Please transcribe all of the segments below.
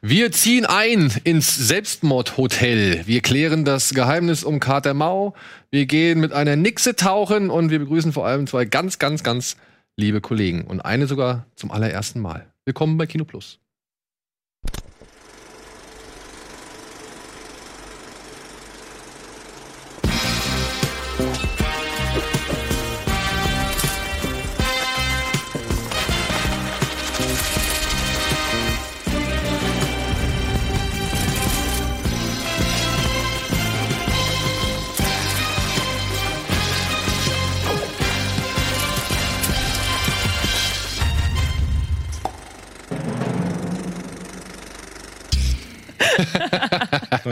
Wir ziehen ein ins Selbstmordhotel. Wir klären das Geheimnis um Kater Mau. Wir gehen mit einer Nixe tauchen und wir begrüßen vor allem zwei ganz, ganz, ganz liebe Kollegen. Und eine sogar zum allerersten Mal. Willkommen bei Kino Plus.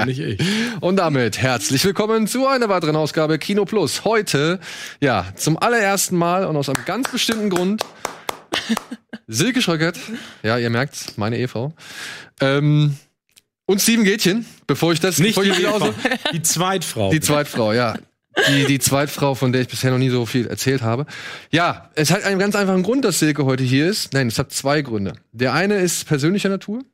Nicht ich. Und damit herzlich willkommen zu einer weiteren Ausgabe Kino Plus. Heute, ja, zum allerersten Mal und aus einem ganz bestimmten Grund Silke Schröckert, ja, ihr merkt's, meine Ehefrau. Ähm, und Steven Gätchen, bevor ich das Nicht bevor die, ich das Ehefrau, die Zweitfrau. Die Zweitfrau, ja. Die, die Zweitfrau, von der ich bisher noch nie so viel erzählt habe. Ja, es hat einen ganz einfachen Grund, dass Silke heute hier ist. Nein, es hat zwei Gründe. Der eine ist persönlicher Natur,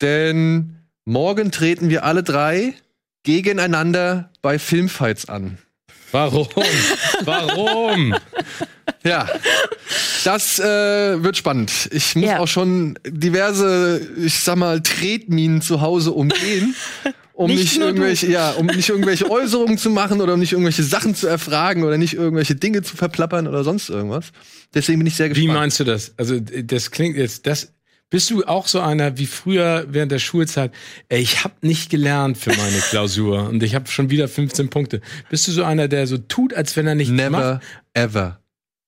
denn morgen treten wir alle drei gegeneinander bei Filmfights an. Warum? Warum? Ja, das äh, wird spannend. Ich muss Ja. auch schon diverse, ich sag mal, Tretminen zu Hause umgehen, um Nicht nicht, du. irgendwelche, ja, um nicht irgendwelche Äußerungen zu machen oder um nicht irgendwelche Sachen zu erfragen oder nicht irgendwelche Dinge zu verplappern oder sonst irgendwas. Deswegen bin ich sehr Wie gespannt. meinst du das? Also, das klingt jetzt, das, bist du auch so einer wie früher während der Schulzeit? Ey, ich habe nicht gelernt für meine Klausur und ich habe schon wieder 15 Punkte. Bist du so einer, der so tut, als wenn er nichts Never macht? ever.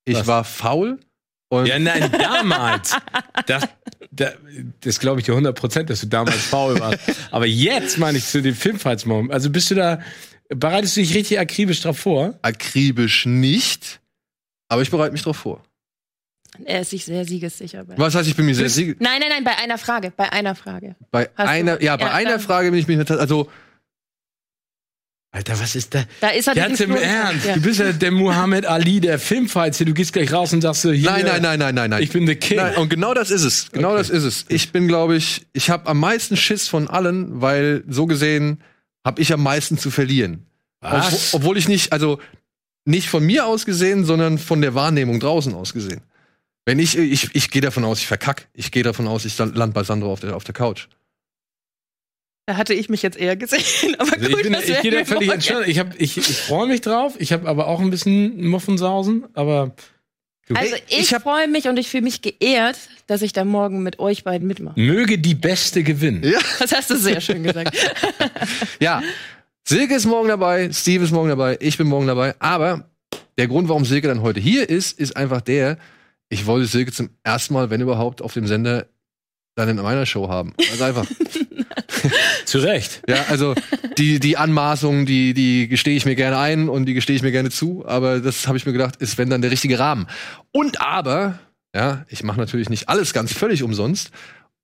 Ich Was? war faul und Ja, nein, damals. Das, das, das glaube ich dir 100 Prozent, dass du damals faul warst. Aber jetzt meine ich zu den Filmfights morgen. Also bist du da, bereitest du dich richtig akribisch drauf vor? akribisch nicht, aber ich bereite mich drauf vor. Er ist sich sehr siegessicher. Bei. Was heißt, ich bin mir sehr sicher. Nein, nein, nein, bei einer Frage. Bei einer Frage. Bei Hast du- einer, ja, bei Ja, einer Frage bin ich mir also Alter, was ist da? Da ist er Ganz im Ernst. Du bist ja der Muhammad Ali der Filmfights hier. Du gehst gleich raus und sagst so, hier, Nein, nein, nein, nein, nein, nein. ich bin the king. Nein, und genau das ist es. Genau Okay. das ist es. Ich bin, glaube ich, ich habe am meisten Schiss von allen, weil so gesehen habe ich am meisten zu verlieren. Was? Obwohl, obwohl ich nicht, also nicht von mir aus gesehen, sondern von der Wahrnehmung draußen aus gesehen. Wenn ich, ich, ich gehe davon aus, ich verkack. Ich gehe davon aus, ich land bei Sandro auf der, auf der Couch. Da hatte ich mich jetzt eher gesehen. Aber Also gut, ich bin, das ich gehe da völlig entspannt. Ich, hab- ich, ich freue mich drauf. Ich habe aber auch ein bisschen Muffensausen, aber Also ich, Ich freue mich und ich fühle mich geehrt, dass ich da morgen mit euch beiden mitmache. möge die Beste gewinnen. Ja. Das hast du sehr schön gesagt. Ja, Silke ist morgen dabei, Steve ist morgen dabei, ich bin morgen dabei. Aber der Grund, warum Silke dann heute hier ist, ist einfach der, ich wollte Silke zum ersten Mal, wenn überhaupt, auf dem Sender dann in meiner Show haben. Also einfach. Zu Recht. ja, also die, die Anmaßungen, die, die gestehe ich mir gerne ein und die gestehe ich mir gerne zu, aber das habe ich mir gedacht, ist wenn dann der richtige Rahmen. Und aber, ja, ich mache natürlich nicht alles ganz völlig umsonst,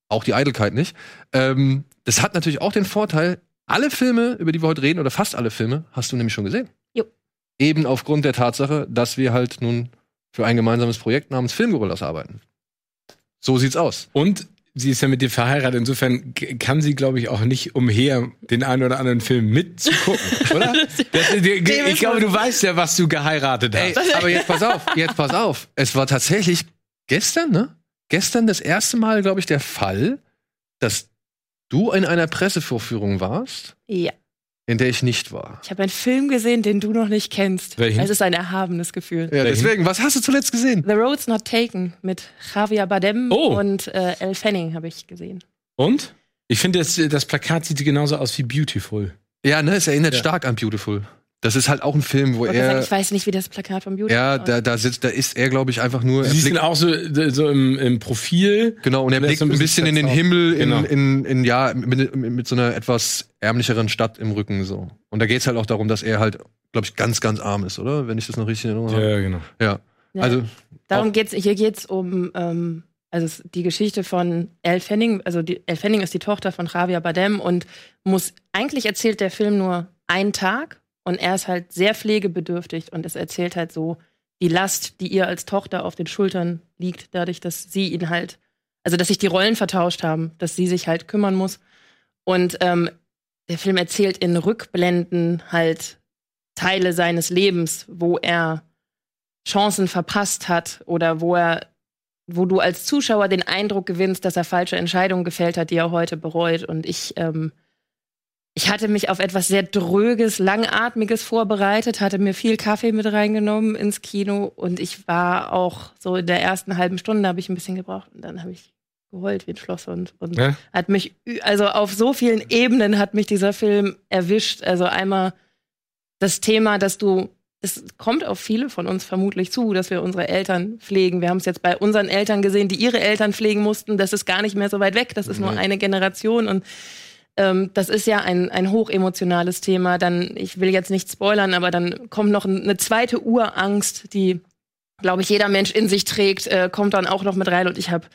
auch die Eitelkeit nicht. Ähm, das hat natürlich auch den Vorteil, alle Filme, über die wir heute reden, oder fast alle Filme, hast du nämlich schon gesehen. Jo. Eben aufgrund der Tatsache, dass wir halt nun für ein gemeinsames Projekt namens Filmgorillas arbeiten. So sieht's aus. Und sie ist ja mit dir verheiratet. Insofern kann sie, glaube ich, auch nicht umher, den einen oder anderen Film mitzugucken, oder? Das, die, ich glaube, du weißt ja, was du geheiratet hast. Ey, aber jetzt pass auf, jetzt pass auf. Es war tatsächlich gestern, ne? Gestern das erste Mal, glaube ich, der Fall, dass du in einer Pressevorführung warst, Ja. In der ich nicht war. Ich habe einen Film gesehen, den du noch nicht kennst. Welchen? Es ist ein erhabenes Gefühl. Ja, deswegen, was hast du zuletzt gesehen? The Road's Not Taken mit Javier Bardem Oh. und äh, Elle Fanning habe ich gesehen. Und? Ich finde, das, das Plakat sieht genauso aus wie Beautiful. Ja, ne, es erinnert Ja. stark an Beautiful. Das ist halt auch ein Film, wo Ich wollte sagen, er, ich weiß nicht, wie das Plakat von Beauty ja, aussieht. da, da sitzt, da ist er, glaube ich, einfach nur, er Sie sind blickt, auch so, so im, im Profil. genau, und er er blickt so ein bisschen bisschen in den verzaubt. Himmel, in, Genau. in, in, ja, mit, mit so einer etwas ärmlicheren Stadt im Rücken, so. Und da geht's halt auch darum, dass er halt, glaube ich, ganz, ganz arm ist, oder? Wenn ich das noch richtig in Erinnerung habe. Ja, genau. Ja. Ja. Also, Darum geht's, hier geht's um ähm, also die Geschichte von Elle Fanning, also die, Elle Fanning ist die Tochter von Javier Bardem und muss, eigentlich erzählt der Film nur einen Tag und er ist halt sehr pflegebedürftig und es erzählt halt so die Last, die ihr als Tochter auf den Schultern liegt, dadurch, dass sie ihn halt also dass sich die Rollen vertauscht haben, dass sie sich halt kümmern muss. Und ähm, der Film erzählt in Rückblenden halt Teile seines Lebens, wo er Chancen verpasst hat oder wo er, wo du als Zuschauer den Eindruck gewinnst, dass er falsche Entscheidungen gefällt hat, die er heute bereut. Und ich, ähm, ich hatte mich auf etwas sehr dröges, langatmiges vorbereitet, hatte mir viel Kaffee mit reingenommen ins Kino und ich war auch so in der ersten halben Stunde habe ich ein bisschen gebraucht und dann habe ich geheult wie ein Schloss und, Ja? hat mich, also auf so vielen Ebenen hat mich dieser Film erwischt. Also einmal das Thema, dass du, es kommt auf viele von uns vermutlich zu, dass wir unsere Eltern pflegen. Wir haben es jetzt bei unseren Eltern gesehen, die ihre Eltern pflegen mussten. Das ist gar nicht mehr so weit weg. Das ist nur eine Generation und ähm, das ist ja ein, ein hochemotionales Thema. Dann, ich will jetzt nicht spoilern, aber dann kommt noch ein- eine zweite Urangst, die, glaube ich, jeder Mensch in sich trägt, äh, kommt dann auch noch mit rein. Und ich habe,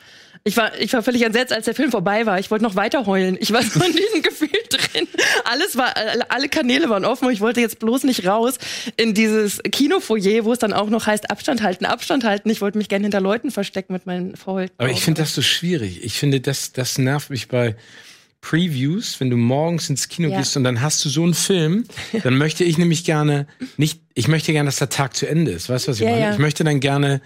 ich war, ich war völlig entsetzt, als der Film vorbei war. Ich wollte noch weiter heulen. Ich war so in diesem Gefühl drin. Alles war, alle, Kanäle waren offen. und Ich wollte jetzt bloß nicht raus in dieses Kinofoyer, wo es dann auch noch heißt Abstand halten, Abstand halten. Ich wollte mich gerne hinter Leuten verstecken mit meinen verheulten. Aber ich finde das so schwierig. Ich finde, das, das nervt mich bei Previews, wenn du morgens ins Kino Ja. gehst und dann hast du so einen Film, dann möchte ich nämlich gerne nicht, ich möchte gerne, dass der Tag zu Ende ist. Weißt du, was ich Ja, meine? ja. Ich möchte dann gerne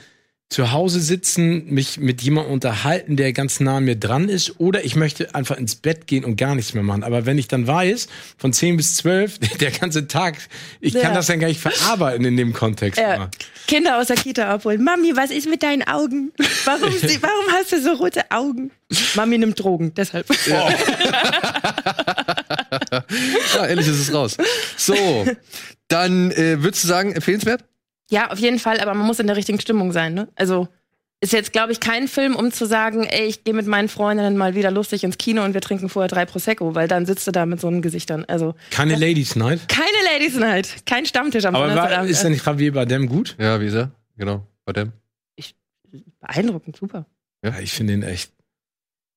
zu Hause sitzen, mich mit jemandem unterhalten, der ganz nah an mir dran ist, oder ich möchte einfach ins Bett gehen und gar nichts mehr machen. Aber wenn ich dann weiß, von 10 bis 12, der ganze Tag, ich kann Ja. das dann gar nicht verarbeiten in dem Kontext. Ja. Kinder aus der Kita abholen. Mami, was ist mit deinen Augen? Warum, sie, warum hast du so rote Augen? Mami nimmt Drogen, deshalb. Ja, endlich ist es raus. So, dann äh, würdest du sagen, empfehlenswert? Ja, auf jeden Fall, aber man muss in der richtigen Stimmung sein. Ne? Also ist jetzt, glaube ich, kein Film, um zu sagen, ey, ich gehe mit meinen Freundinnen mal wieder lustig ins Kino und wir trinken vorher drei Prosecco, weil dann sitzt du da mit so einem Gesichtern. Also Keine Ladies Night. keine Ladies Night, kein Stammtisch am Aber war, ist denn nicht Javier Bardem gut? Ja, wie ist er? Genau, bei dem. beeindruckend, super. Ja, ich finde ihn echt.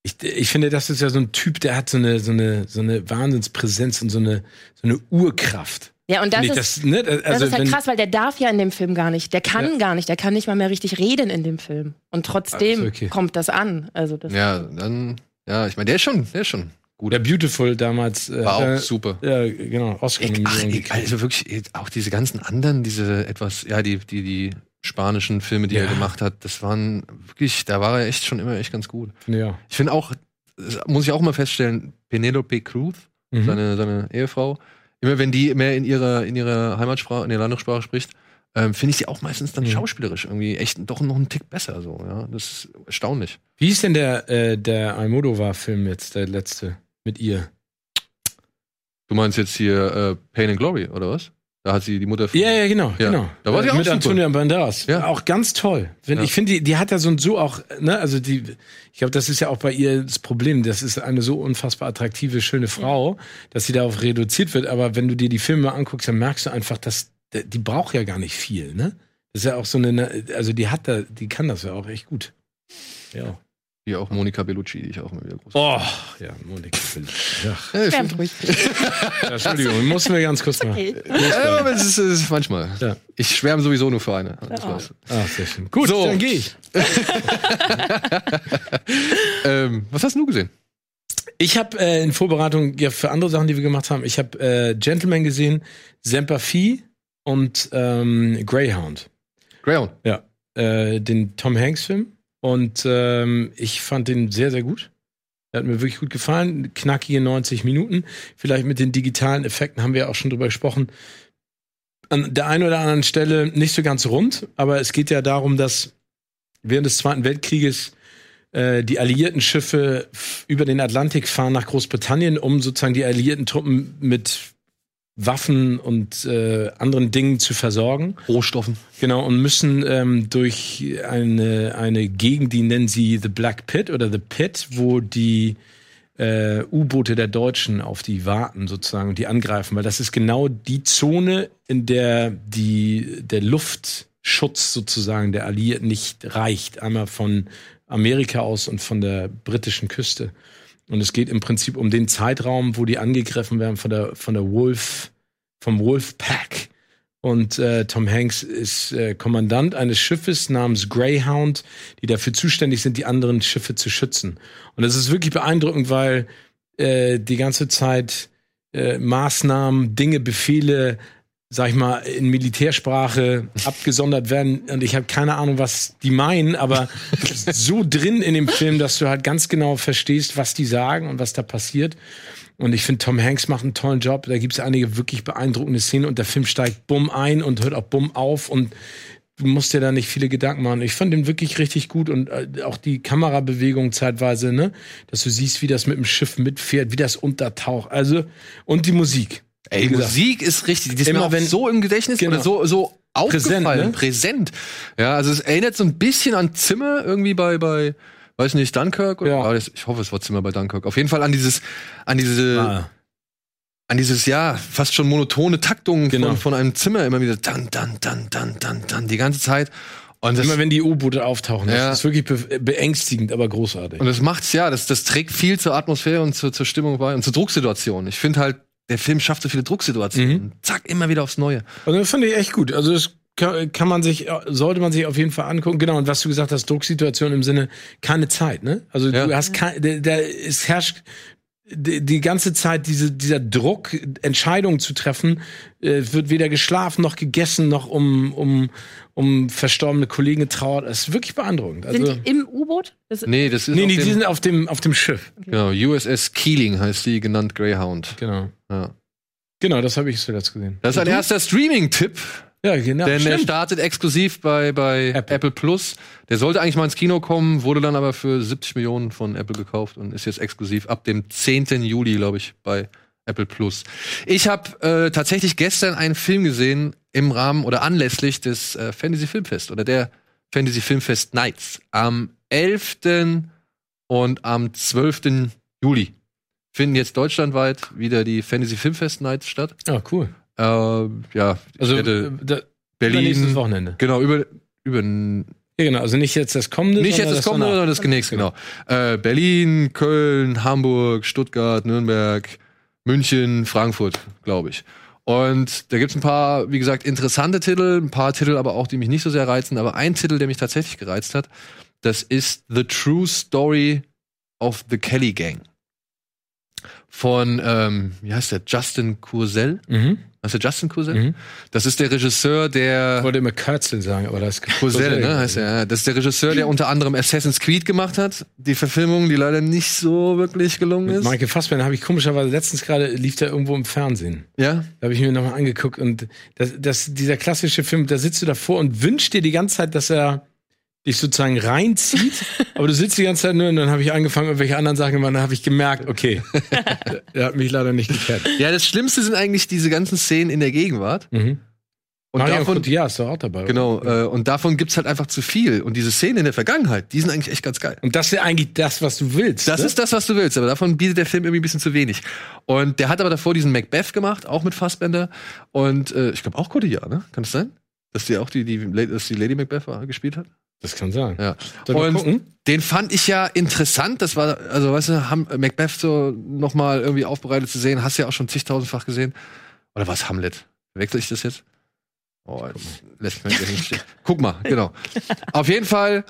Ich, ich finde, das ist ja so ein Typ, der hat so eine, so eine, so eine Wahnsinnspräsenz und so eine, so eine Urkraft. Ja, und das ich ist, das, ne? das Also, ist halt wenn- krass, weil der darf ja in dem Film gar nicht. Der kann Ja. gar nicht. Der kann nicht mal mehr richtig reden in dem Film. Und trotzdem ist okay. kommt das an. Also das Ja, dann, ja, ich meine, der ist schon, der ist schon gut. Der Beautiful damals. Äh, War auch äh, super. Ja, genau, oscar Ich, ach, ich, also wirklich, ich- auch diese ganzen anderen, diese etwas, ja, die, die, die spanischen Filme, die Ja. er gemacht hat, das waren wirklich, da war er echt schon immer echt ganz gut. ja. Ich finde auch, das muss ich auch mal feststellen, Penelope Cruz, Mhm. seine, seine Ehefrau, immer wenn die mehr in ihrer, in ihrer Heimatsprache, in ihrer Landessprache spricht, ähm, finde ich sie auch meistens dann Mhm. schauspielerisch irgendwie echt doch noch einen Tick besser, so, ja. Das ist erstaunlich. Wie ist denn der, äh, der Almodovar-Film jetzt, der letzte, mit ihr? Du meinst jetzt hier äh, Pain and Glory, oder was? Da hat sie die Mutter von. Ja, ja, genau, Ja. genau. Da war sie Äh, auch mit super. Antonia Banderas. Ja. Auch ganz toll. Wenn, Ja. Ich finde, die, die hat ja so und so auch, ne, also die, ich glaube, das ist ja auch bei ihr das Problem. Das ist eine so unfassbar attraktive, schöne Frau, dass sie darauf reduziert wird. Aber wenn du dir die Filme anguckst, dann merkst du einfach, dass die braucht ja gar nicht viel, ne? Das ist ja auch so eine, also die hat da, die kann das ja auch echt gut. Ja. Wie auch Monika Bellucci, die ich auch immer wieder groß Oh, ja, Monika. Ja, Ja, find- ruhig. ja, Entschuldigung, mussten wir ganz kurz mal. Okay. Ja, aber es ist, es ist manchmal. Ja. Ich schwärme sowieso nur für eine. Das Ja. du. Ah, sehr schön. Gut, So. dann gehe ich. ähm, was hast du gesehen? Ich habe äh, in Vorbereitung ja für andere Sachen, die wir gemacht haben, ich habe äh, Gentleman gesehen, Semper Fi und ähm, Greyhound, Greyhound. äh, den Tom Hanks Film. Und ähm, ich fand den sehr, sehr gut. Er hat mir wirklich gut gefallen. Knackige 90 Minuten. Vielleicht mit den digitalen Effekten haben wir auch schon drüber gesprochen. An der einen oder anderen Stelle nicht so ganz rund, aber es geht ja darum, dass während des Zweiten Weltkrieges äh, die alliierten Schiffe über den Atlantik fahren nach Großbritannien, um sozusagen die alliierten Truppen mit Waffen und äh, anderen Dingen zu versorgen. Rohstoffen. Genau, und müssen ähm, durch eine, eine Gegend, die nennen sie The Black Pit oder The Pit, wo die äh, U-Boote der Deutschen auf die warten sozusagen und die angreifen, weil das ist genau die Zone, in der die, der Luftschutz sozusagen der Alliierten nicht reicht. Einmal von Amerika aus und von der britischen Küste. Und es geht im Prinzip um den Zeitraum, wo die angegriffen werden von der, von der Wolf, vom Wolf Pack. Und äh, Tom Hanks ist äh, Kommandant eines Schiffes namens Greyhound, die dafür zuständig sind, die anderen Schiffe zu schützen. Und das ist wirklich beeindruckend, weil äh, die ganze Zeit äh, Maßnahmen, Dinge, Befehle, sag ich mal, in Militärsprache abgesondert werden. Und ich habe keine Ahnung, was die meinen, aber so drin in dem Film, dass du halt ganz genau verstehst, was die sagen und was da passiert. Und ich finde, Tom Hanks macht einen tollen Job. Da gibt es einige wirklich beeindruckende Szenen und der Film steigt bumm ein und hört auch bumm auf und du musst dir da nicht viele Gedanken machen. Ich fand den wirklich richtig gut und äh, auch die Kamerabewegung zeitweise, ne, dass du siehst, wie das mit dem Schiff mitfährt, wie das untertaucht. Also und die Musik. Ey, Wie gesagt, Musik ist richtig, die ist Immer wenn- so im Gedächtnis Genau. oder so, so aufgefallen, Präsent, präsent, ne? Ja, also es erinnert so ein bisschen an Zimmer irgendwie bei, bei, weiß nicht, Dunkirk oder, Ja. Ah, ich hoffe, es war Zimmer bei Dunkirk. Auf jeden Fall an dieses, an diese, Ah, an dieses, ja, fast schon monotone Taktung Genau. von, von einem Zimmer immer wieder dann, dann, dann, dann, dann, dann, die ganze Zeit. Und das, immer wenn die U-Boote auftauchen, Ja. das ist wirklich be beängstigend, aber großartig. und das macht's, ja, das, das trägt viel zur Atmosphäre und zur, zur Stimmung bei und zur Drucksituation. Ich finde halt, der Film schafft so viele Drucksituationen. Mhm. Zack, immer wieder aufs Neue. Also das fand ich echt gut. Also das kann, kann man sich, sollte man sich auf jeden Fall angucken. Genau, und was du gesagt hast, Drucksituation im Sinne, keine Zeit, ne? Also Ja. du hast kein, der, der, es herrscht die, die ganze Zeit diese, dieser Druck, Entscheidungen zu treffen, äh, wird weder geschlafen noch gegessen, noch um, um, um verstorbene Kollegen getrauert. Das ist wirklich beeindruckend. Also, Sind die im U-Boot? Nee, das ist nee, dem- die sind auf dem, auf dem Schiff. Genau, USS Keeling heißt die, genannt Greyhound. Genau. Ja. Genau, das habe ich zuletzt gesehen. Das ist ein erster Streaming-Tipp, Ja, genau. denn der stimmt. startet exklusiv bei, bei Apple. Apple. Plus. Der sollte eigentlich mal ins Kino kommen, wurde dann aber für 70 Millionen von Apple gekauft und ist jetzt exklusiv ab dem 10. Juli, glaube ich, bei Apple Plus. Ich habe äh, tatsächlich gestern einen Film gesehen im Rahmen oder anlässlich des äh, Fantasy Filmfest oder der Fantasy Filmfest Nights am 11. und am 12. Juli finden jetzt deutschlandweit wieder die Fantasy Filmfest Nights statt. Ah, cool. Äh, ja, Also da, nächstes Berlin, Wochenende. genau, über, über Ja, genau. Also nicht jetzt das kommende. nicht jetzt sondern das kommende, sondern das nächste, genau. Äh, Berlin, Köln, Hamburg, Stuttgart, Nürnberg, München, Frankfurt, glaube ich. Und da gibt's ein paar, wie gesagt, interessante Titel, ein paar Titel aber auch, die mich nicht so sehr reizen. Aber ein Titel, der mich tatsächlich gereizt hat, das ist The True Story of the Kelly Gang. Von, ähm, wie heißt der, Justin Kurzel? Mhm. Heißt der Justin Kurzel? Mhm. Das ist der Regisseur, der Ich wollte immer Kürzel sagen, aber das ist Kurzel, ne, heißt er. ja. Das ist der Regisseur, der unter anderem Assassin's Creed gemacht hat. Die Verfilmung, die leider nicht so wirklich gelungen Mit ist. Michael Fassbender habe ich komischerweise letztens gerade lief der irgendwo im Fernsehen. Ja, Da habe ich mir nochmal angeguckt und das, das, dieser klassische Film, da sitzt du davor und wünschst dir die ganze Zeit, dass er dich sozusagen reinzieht, aber du sitzt die ganze Zeit nur und dann habe ich angefangen, irgendwelche anderen Sachen gemacht, dann habe ich gemerkt, okay, der, der hat mich leider nicht gecatcht. ja, das Schlimmste sind eigentlich diese ganzen Szenen in der Gegenwart. Mhm. Und Marion davon, Cotillard ist doch auch dabei. genau, oder? äh, und davon gibt's halt einfach zu viel. Und diese Szenen in der Vergangenheit, die sind eigentlich echt ganz geil. Und das ist ja eigentlich das, was du willst. Das ne? ist das, was du willst, aber davon bietet der Film irgendwie ein bisschen zu wenig. Und der hat aber davor diesen Macbeth gemacht, auch mit Fassbender. Und äh, ich glaube auch Cotillard, ne? Kann das sein? Dass die auch die, die, dass die Lady Macbeth war, gespielt hat? Das kann sein. Ja. Und gucken? den fand ich ja interessant. Das war, also weißt du, Ham Macbeth so nochmal irgendwie aufbereitet zu sehen, hast du ja auch schon zigtausendfach gesehen. Oder was Hamlet? Wechsel ich das jetzt? Oh, jetzt lässt mich hier hinstehen. Guck mal, genau. Auf jeden Fall,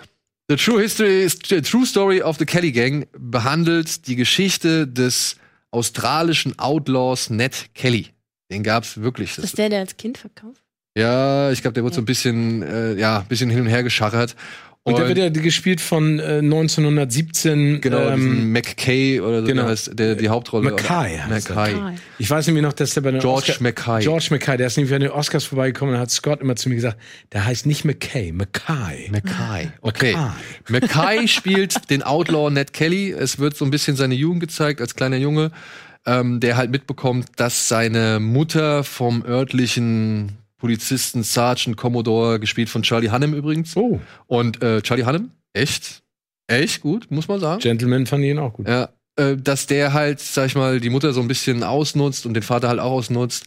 The True History, The True Story of the Kelly Gang behandelt die Geschichte des australischen Outlaws Ned Kelly. Den gab's wirklich. Ist das der, der als Kind verkauft? Ja, ich glaube, der wurde so ein bisschen, äh, ja, ein bisschen hin und her geschachert. Und der wird ja gespielt von äh, 1917. Genau, ähm, McKay oder so, genau. der, heißt, der die Hauptrolle. Mackay oder- heißt. Mackay. Ah, ich weiß nämlich noch, dass der bei den George Oscar Mackay. George Mackay, der ist nämlich an den Oscars vorbeigekommen und hat Scott immer zu mir gesagt, der heißt nicht McKay, Mackay. Mackay. Okay. Mackay. Mackay spielt den Outlaw Ned Kelly. Es wird so ein bisschen seine Jugend gezeigt als kleiner Junge, ähm, der halt mitbekommt, dass seine Mutter vom örtlichen Polizisten Sergeant Commodore, gespielt von Charlie Hunnam übrigens. Oh, Und äh, Charlie Hunnam, echt, echt gut, muss man sagen. Gentleman fand ich ihn auch gut. Ja, äh, dass der halt, sag ich mal, die Mutter so ein bisschen ausnutzt und den Vater halt auch ausnutzt.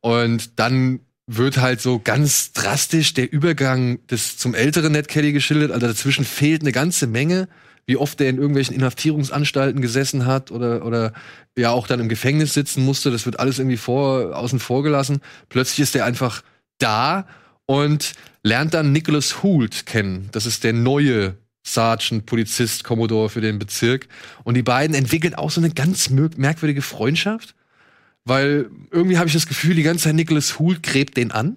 Und dann wird halt so ganz drastisch der Übergang des zum älteren Ned Kelly geschildert. Also dazwischen fehlt eine ganze Menge, wie oft der in irgendwelchen Inhaftierungsanstalten gesessen hat oder, oder ja auch dann im Gefängnis sitzen musste. Das wird alles irgendwie vor, außen vor gelassen. Plötzlich ist der einfach da und lernt dann Nicholas Hoult kennen. Das ist der neue Sergeant, Polizist, Commodore für den Bezirk. Und die beiden entwickeln auch so eine ganz merkwürdige Freundschaft, weil irgendwie habe ich das Gefühl, die ganze Zeit Nicholas Hoult gräbt den an.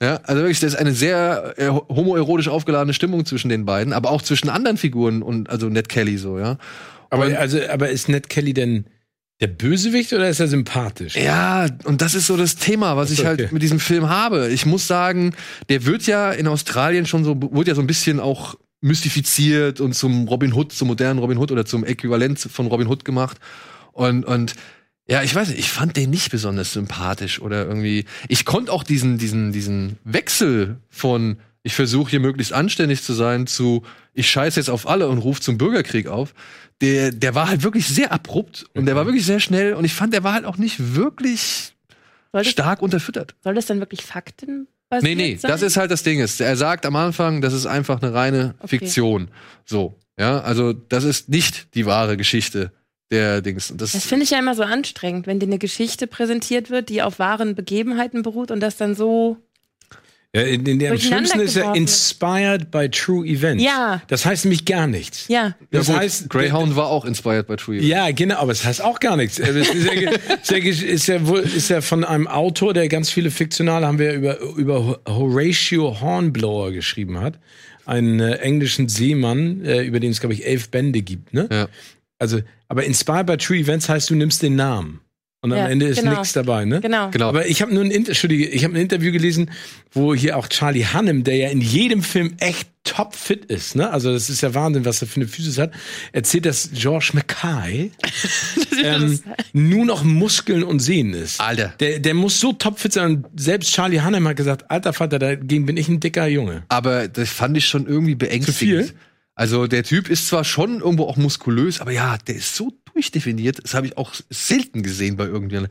Ja, also wirklich, das ist eine sehr äh, homoerotisch aufgeladene Stimmung zwischen den beiden, aber auch zwischen anderen Figuren und also Ned Kelly so, ja. Aber also, aber ist Ned Kelly denn der Bösewicht oder ist er sympathisch? Ja, und das ist so das Thema, was ich halt okay. halt mit diesem Film habe. Ich muss sagen, der wird ja in Australien schon so, wurde ja so ein bisschen auch mystifiziert und zum Robin Hood, zum modernen Robin Hood oder zum Äquivalent von Robin Hood gemacht. Und, und ja, ich weiß nicht, ich fand den nicht besonders sympathisch oder irgendwie. Ich konnte auch diesen, diesen, diesen Wechsel von ich versuche hier möglichst anständig zu sein zu ich scheiße jetzt auf alle und rufe zum Bürgerkrieg auf. Der, der war halt wirklich sehr abrupt und der war mhm. wirklich sehr schnell und ich fand, der war halt auch nicht wirklich soll stark unterfüttert. Soll das dann wirklich Fakten Nee, nee, sein? das ist halt das Ding ist. Er sagt am Anfang, das ist einfach eine reine okay. Fiktion. So, ja, also das ist nicht die wahre Geschichte der Dings. Das, das finde ich ja immer so anstrengend, wenn dir eine Geschichte präsentiert wird, die auf wahren Begebenheiten beruht und das dann so ja, in, in, in, am schlimmsten ist ja inspired by true events. Ja. Das heißt nämlich gar nichts. Ja. Das ja, heißt, Greyhound war auch inspired by true events. Ja, genau, aber es das heißt auch gar nichts. Es ist, ja, ist, ja, ist ja von einem Autor, der ganz viele fiktionale, haben wir über, über Horatio Hornblower geschrieben hat. Einen äh, englischen Seemann, äh, über den es, glaube ich, elf Bände gibt, ne? Ja. Also, aber inspired by true events heißt, du nimmst den Namen. Und am ja, Ende ist genau. nichts dabei, ne? Genau. genau. Aber ich habe nur ein, Entschuldige, ich hab ein Interview gelesen, wo hier auch Charlie Hannem, der ja in jedem Film echt top fit ist, ne? Also das ist ja Wahnsinn, was er für eine Physis hat. Erzählt, dass George Mackay ähm, nur noch Muskeln und Sehnen ist. Alter. Der, der muss so top fit sein. selbst Charlie Hannem hat gesagt, alter Vater, dagegen bin ich ein dicker Junge. Aber das fand ich schon irgendwie beängstigend. Zu viel? Also der Typ ist zwar schon irgendwo auch muskulös, aber ja, der ist so durchdefiniert. Das habe ich auch selten gesehen bei irgendjemandem.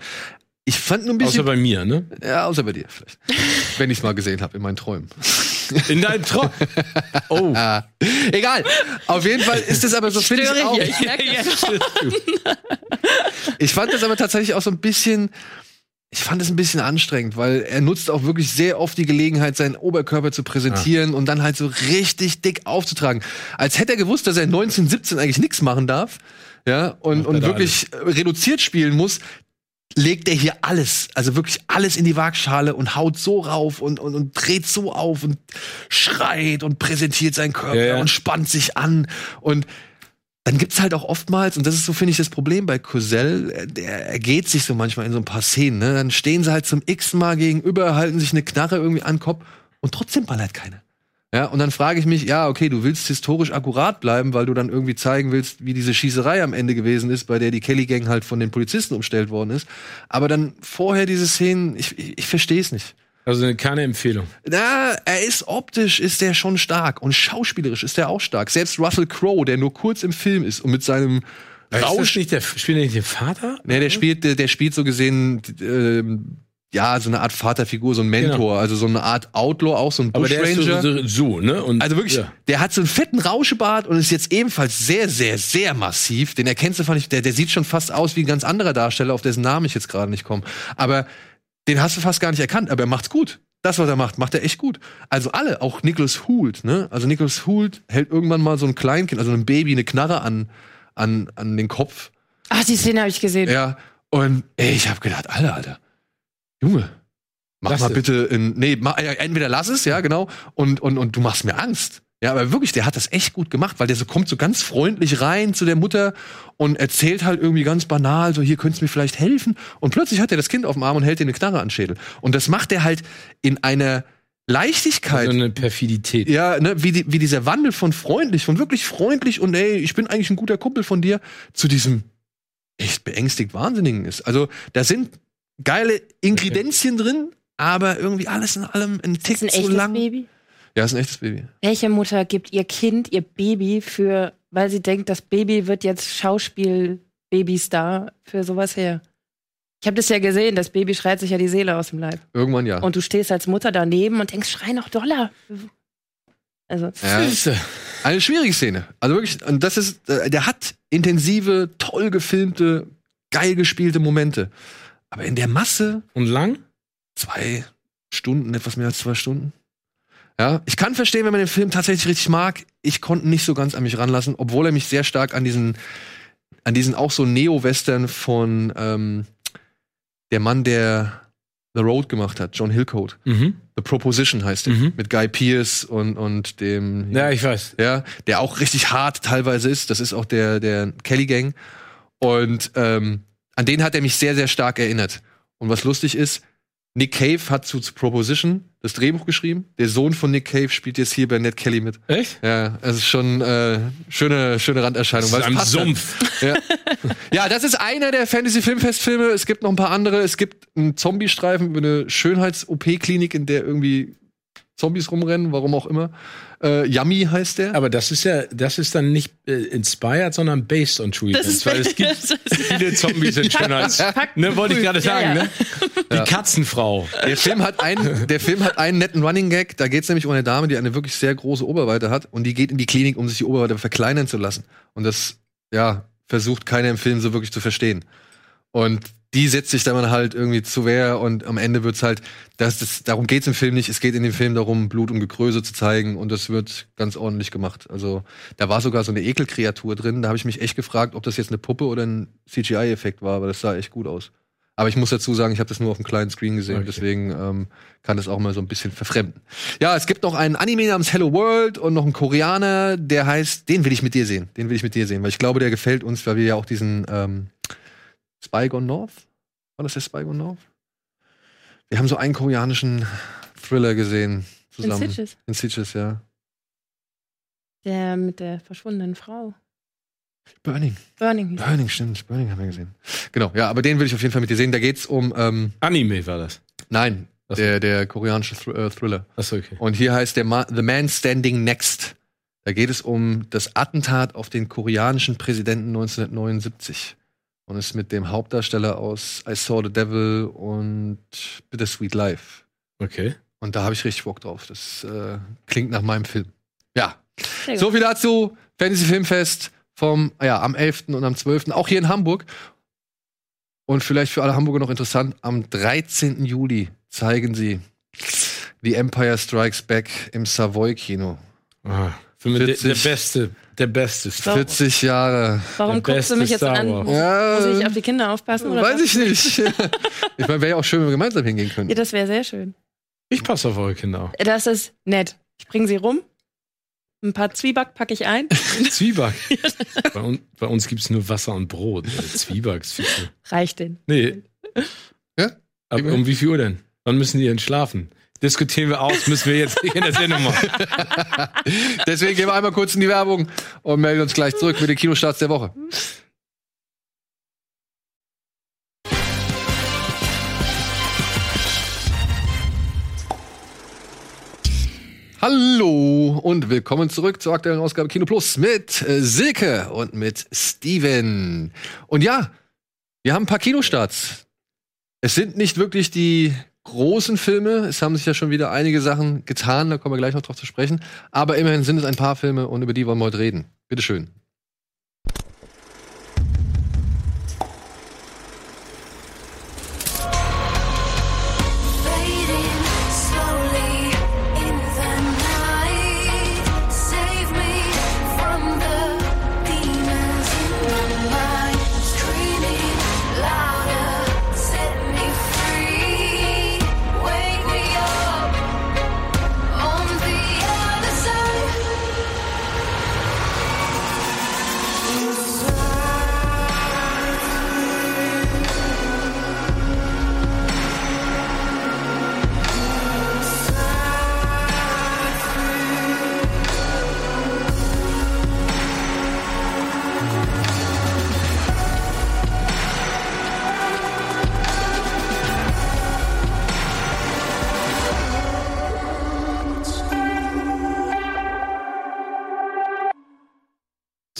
Ich fand nur ein bisschen. Außer bei mir, ne? Ja, außer bei dir vielleicht. Wenn ich es mal gesehen habe in meinen Träumen. In deinen Träumen? Oh. Egal. Auf jeden Fall ist es aber so, finde ich auch. Ich, ich fand das aber tatsächlich auch so ein bisschen ich fand es ein bisschen anstrengend, weil er nutzt auch wirklich sehr oft die Gelegenheit, seinen Oberkörper zu präsentieren ah. und dann halt so richtig dick aufzutragen. Als hätte er gewusst, dass er 1917 eigentlich nichts machen darf, ja, und, und wirklich alles. reduziert spielen muss, legt er hier alles, also wirklich alles in die Waagschale und haut so rauf und, und, und dreht so auf und schreit und präsentiert seinen Körper ja, ja. und spannt sich an und dann gibt's halt auch oftmals, und das ist so, finde ich, das Problem bei Cosell, der ergeht sich so manchmal in so ein paar Szenen, ne? Dann stehen sie halt zum x Mal gegenüber, halten sich eine Knarre irgendwie an den Kopf und trotzdem ballert keine. Ja, und dann frage ich mich, ja, okay, du willst historisch akkurat bleiben, weil du dann irgendwie zeigen willst, wie diese Schießerei am Ende gewesen ist, bei der die Kelly Gang halt von den Polizisten umstellt worden ist. Aber dann vorher diese Szenen, ich, ich, ich verstehe es nicht. Also keine Empfehlung. Na, er ist optisch ist der schon stark und schauspielerisch ist er auch stark. Selbst Russell Crowe, der nur kurz im Film ist und mit seinem Rausch nicht der spielt er nicht den Vater? Nee, der spielt der, der spielt so gesehen äh, ja, so eine Art Vaterfigur, so ein Mentor, genau. also so eine Art Outlaw, auch so ein Bushranger. So, so, so, ne? Und, also wirklich, ja. der hat so einen fetten Rauschebart und ist jetzt ebenfalls sehr, sehr, sehr massiv. Den erkennst du fand ich, der, der sieht schon fast aus wie ein ganz anderer Darsteller, auf dessen Namen ich jetzt gerade nicht komme. Aber den hast du fast gar nicht erkannt, aber er macht's gut. Das, was er macht, macht er echt gut. Also alle, auch Nicholas Hoult, ne? Also Nicholas Hoult hält irgendwann mal so ein Kleinkind, also ein Baby, eine Knarre an, an, an den Kopf. Ach, die Szene habe ich gesehen. Ja. Und ey, ich habe gedacht, Alter, Alter, Junge, mach lass mal es. bitte in, nee, mach, entweder lass es, ja, genau, und, und, und du machst mir Angst. Ja, aber wirklich, der hat das echt gut gemacht, weil der so kommt so ganz freundlich rein zu der Mutter und erzählt halt irgendwie ganz banal, so hier könntest du mir vielleicht helfen. Und plötzlich hat er das Kind auf dem Arm und hält dir eine Knarre an den Schädel. Und das macht er halt in einer Leichtigkeit. So eine Perfidität. Ja, ne, wie, die, wie dieser Wandel von freundlich, von wirklich freundlich und ey, ich bin eigentlich ein guter Kumpel von dir, zu diesem echt beängstigt Wahnsinnigen ist. Also, da sind geile Ingredienzien okay. drin, aber irgendwie alles in allem ein Tick ist ein zu lang. Baby? Ja, ist ein echtes Baby. Welche Mutter gibt ihr Kind, ihr Baby für, weil sie denkt, das Baby wird jetzt Schauspiel-Babystar für sowas her? Ich habe das ja gesehen, das Baby schreit sich ja die Seele aus dem Leib. Irgendwann ja. Und du stehst als Mutter daneben und denkst, schrei noch doller. Also, ja, eine schwierige Szene. Also wirklich, und das ist, äh, der hat intensive, toll gefilmte, geil gespielte Momente. Aber in der Masse. Und lang? Zwei Stunden, etwas mehr als zwei Stunden. Ja, ich kann verstehen, wenn man den Film tatsächlich richtig mag. Ich konnte nicht so ganz an mich ranlassen, obwohl er mich sehr stark an diesen, an diesen auch so Neo-Western von ähm, der Mann, der The Road gemacht hat, John Hillcoat. Mhm. The Proposition heißt er. Mhm. Mit Guy Pearce und, und dem, Ja, ich weiß. ja, der auch richtig hart teilweise ist. Das ist auch der, der Kelly Gang. Und ähm, an den hat er mich sehr, sehr stark erinnert. Und was lustig ist, Nick Cave hat zu, Proposition das Drehbuch geschrieben. Der Sohn von Nick Cave spielt jetzt hier bei Ned Kelly mit. Echt? Ja, es ist schon äh, schöne, schöne Randerscheinung. Am passt halt. Sumpf. Ja. ja, das ist einer der Fantasy-Filmfestfilme. Es gibt noch ein paar andere. Es gibt einen Zombie-Streifen über eine Schönheits-OP-Klinik, in der irgendwie Zombies rumrennen, warum auch immer. Äh, Yummy heißt der. Aber das ist ja, das ist dann nicht äh, inspired, sondern based on true Das events, ist- weil es gibt viele Zombies in Schönheits. Packt- Ne, wollte ich gerade Ja, sagen, ja. ne? Die Katzenfrau. Der Film hat einen, der Film hat einen netten Running Gag. Da geht es nämlich um eine Dame, die eine wirklich sehr große Oberweite hat und die geht in die Klinik, um sich die Oberweite verkleinern zu lassen. Und das, ja, versucht keiner im Film so wirklich zu verstehen. Und die setzt sich dann halt irgendwie zu Wehr und am Ende wird's halt, das, das, darum geht's im Film nicht. Es geht in dem Film darum, Blut und Gekröse zu zeigen und das wird ganz ordentlich gemacht. Also da war sogar so eine Ekelkreatur drin. Da habe ich mich echt gefragt, ob das jetzt eine Puppe oder ein CGI-Effekt war, aber das sah echt gut aus. Aber ich muss dazu sagen, ich habe das nur auf dem kleinen Screen gesehen, Okay. deswegen ähm, kann das auch mal so ein bisschen verfremden. Ja, es gibt noch einen Anime namens Hello World und noch einen Koreaner, der heißt, den will ich mit dir sehen. Den will ich mit dir sehen, weil ich glaube, der gefällt uns, weil wir ja auch diesen ähm, Spy Gone North, war das der Spy Gone North? Wir haben so einen koreanischen Thriller gesehen In zusammen. Stitches. In Stitches, ja. Der mit der verschwundenen Frau. Burning. Burning. Burning, stimmt. Burning haben wir gesehen. Genau, ja, aber den will ich auf jeden Fall mit dir sehen. Da geht's um, ähm, Anime war das. nein, Was? der, der koreanische Thr äh, Thriller. Achso, okay. Und hier heißt der Ma The Man Standing Next. Da geht es um das Attentat auf den koreanischen Präsidenten 1979. Und ist mit dem Hauptdarsteller aus I Saw the Devil und Bittersweet Life. Okay. Und da habe ich richtig Bock drauf. Das äh, klingt nach meinem Film. Ja. So viel dazu. Fantasy Filmfest vom, ja, am 11. und am 12. Auch hier in Hamburg. Und vielleicht für alle Hamburger noch interessant, am 13. Juli zeigen sie The Empire Strikes Back im Savoy Kino. Ah, für mich der, der 40. beste, der beste Star. 40 Jahre. Warum Der guckst du mich jetzt an? Muss, Ja, muss ich auf die Kinder aufpassen? Oder weiß was? ich nicht. ich meine, wäre ja auch schön, wenn wir gemeinsam hingehen können. Ja, das wäre sehr schön. Ich passe auf eure Kinder auf. Das ist nett. Ich bringe sie rum. Ein paar Zwieback packe ich ein. Zwieback. bei, un bei uns gibt es nur Wasser und Brot. Also Zwieback ist viel zu. Reicht den. Nee. Ja? Aber um wie viel Uhr denn? Wann müssen die denn schlafen? Diskutieren wir aus, müssen wir jetzt in der Sendung machen. Deswegen gehen wir einmal kurz in die Werbung und melden uns gleich zurück mit den Kinostarts der Woche. Hallo und willkommen zurück zur aktuellen Ausgabe Kino Plus mit äh, Silke und mit Steven. Und ja, wir haben ein paar Kinostarts. Es sind nicht wirklich die großen Filme. Es haben sich ja schon wieder einige Sachen getan, da kommen wir gleich noch drauf zu sprechen. Aber immerhin sind es ein paar Filme und über die wollen wir heute reden. Bitteschön.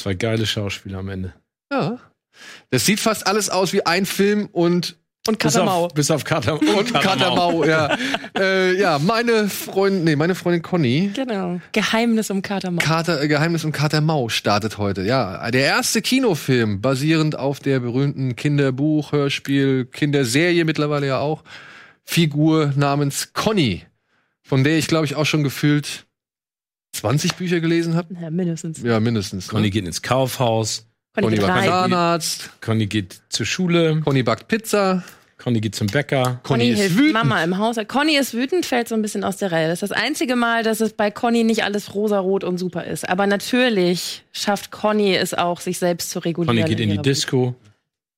Zwei geile Schauspieler am Ende. Ja. Das sieht fast alles aus wie ein Film und Und Bis Katamau. auf, bis auf Katam und Katamau, ja. äh, ja, meine Freundin, nee, meine Freundin Conny Genau. Geheimnis um Katamau. Kater, äh, Geheimnis um Katermau startet heute. Ja, der erste Kinofilm, basierend auf der berühmten Kinderbuch, Hörspiel, Kinderserie mittlerweile ja auch, Figur namens Conny, von der ich glaube ich auch schon gefühlt 20 Bücher gelesen habe. Ja, mindestens. Ja, mindestens. Conny ne? geht ins Kaufhaus, Conny Conny geht. Zahnarzt, Conny geht zur Schule, Conny backt Pizza, Conny geht zum Bäcker. Conny, ist hilft wütend. Mama im Haushalt. Conny ist wütend, fällt so ein bisschen aus der Reihe. Das ist das einzige Mal, dass es bei Conny nicht alles rosarot und super ist. Aber natürlich schafft Conny es auch, sich selbst zu regulieren. Conny geht in die ihrer Disco.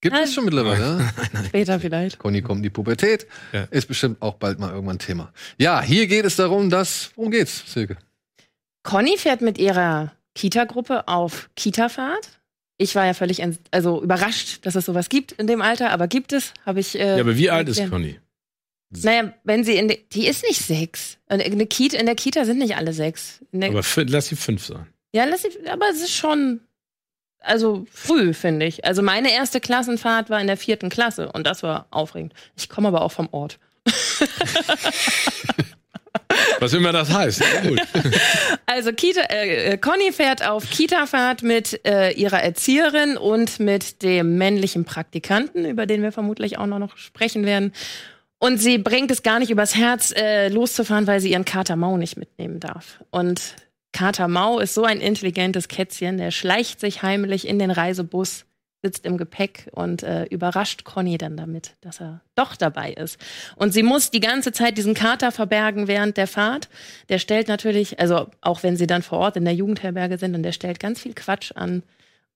Gibt es schon mittlerweile, ne? Wut. Später vielleicht. Conny kommt in die Pubertät. Ja. Ist bestimmt auch bald mal irgendwann Thema. Ja, hier geht es darum, dass. Worum geht's, Silke? Conny fährt mit ihrer Kita-Gruppe auf Kita-Fahrt. Ich war ja völlig also überrascht, dass es sowas gibt in dem Alter, aber gibt es, habe ich. Äh, Ja, aber wie alt ist. Conny? Naja, wenn sie in die ist nicht sechs. Und In der, Kita, in der Kita sind nicht alle sechs. Aber lass sie fünf sein. ja, lass sie, aber es ist schon, also früh, finde ich. Also meine erste Klassenfahrt war in der vierten Klasse und das war aufregend. Ich komme aber auch vom Ort. Was immer das heißt. Gut. Also Kita, äh, äh, Conny fährt auf Kita-Fahrt mit äh, ihrer Erzieherin und mit dem männlichen Praktikanten, über den wir vermutlich auch noch, noch sprechen werden. Und sie bringt es gar nicht übers Herz, äh, loszufahren, weil sie ihren Kater Mau nicht mitnehmen darf. Und Kater Mau ist so ein intelligentes Kätzchen, der schleicht sich heimlich in den Reisebus, sitzt im Gepäck und äh, überrascht Conny dann damit, dass er doch dabei ist. Und sie muss die ganze Zeit diesen Kater verbergen während der Fahrt. Der stellt natürlich, also auch wenn sie dann vor Ort in der Jugendherberge sind, und der stellt ganz viel Quatsch an.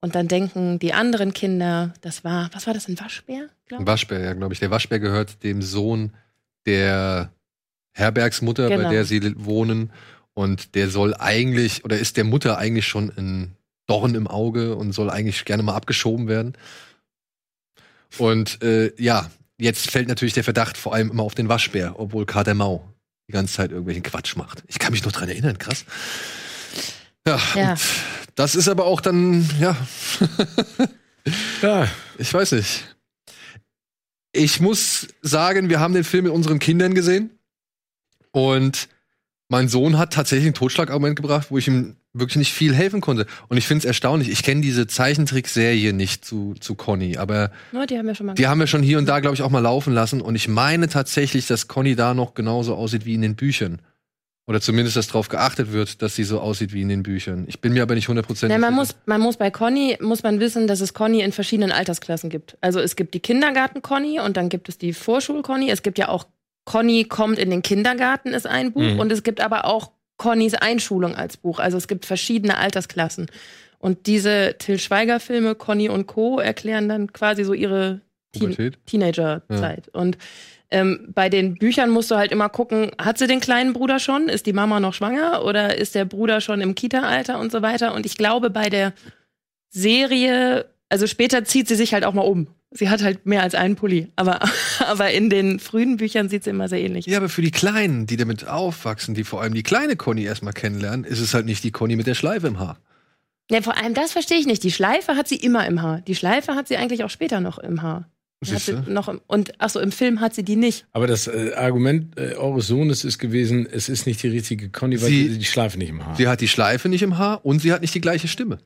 Und dann denken die anderen Kinder, das war, was war das, ein Waschbär? Ein? Waschbär, ja, glaube ich. Der Waschbär gehört dem Sohn der Herbergsmutter, bei Genau. der sie wohnen. Und der soll eigentlich, oder ist der Mutter eigentlich schon ein Dorn im Auge und soll eigentlich gerne mal abgeschoben werden. Und äh, ja, jetzt fällt natürlich der Verdacht vor allem immer auf den Waschbär, obwohl Kater Mau die ganze Zeit irgendwelchen Quatsch macht. Ich kann mich noch dran erinnern, krass. Ja, Ja. Und das ist aber auch dann, ja, Ja, ich weiß nicht. Ich muss sagen, wir haben den Film mit unseren Kindern gesehen. Und mein Sohn hat tatsächlich ein Totschlagargument gebracht, wo ich ihm wirklich nicht viel helfen konnte. Und ich finde es erstaunlich. Ich kenne diese Zeichentrickserie nicht zu, zu Conny, aber Ja, die haben wir schon mal die haben wir schon hier und da, glaube ich, auch mal laufen lassen. Und ich meine tatsächlich, dass Conny da noch genauso aussieht wie in den Büchern. Oder zumindest, dass darauf geachtet wird, dass sie so aussieht wie in den Büchern. Ich bin mir aber nicht hundertprozentig Ja, man sicher. muss, man muss bei Conny, muss man wissen, dass es Conny in verschiedenen Altersklassen gibt. Also es gibt die Kindergarten-Conny und dann gibt es die Vorschul-Conny. Es gibt ja auch Conny kommt in den Kindergarten ist ein Buch Mhm. und es gibt aber auch Connys Einschulung als Buch. Also es gibt verschiedene Altersklassen. Und diese Till Schweiger-Filme, Conny und Co., erklären dann quasi so ihre Teen. Teenager-Zeit. Und ähm, bei den Büchern musst du halt immer gucken, hat sie den kleinen Bruder schon? Ist die Mama noch schwanger? Oder ist der Bruder schon im Kita-Alter und so weiter? Und ich glaube, bei der Serie, also später zieht sie sich halt auch mal um. Sie hat halt mehr als einen Pulli. Aber, aber in den frühen Büchern sieht sie immer sehr ähnlich. Ja, aber für die Kleinen, die damit aufwachsen, die vor allem die kleine Conny erstmal kennenlernen, ist es halt nicht die Conny mit der Schleife im Haar. Ja, vor allem das verstehe ich nicht. Die Schleife hat sie immer im Haar. Die Schleife hat sie eigentlich auch später noch im Haar. Hat noch im, und ach so, im Film hat sie die nicht. aber das äh, Argument äh, eures Sohnes ist gewesen, es ist nicht die richtige Conny, weil Sie- die Schleife nicht im Haar. Sie hat die Schleife nicht im Haar und sie hat nicht die gleiche Stimme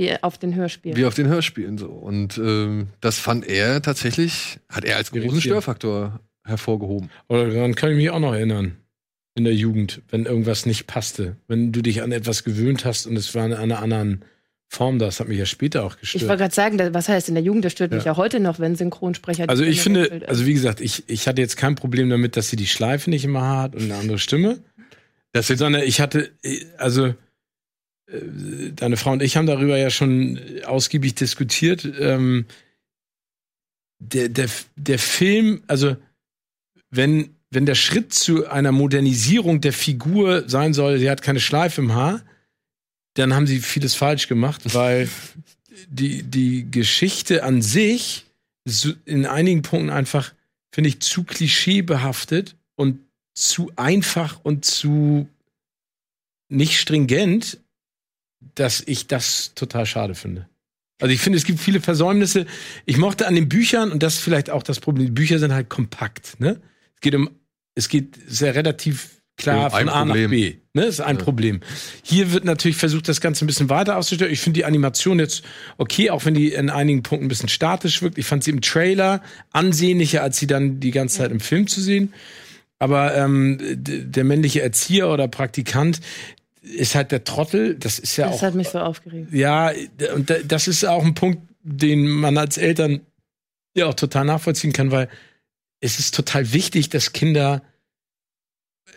Wie auf den Hörspielen. wie auf den Hörspielen so. Und ähm, das fand er tatsächlich, hat er als großen. Störfaktor hervorgehoben. Oder daran kann ich mich auch noch erinnern. In der Jugend, wenn irgendwas nicht passte. Wenn du dich an etwas gewöhnt hast und es war in einer anderen Form, das hat mich ja später auch Ich wollte gestört. gerade sagen, da- was heißt in der Jugend, das stört mich Ja. ja heute noch, wenn Synchronsprecher. die Also ich Stimme finde, also wie gesagt, ich, ich hatte jetzt kein Problem damit, dass sie die Schleife nicht im Haar hat und eine andere Stimme. Das Sondern ich hatte, äh, also deine Frau und ich haben darüber ja schon ausgiebig diskutiert. Ähm, der, der, der Film, also wenn, wenn der Schritt zu einer Modernisierung der Figur sein soll, sie hat keine Schleife im Haar, dann haben sie vieles falsch gemacht, weil die, die Geschichte an sich in einigen Punkten einfach, finde ich, zu klischeebehaftet und zu einfach und zu nicht stringent, dass ich das total schade finde. Also ich finde, es gibt viele Versäumnisse. Ich mochte an den Büchern, und das ist vielleicht auch das Problem, die Bücher sind halt kompakt, ne? Es geht um, es geht sehr relativ klar von A nach Problem. B. Ne, ist ein Problem. Hier wird natürlich versucht, das Ganze ein bisschen weiter auszustellen. Ich finde die Animation jetzt okay, auch wenn die in einigen Punkten ein bisschen statisch wirkt. Ich fand sie im Trailer ansehnlicher, als sie dann die ganze Zeit im Film zu sehen. Aber ähm, der männliche Erzieher oder Praktikant ist halt der Trottel. Das ist ja Das auch hat mich so aufgeregt. ja, und da- das ist auch ein Punkt, den man als Eltern ja auch total nachvollziehen kann, weil es ist total wichtig, dass Kinder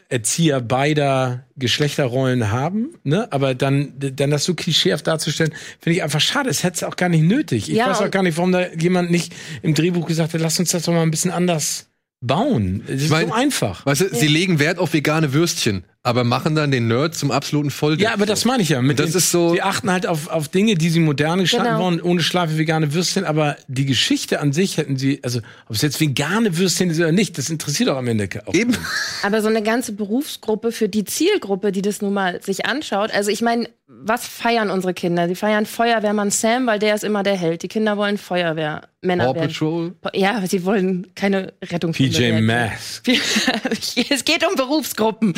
Erzieher beider Geschlechterrollen haben, ne? Aber dann, dann das so klischeehaft darzustellen, finde ich einfach schade. Es hätte es auch gar nicht nötig. Ich Ja, weiß auch gar nicht, warum da jemand nicht im Drehbuch gesagt hat, lass uns das doch mal ein bisschen anders bauen. Es ist mein- so einfach. Weißt du, sie legen Wert auf vegane Würstchen, aber machen dann den Nerd zum absoluten Volldepp. Ja, aber das meine ich ja. Mit Das den- ist so- Sie achten halt auf, auf Dinge, die sie modern gestalten Genau. wollen, ohne Schleife vegane Würstchen, aber die Geschichte an sich hätten sie, also ob es jetzt vegane Würstchen ist oder nicht, das interessiert auch am Ende auch. Eben. Aber so eine ganze Berufsgruppe für die Zielgruppe, die das nun mal sich anschaut. Also ich meine, was feiern unsere Kinder? Sie feiern Feuerwehrmann Sam, weil der ist immer der Held. Die Kinder wollen Feuerwehrmänner Paw werden. Patrol. Ja, sie wollen keine Rettungshunde PJ. Masks. es geht um Berufsgruppen.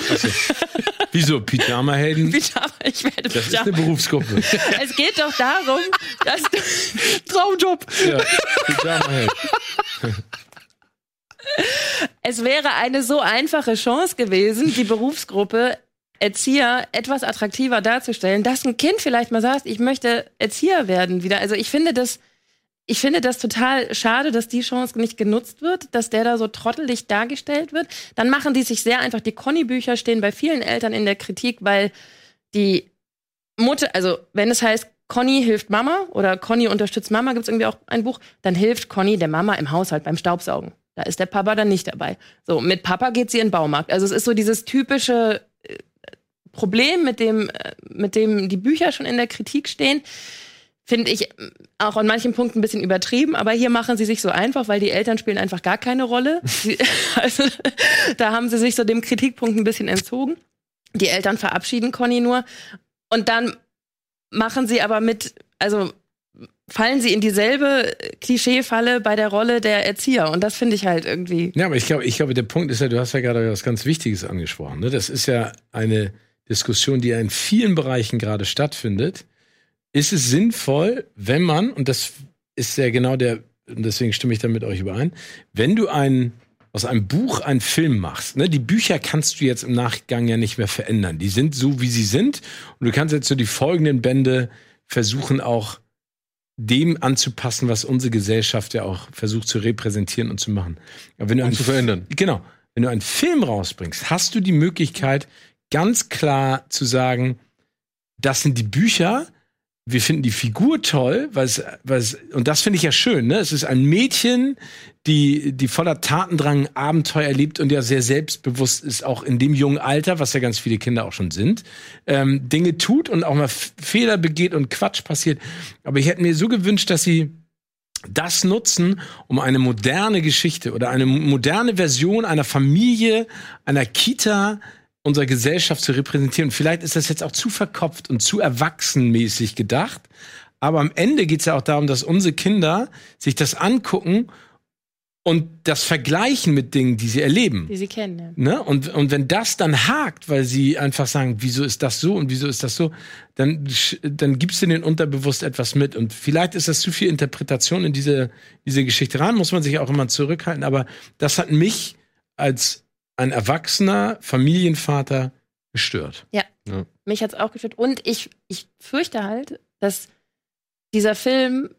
Wieso? Pyjama-Helden? Pyjama, ich werde Das ist Pyjama. eine Berufsgruppe. Es geht doch darum, dass du Traumjob. ja, Pyjama-Held. Es wäre eine so einfache Chance gewesen, die Berufsgruppe Erzieher etwas attraktiver darzustellen, dass ein Kind vielleicht mal sagt, ich möchte Erzieher werden wieder. Also ich finde das, ich finde das total schade, dass die Chance nicht genutzt wird, dass der da so trottelig dargestellt wird. Dann machen die sich sehr einfach, die Conny-Bücher stehen bei vielen Eltern in der Kritik, weil die Mutter, also wenn es heißt, Conny hilft Mama oder Conny unterstützt Mama, gibt es irgendwie auch ein Buch, dann hilft Conny der Mama im Haushalt beim Staubsaugen. Da ist der Papa dann nicht dabei. So, mit Papa geht sie in den Baumarkt. Also es ist so dieses typische Problem, mit dem, äh, mit dem die Bücher schon in der Kritik stehen. Finde ich auch an manchen Punkten ein bisschen übertrieben, aber hier machen sie sich so einfach, weil die Eltern spielen einfach gar keine Rolle. Sie, also, da haben sie sich so dem Kritikpunkt ein bisschen entzogen. Die Eltern verabschieden Conny nur. Und dann machen sie aber mit, also fallen sie in dieselbe Klischeefalle bei der Rolle der Erzieher. Und das finde ich halt irgendwie. Ja, aber ich glaube, ich glaube, der Punkt ist ja, du hast ja gerade was ganz Wichtiges angesprochen. Ne? Das ist ja eine Diskussion, die ja in vielen Bereichen gerade stattfindet. Ist es sinnvoll, wenn man, und das ist ja genau der, und deswegen stimme ich da mit euch überein, wenn du ein, aus einem Buch einen Film machst, ne, die Bücher kannst du jetzt im Nachgang ja nicht mehr verändern. Die sind so, wie sie sind. Und du kannst jetzt so die folgenden Bände versuchen auch dem anzupassen, was unsere Gesellschaft ja auch versucht zu repräsentieren und zu machen. Aber wenn du Und einen zu verändern. Genau. Wenn du einen Film rausbringst, hast du die Möglichkeit, ganz klar zu sagen, das sind die Bücher, wir finden die Figur toll, weil es, und das finde ich ja schön, ne? Es ist ein Mädchen, die, die voller Tatendrang Abenteuer erlebt und ja sehr selbstbewusst ist, auch in dem jungen Alter, was ja ganz viele Kinder auch schon sind, ähm, Dinge tut und auch mal Fehler begeht und Quatsch passiert. Aber ich hätte mir so gewünscht, dass sie das nutzen, um eine moderne Geschichte oder eine moderne Version einer Familie, einer Kita unserer Gesellschaft zu repräsentieren. Vielleicht ist das jetzt auch zu verkopft und zu erwachsenmäßig gedacht. Aber am Ende geht es ja auch darum, dass unsere Kinder sich das angucken und das vergleichen mit Dingen, die sie erleben. Die sie kennen. Ja. Ne? Und, und wenn das dann hakt, weil sie einfach sagen, wieso ist das so und wieso ist das so, dann, dann gibst du den unterbewusst etwas mit. Und vielleicht ist das zu viel Interpretation in diese, diese Geschichte rein, muss man sich auch immer zurückhalten. Aber das hat mich als ein erwachsener Familienvater gestört. Mich hat's auch gestört. Und ich, ich fürchte halt, dass dieser Film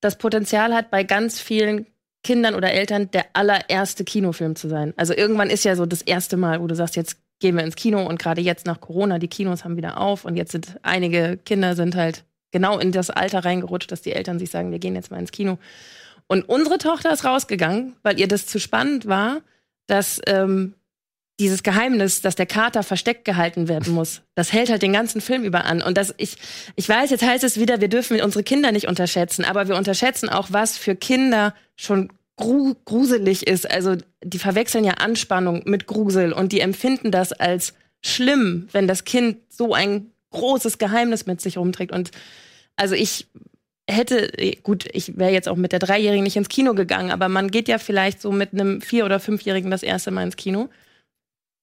das Potenzial hat, bei ganz vielen Kindern oder Eltern der allererste Kinofilm zu sein. Also irgendwann ist ja so das erste Mal, wo du sagst, jetzt gehen wir ins Kino und gerade jetzt nach Corona, die Kinos haben wieder auf und jetzt sind einige Kinder sind halt genau in das Alter reingerutscht, dass die Eltern sich sagen, wir gehen jetzt mal ins Kino. Und unsere Tochter ist rausgegangen, weil ihr das zu spannend war, dass ähm, dieses Geheimnis, dass der Kater versteckt gehalten werden muss, das hält halt den ganzen Film über an. Und das, ich, ich weiß, jetzt heißt es wieder, wir dürfen unsere Kinder nicht unterschätzen, aber wir unterschätzen auch, was für Kinder schon gru gruselig ist. Also die verwechseln ja Anspannung mit Grusel und die empfinden das als schlimm, wenn das Kind so ein großes Geheimnis mit sich rumträgt. Und also ich hätte, gut, ich wäre jetzt auch mit der Dreijährigen nicht ins Kino gegangen, aber man geht ja vielleicht so mit einem Vier- oder Fünfjährigen das erste Mal ins Kino.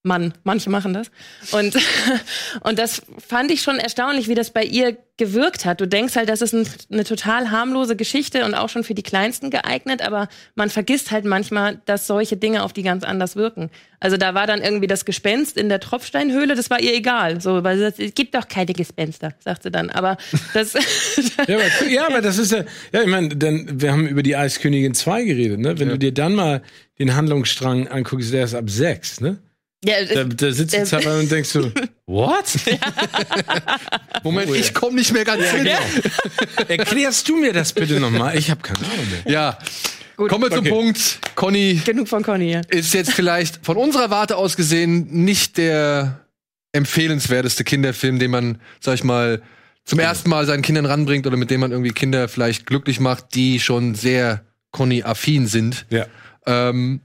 Mann, manche machen das. Und, und das fand ich schon erstaunlich, wie das bei ihr gewirkt hat. Du denkst halt, das ist ein, eine total harmlose Geschichte und auch schon für die Kleinsten geeignet, aber man vergisst halt manchmal, dass solche Dinge auf die ganz anders wirken. Also da war dann irgendwie das Gespenst in der Tropfsteinhöhle, das war ihr egal. So, weil sie sagt, es gibt doch keine Gespenster, sagt sie dann. Aber das, Ja, aber, ja, aber das ist ja, ja, ich meine, denn wir haben über die Eiskönigin 2 geredet, ne? Wenn du dir dann mal den Handlungsstrang anguckst, der ist ab 6, ne? Ja, Da, da sitzt du Äh, zweimal und denkst so, what? Moment, ich komme nicht mehr ganz hin. genau. Erklärst du mir das bitte nochmal? Ich habe keine Ahnung mehr. Ja. Kommen wir zum Okay. Punkt. Conny genug von Conny. Ja. ist jetzt vielleicht von unserer Warte aus gesehen nicht der empfehlenswerteste Kinderfilm, den man, sag ich mal, zum ersten Mal seinen Kindern ranbringt oder mit dem man irgendwie Kinder vielleicht glücklich macht, die schon sehr Conny-affin sind. Ja. Ähm,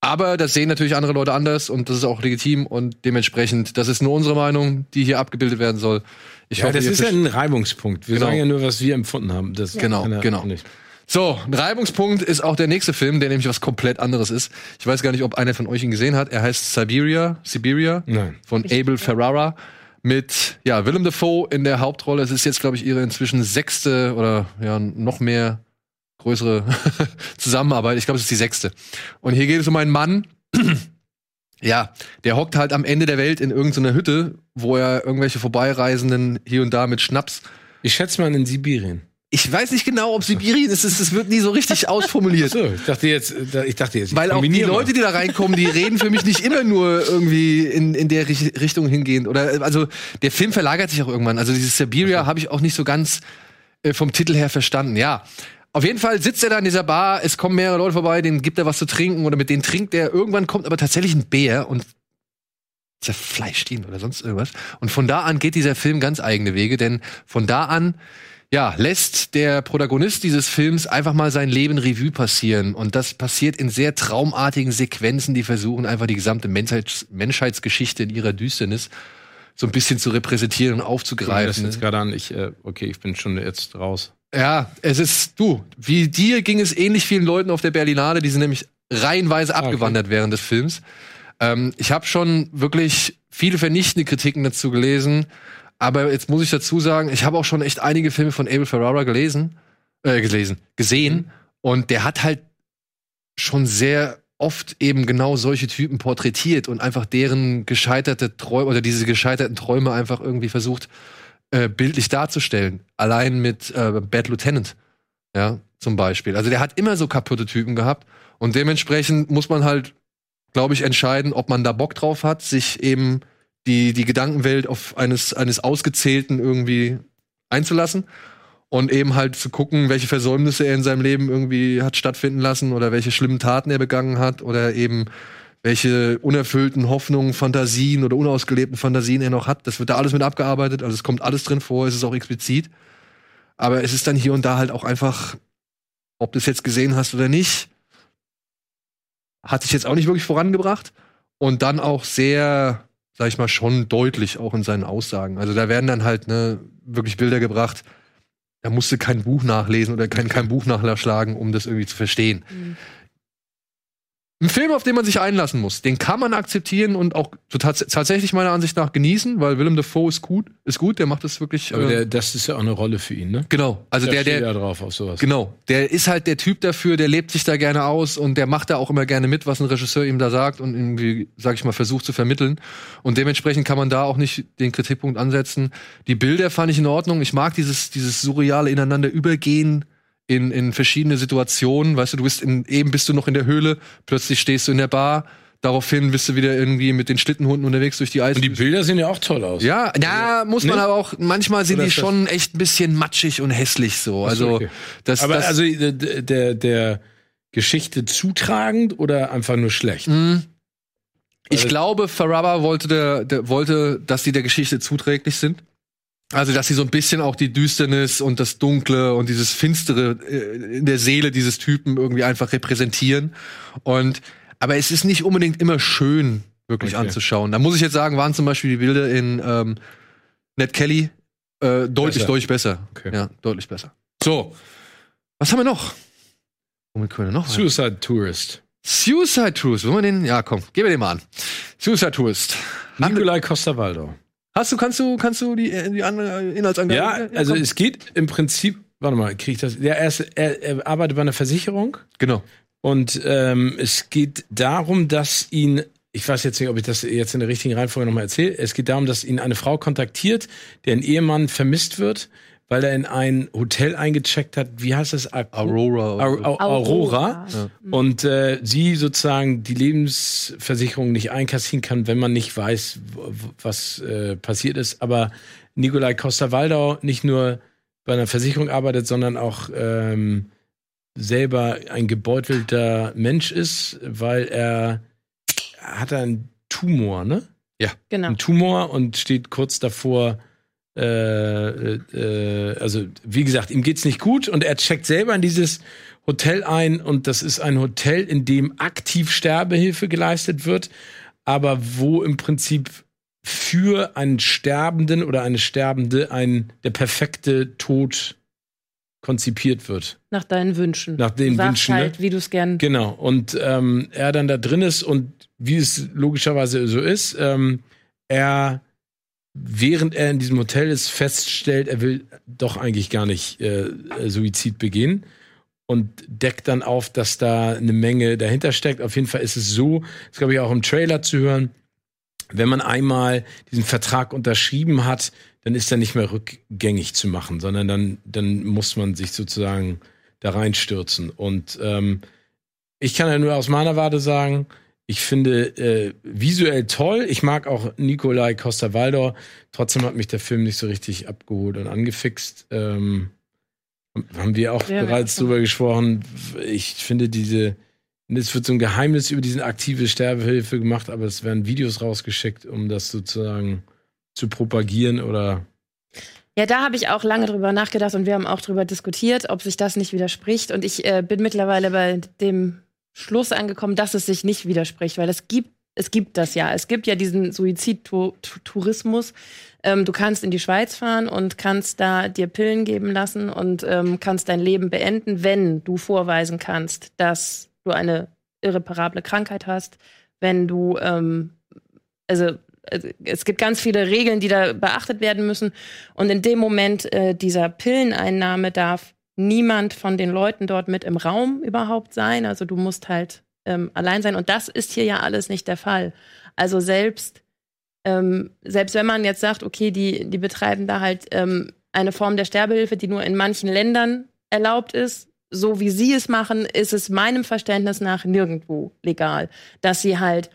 aber das sehen natürlich andere Leute anders und das ist auch legitim und dementsprechend, das ist nur unsere Meinung, die hier abgebildet werden soll. Ich Ja, hoffe, das ist ja ein Reibungspunkt. Wir Genau. sagen ja nur, was wir empfunden haben. Das Genau, genau. Nicht. So, ein Reibungspunkt ist auch der nächste Film, der nämlich was komplett anderes ist. Ich weiß gar nicht, ob einer von euch ihn gesehen hat. Er heißt Siberia, Siberia Nein. von Abel Ferrara mit ja, Willem Dafoe in der Hauptrolle. Es ist jetzt, glaube ich, ihre inzwischen sechste oder ja, noch mehr größere Zusammenarbeit. Ich glaube, es ist die sechste. Und hier geht es um einen Mann, ja, der hockt halt am Ende der Welt in irgendeiner Hütte, wo er irgendwelche Vorbeireisenden hier und da mit Schnaps Ich schätze mal in Sibirien. ich weiß nicht genau, ob Sibirien ist. Es wird nie so richtig ausformuliert. So, ich dachte jetzt, ich dachte jetzt, ich Weil auch die. Leute, die da reinkommen, die reden für mich nicht immer nur irgendwie in, in der Rich- Richtung hingehend. Oder also der Film verlagert sich auch irgendwann. Also dieses Siberia habe ich auch nicht so ganz äh, vom Titel her verstanden. Ja. Auf jeden Fall sitzt er da in dieser Bar, es kommen mehrere Leute vorbei, denen gibt er was zu trinken oder mit denen trinkt er. Irgendwann kommt aber tatsächlich ein Bär und zerfleischt ihn oder sonst irgendwas. Und von da an geht dieser Film ganz eigene Wege, denn von da an ja, lässt der Protagonist dieses Films einfach mal sein Leben Revue passieren. Und das passiert in sehr traumartigen Sequenzen, die versuchen einfach die gesamte Menschheits Menschheitsgeschichte in ihrer Düsternis so ein bisschen zu repräsentieren und Guck mir das aufzugreifen. jetzt gerade an. Ich, äh, okay, ich bin schon jetzt raus. Ja, es ist du. Wie dir ging es ähnlich vielen Leuten auf der Berlinale, die sind nämlich reihenweise okay. abgewandert während des Films. Ähm, ich habe schon wirklich viele vernichtende Kritiken dazu gelesen, aber jetzt muss ich dazu sagen, ich habe auch schon echt einige Filme von Abel Ferrara gelesen, äh, gelesen, gesehen und der hat halt schon sehr oft eben genau solche Typen porträtiert und einfach deren gescheiterte Träume oder diese gescheiterten Träume einfach irgendwie versucht äh, bildlich darzustellen. Allein mit äh, Bad Lieutenant, ja, zum Beispiel. Also der hat immer so kaputte Typen gehabt und dementsprechend muss man halt, glaube ich, entscheiden, ob man da Bock drauf hat, sich eben die, die Gedankenwelt auf eines, eines Ausgezählten irgendwie einzulassen und eben halt zu gucken, welche Versäumnisse er in seinem Leben irgendwie hat stattfinden lassen oder welche schlimmen Taten er begangen hat oder eben welche unerfüllten Hoffnungen, Fantasien oder unausgelebten Fantasien er noch hat. Das wird da alles mit abgearbeitet, also es kommt alles drin vor, es ist auch explizit. Aber es ist dann hier und da halt auch einfach, ob du es jetzt gesehen hast oder nicht, hat sich jetzt auch nicht wirklich vorangebracht. Und dann auch sehr, sag ich mal, schon deutlich auch in seinen Aussagen. Also da werden dann halt ne, wirklich Bilder gebracht, da musst du kein Buch nachlesen oder kein, kein Buch nachschlagen, um das irgendwie zu verstehen. Ein Film, auf den man sich einlassen muss, den kann man akzeptieren und auch so tats tatsächlich meiner Ansicht nach genießen, weil Willem Dafoe ist gut, ist gut, der macht das wirklich. Aber äh, der, das ist ja auch eine Rolle für ihn, ne? genau, also der, steht der, ja drauf auf sowas. Genau, der ist halt der Typ dafür, der lebt sich da gerne aus und der macht da auch immer gerne mit, was ein Regisseur ihm da sagt und irgendwie, sag ich mal, versucht zu vermitteln. Und dementsprechend kann man da auch nicht den Kritikpunkt ansetzen. Die Bilder fand ich in Ordnung. Ich mag dieses, dieses surreale ineinander übergehen in, in verschiedene Situationen. Weißt du, du bist in, eben bist du noch in der Höhle, plötzlich stehst du in der Bar, daraufhin bist du wieder irgendwie mit den Schlittenhunden unterwegs durch die Eis. Und die Bilder sehen ja auch toll aus. Ja, na, muss man Ne? aber auch, manchmal sind Oder die schon echt ein bisschen matschig und hässlich so. Also, okay. das, Aber das, also äh, d- der, der Geschichte zutragend oder einfach nur schlecht? mh, ich Weil- glaube, Faraba wollte, der, der, wollte, dass die der Geschichte zuträglich sind. Also, dass sie so ein bisschen auch die Düsternis und das Dunkle und dieses Finstere äh, in der Seele dieses Typen irgendwie einfach repräsentieren. Und, aber es ist nicht unbedingt immer schön, wirklich Okay. anzuschauen. Da muss ich jetzt sagen, waren zum Beispiel die Bilder in ähm, Ned Kelly äh, deutlich, Besser. deutlich besser. Okay. Ja, deutlich besser. So, was haben wir noch? Womit können wir noch? Suicide Tourist. Suicide Cruise, wollen wir den? Ja, komm, gehen wir den mal an. Suicide Tourist. Nikolai Costa-Waldau. Hast du, kannst du, kannst du die, die andere Inhaltsangabe? Ja, also komm. es geht im Prinzip, warte mal, kriege ich das? Ja, er, ist, er, er arbeitet bei einer Versicherung genau. und ähm, es geht darum, dass ihn, ich weiß jetzt nicht, ob ich das jetzt in der richtigen Reihenfolge nochmal erzähle, es geht darum, dass ihn eine Frau kontaktiert, deren Ehemann vermisst wird, weil er in ein Hotel eingecheckt hat, wie heißt das? Ar Aurora. Ar Ar Aurora. Ja. Und äh, sie sozusagen die Lebensversicherung nicht einkassieren kann, wenn man nicht weiß, was äh, passiert ist. Aber Nikolai Costa-Waldau nicht nur bei einer Versicherung arbeitet, sondern auch ähm, selber ein gebeutelter Mensch ist, weil er hat einen Tumor, ne? Genau. Einen Tumor und steht kurz davor. Äh, äh, also wie gesagt, ihm geht's nicht gut und er checkt selber in dieses Hotel ein und das ist ein Hotel, in dem aktiv Sterbehilfe geleistet wird, aber wo im Prinzip für einen Sterbenden oder eine Sterbende ein der perfekte Tod konzipiert wird. Nach deinen Wünschen. Nach den du Wünschen, ne? halt, wie du es gern. Genau. Und ähm, er dann da drin ist und wie es logischerweise so ist, ähm, er, während er in diesem Hotel ist, feststellt, er will doch eigentlich gar nicht äh, Suizid begehen und deckt dann auf, dass da eine Menge dahinter steckt. Auf jeden Fall ist es so, das glaube ich auch im Trailer zu hören, wenn man einmal diesen Vertrag unterschrieben hat, dann ist er nicht mehr rückgängig zu machen, sondern dann, dann muss man sich sozusagen da reinstürzen. Und ähm, ich kann ja nur aus meiner Warte sagen, ich finde äh, visuell toll. Ich mag auch Nikolai Costa-Waldau. Trotzdem hat mich der Film nicht so richtig abgeholt und angefixt. Ähm, haben wir auch Ja, bereits schon. drüber gesprochen. Ich finde diese, es wird so ein Geheimnis über diese aktive Sterbehilfe gemacht, aber es werden Videos rausgeschickt, um das sozusagen zu propagieren oder Ja, da habe ich auch lange drüber nachgedacht und wir haben auch drüber diskutiert, ob sich das nicht widerspricht. Und ich äh, bin mittlerweile bei dem Schluss angekommen, dass es sich nicht widerspricht, weil es gibt, es gibt das ja. Es gibt ja diesen Suizidtourismus. Ähm, du kannst in die Schweiz fahren und kannst da dir Pillen geben lassen und ähm, kannst dein Leben beenden, wenn du vorweisen kannst, dass du eine irreparable Krankheit hast, wenn du ähm, also also es gibt ganz viele Regeln, die da beachtet werden müssen. Und in dem Moment äh, dieser Pilleneinnahme darf niemand von den Leuten dort mit im Raum überhaupt sein. Also du musst halt ähm, allein sein. Und das ist hier ja alles nicht der Fall. Also selbst, ähm, selbst wenn man jetzt sagt, okay, die, die betreiben da halt ähm, eine Form der Sterbehilfe, die nur in manchen Ländern erlaubt ist, so wie sie es machen, ist es meinem Verständnis nach nirgendwo legal, dass sie halt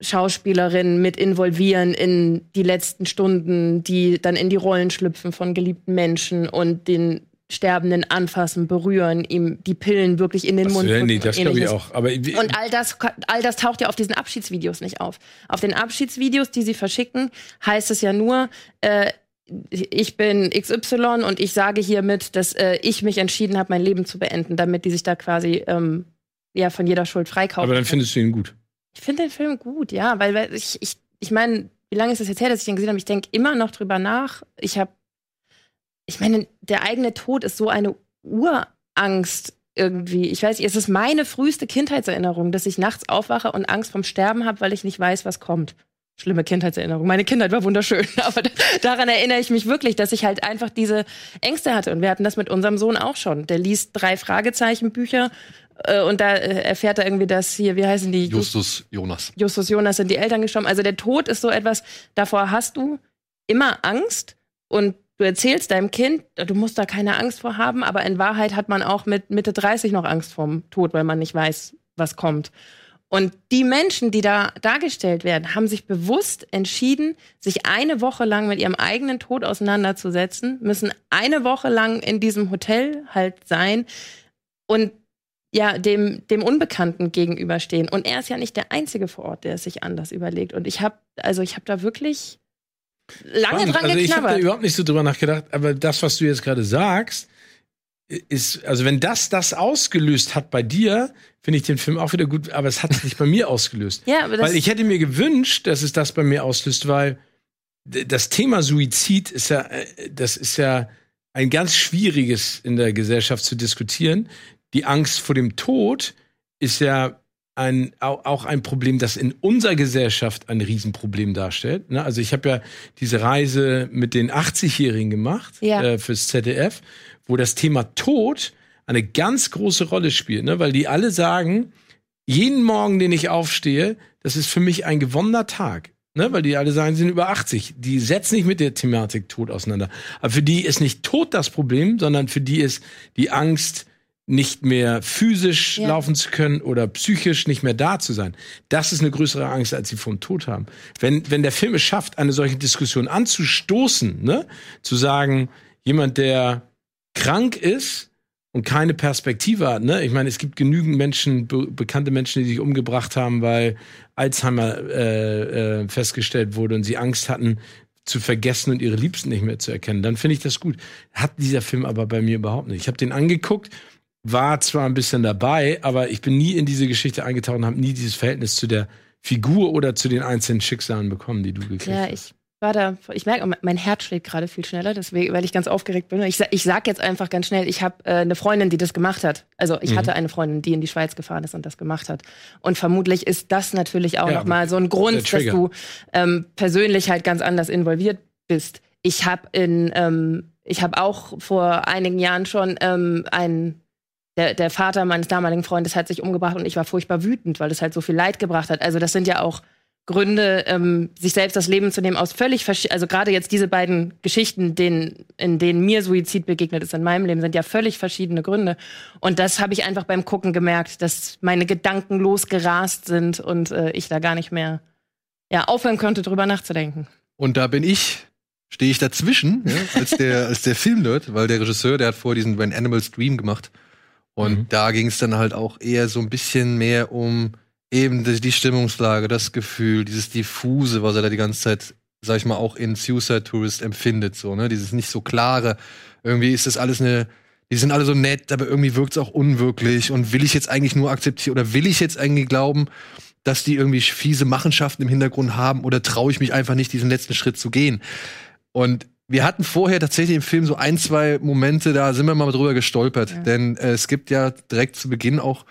Schauspielerinnen mit involvieren in die letzten Stunden, die dann in die Rollen schlüpfen von geliebten Menschen und den Sterbenden anfassen, berühren, ihm die Pillen wirklich in den Ach Mund ja, nee, das und glaube ich auch. Aber Und all das, all das taucht ja auf diesen Abschiedsvideos nicht auf. Auf den Abschiedsvideos, die sie verschicken, heißt es ja nur, äh, ich bin XY und ich sage hiermit, dass äh, ich mich entschieden habe, mein Leben zu beenden, damit die sich da quasi ähm, ja von jeder Schuld freikaufen. aber dann können. findest du ihn gut. Ich finde den Film gut, ja, weil, weil ich, ich, ich meine, wie lange ist es jetzt her, dass ich den gesehen habe? Ich denke immer noch drüber nach. Ich habe, ich meine, der eigene Tod ist so eine Urangst irgendwie. Ich weiß nicht, es ist meine früheste Kindheitserinnerung, dass ich nachts aufwache und Angst vom Sterben habe, weil ich nicht weiß, was kommt. Schlimme Kindheitserinnerung. Meine Kindheit war wunderschön, aber da- daran erinnere ich mich wirklich, dass ich halt einfach diese Ängste hatte. Und wir hatten das mit unserem Sohn auch schon. Der liest drei Fragezeichen-Bücher äh, und da äh, erfährt er irgendwie, dass hier, wie heißen die? Justus Jonas. Justus Jonas sind die Eltern gestorben. Also der Tod ist so etwas, davor hast du immer Angst und du erzählst deinem Kind, du musst da keine Angst vor haben, aber in Wahrheit hat man auch mit Mitte 30 noch Angst vorm Tod, weil man nicht weiß, was kommt. Und die Menschen, die da dargestellt werden, haben sich bewusst entschieden, sich eine Woche lang mit ihrem eigenen Tod auseinanderzusetzen, müssen eine Woche lang in diesem Hotel halt sein und ja, dem, dem Unbekannten gegenüberstehen. Und er ist ja nicht der Einzige vor Ort, der es sich anders überlegt. Und ich habe, also ich habe da wirklich lange Spannend. dran also ich habe da überhaupt nicht so drüber nachgedacht, aber das, was du jetzt gerade sagst, ist, also wenn das das ausgelöst hat bei dir, finde ich den Film auch wieder gut, aber es hat es nicht bei mir ausgelöst. Ja, aber das, weil ich hätte mir gewünscht, dass es das bei mir auslöst, weil das Thema Suizid ist ja, äh, das ist ja ein ganz schwieriges in der Gesellschaft zu diskutieren. Die Angst vor dem Tod ist ja ein, au- auch ein Problem, das in unserer Gesellschaft ein Riesenproblem darstellt. Ne? Also ich habe ja diese Reise mit den 80-Jährigen gemacht Ja. äh, fürs ZDF, wo das Thema Tod eine ganz große Rolle spielt, ne? weil die alle sagen, jeden Morgen, den ich aufstehe, das ist für mich ein gewonnener Tag. Ne, weil die alle sagen, sie sind über 80. Die setzen nicht mit der Thematik Tod auseinander. Aber für die ist nicht Tod das Problem, sondern für die ist die Angst, nicht mehr physisch Ja. laufen zu können oder psychisch nicht mehr da zu sein. Das ist eine größere Angst, als sie vom Tod haben. Wenn, wenn der Film es schafft, eine solche Diskussion anzustoßen, ne, zu sagen, jemand, der krank ist, und keine Perspektive hat. Ne? Ich meine, es gibt genügend Menschen, be bekannte Menschen, die sich umgebracht haben, weil Alzheimer äh, äh, festgestellt wurde und sie Angst hatten, zu vergessen und ihre Liebsten nicht mehr zu erkennen. Dann finde ich das gut. Hat dieser Film aber bei mir überhaupt nicht. Ich habe den angeguckt, war zwar ein bisschen dabei, aber ich bin nie in diese Geschichte eingetaucht und habe nie dieses Verhältnis zu der Figur oder zu den einzelnen Schicksalen bekommen, die du gekriegt Ja, hast. ich war da, ich merke, mein Herz schlägt gerade viel schneller, deswegen, weil ich ganz aufgeregt bin. Ich, ich sag jetzt einfach ganz schnell, ich habe äh, eine Freundin, die das gemacht hat. Also ich Mhm. hatte eine Freundin, die in die Schweiz gefahren ist und das gemacht hat. Und vermutlich ist das natürlich auch Ja, noch mal so ein Grund, dass du ähm, persönlich halt ganz anders involviert bist. Ich habe in, ähm, ich habe auch vor einigen Jahren schon ähm, einen der, der Vater meines damaligen Freundes hat sich umgebracht und ich war furchtbar wütend, weil es halt so viel Leid gebracht hat. Also das sind ja auch Gründe, ähm, sich selbst das Leben zu nehmen aus völlig verschi- also gerade jetzt diese beiden Geschichten, denen, in denen mir Suizid begegnet ist in meinem Leben, sind ja völlig verschiedene Gründe. Und das habe ich einfach beim Gucken gemerkt, dass meine Gedanken losgerast sind und äh, ich da gar nicht mehr ja, aufhören konnte, drüber nachzudenken. Und da bin ich, stehe ich dazwischen, ja, als der, als der Filmnerd, weil der Regisseur, der hat vorher diesen When Animals Dream gemacht. Und Mhm. da ging es dann halt auch eher so ein bisschen mehr um eben die, die Stimmungslage, das Gefühl, dieses diffuse, was er da die ganze Zeit, sag ich mal, auch in Suicide Tourist empfindet, so, ne? Dieses nicht so klare. Irgendwie ist das alles eine, die sind alle so nett, aber irgendwie wirkt es auch unwirklich. Und will ich jetzt eigentlich nur akzeptieren oder will ich jetzt eigentlich glauben, dass die irgendwie fiese Machenschaften im Hintergrund haben oder traue ich mich einfach nicht, diesen letzten Schritt zu gehen? Und wir hatten vorher tatsächlich im Film so ein, zwei Momente, da sind wir mal drüber gestolpert. Ja. Denn äh, es gibt ja direkt zu Beginn auch,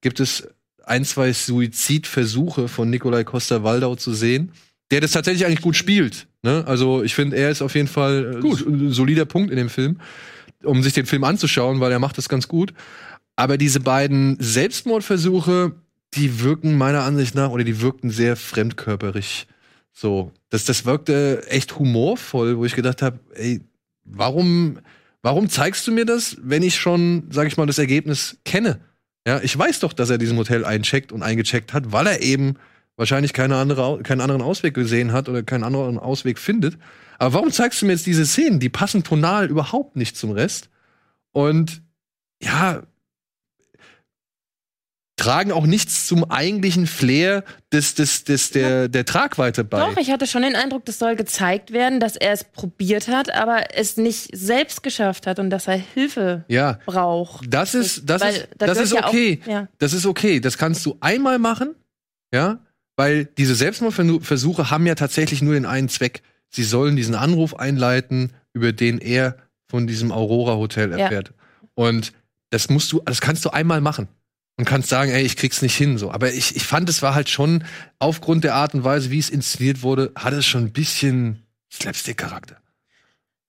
gibt es ein, zwei Suizidversuche von Nikolai Costa-Waldau zu sehen, der das tatsächlich eigentlich gut spielt. Ne? Also ich finde, er ist auf jeden Fall äh, Gut. ein solider Punkt in dem Film, um sich den Film anzuschauen, weil er macht das ganz gut. Aber diese beiden Selbstmordversuche, die wirken meiner Ansicht nach, oder die wirkten sehr fremdkörperig. So, das, das wirkte echt humorvoll, wo ich gedacht habe, ey, warum, warum zeigst du mir das, wenn ich schon, sag ich mal, das Ergebnis kenne? Ja, ich weiß doch, dass er diesem Hotel eincheckt und eingecheckt hat, weil er eben wahrscheinlich keine andere, keinen anderen Ausweg gesehen hat oder keinen anderen Ausweg findet. Aber warum zeigst du mir jetzt diese Szenen? Die passen tonal überhaupt nicht zum Rest. Und ja, tragen auch nichts zum eigentlichen Flair des, des, des, der, der Tragweite bei. Doch, ich hatte schon den Eindruck, das soll gezeigt werden, dass er es probiert hat, aber es nicht selbst geschafft hat und dass er Hilfe ja, braucht. das ist, das Weil ist, da das ist ja auch- okay. ja. Das ist okay. Das kannst du einmal machen, ja, weil diese Selbstmordversuche haben ja tatsächlich nur den einen Zweck. Sie sollen diesen Anruf einleiten, über den er von diesem Aurora Hotel Ja. erfährt. Und das musst du, das kannst du einmal machen. Und kannst sagen, ey, ich krieg's nicht hin, so. Aber ich, ich fand, es war halt schon, aufgrund der Art und Weise, wie es inszeniert wurde, hat es schon ein bisschen Slapstick-Charakter.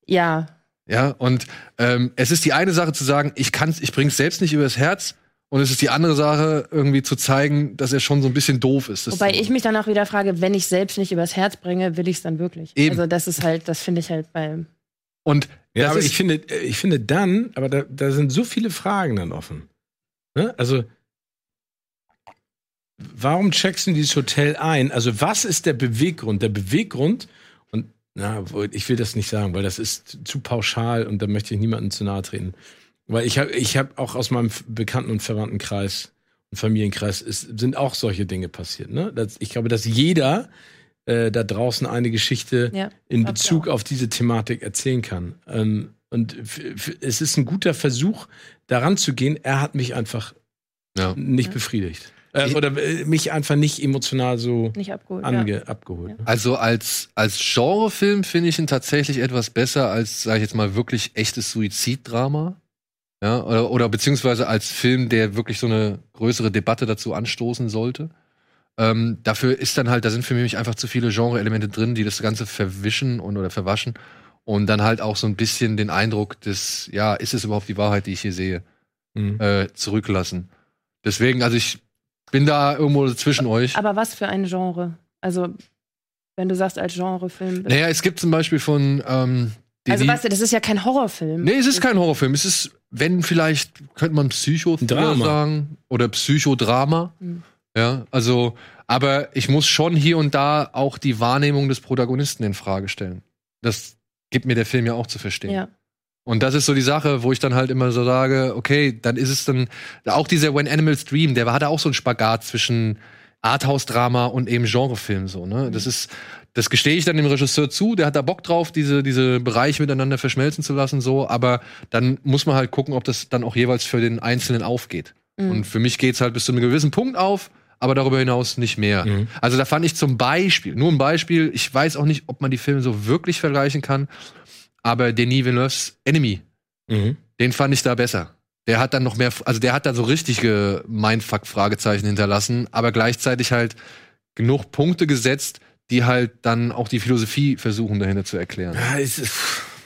Ja, Ja, und ähm, es ist die eine Sache zu sagen, ich kann's, ich bring's selbst nicht übers Herz. Und es ist die andere Sache, irgendwie zu zeigen, dass er schon so ein bisschen doof ist. Das wobei ich mich dann auch wieder frage, wenn ich selbst nicht übers Herz bringe, will ich es dann wirklich. Eben. Also das ist halt, das finde ich halt bei Und Ja, aber ich finde, ich finde dann, aber da, da sind so viele Fragen dann offen. Ne? Also, warum checkst du dieses Hotel ein? Also, was ist der Beweggrund? Der Beweggrund, und na, ich will das nicht sagen, weil das ist zu pauschal und da möchte ich niemandem zu nahe treten. Weil ich habe ich hab auch aus meinem Bekannten- und Verwandtenkreis und Familienkreis ist, sind auch solche Dinge passiert. Ne? Das, ich glaube, dass jeder äh, da draußen eine Geschichte Ja, in Bezug auf diese Thematik erzählen kann. Ähm, und es ist ein guter Versuch, daran zu gehen. Er hat mich einfach Ja. nicht Ja. befriedigt. Äh, oder äh, mich einfach nicht emotional so nicht abgeholt. ja. ange abgeholt. ne? also als, als Genrefilm finde ich ihn tatsächlich etwas besser als, sage ich jetzt mal, wirklich echtes Suiziddrama. Ja, oder, oder beziehungsweise als Film, der wirklich so eine größere Debatte dazu anstoßen sollte. Ähm, dafür ist dann halt, da sind für mich einfach zu viele Genre-Elemente drin, die das Ganze verwischen und oder verwaschen und dann halt auch so ein bisschen den Eindruck des, ja, ist es überhaupt die Wahrheit, die ich hier sehe, Mhm. äh, zurücklassen. Deswegen, also ich bin da irgendwo zwischen euch. Aber was für ein Genre? Also, wenn du sagst als Genrefilm. Naja, es gibt zum Beispiel von ähm, also, weißt du, das ist ja kein Horrorfilm. Nee, es ist kein Horrorfilm. Es ist, wenn vielleicht, könnte man Psychothriller Drama. sagen. Oder Psychodrama. Hm. Ja, also, aber ich muss schon hier und da auch die Wahrnehmung des Protagonisten in Frage stellen. Das gibt mir der Film ja auch zu verstehen. Ja. Und das ist so die Sache, wo ich dann halt immer so sage, okay, dann ist es dann, auch dieser When Animals Dream, der hatte auch so einen Spagat zwischen Arthouse-Drama und eben Genrefilm so, ne? Das ist, das gestehe ich dann dem Regisseur zu, der hat da Bock drauf, diese, diese Bereiche miteinander verschmelzen zu lassen, so, aber dann muss man halt gucken, ob das dann auch jeweils für den Einzelnen aufgeht. Mhm. Und für mich geht's halt bis zu einem gewissen Punkt auf, aber darüber hinaus nicht mehr. Mhm. Also da fand ich zum Beispiel, nur ein Beispiel, ich weiß auch nicht, ob man die Filme so wirklich vergleichen kann, aber Denis Villeneuve's Enemy, Mhm. den fand ich da besser. Der hat dann noch mehr, also der hat da so richtige Mindfuck-Fragezeichen hinterlassen, aber gleichzeitig halt genug Punkte gesetzt, die halt dann auch die Philosophie versuchen dahinter zu erklären. Ja, es ist,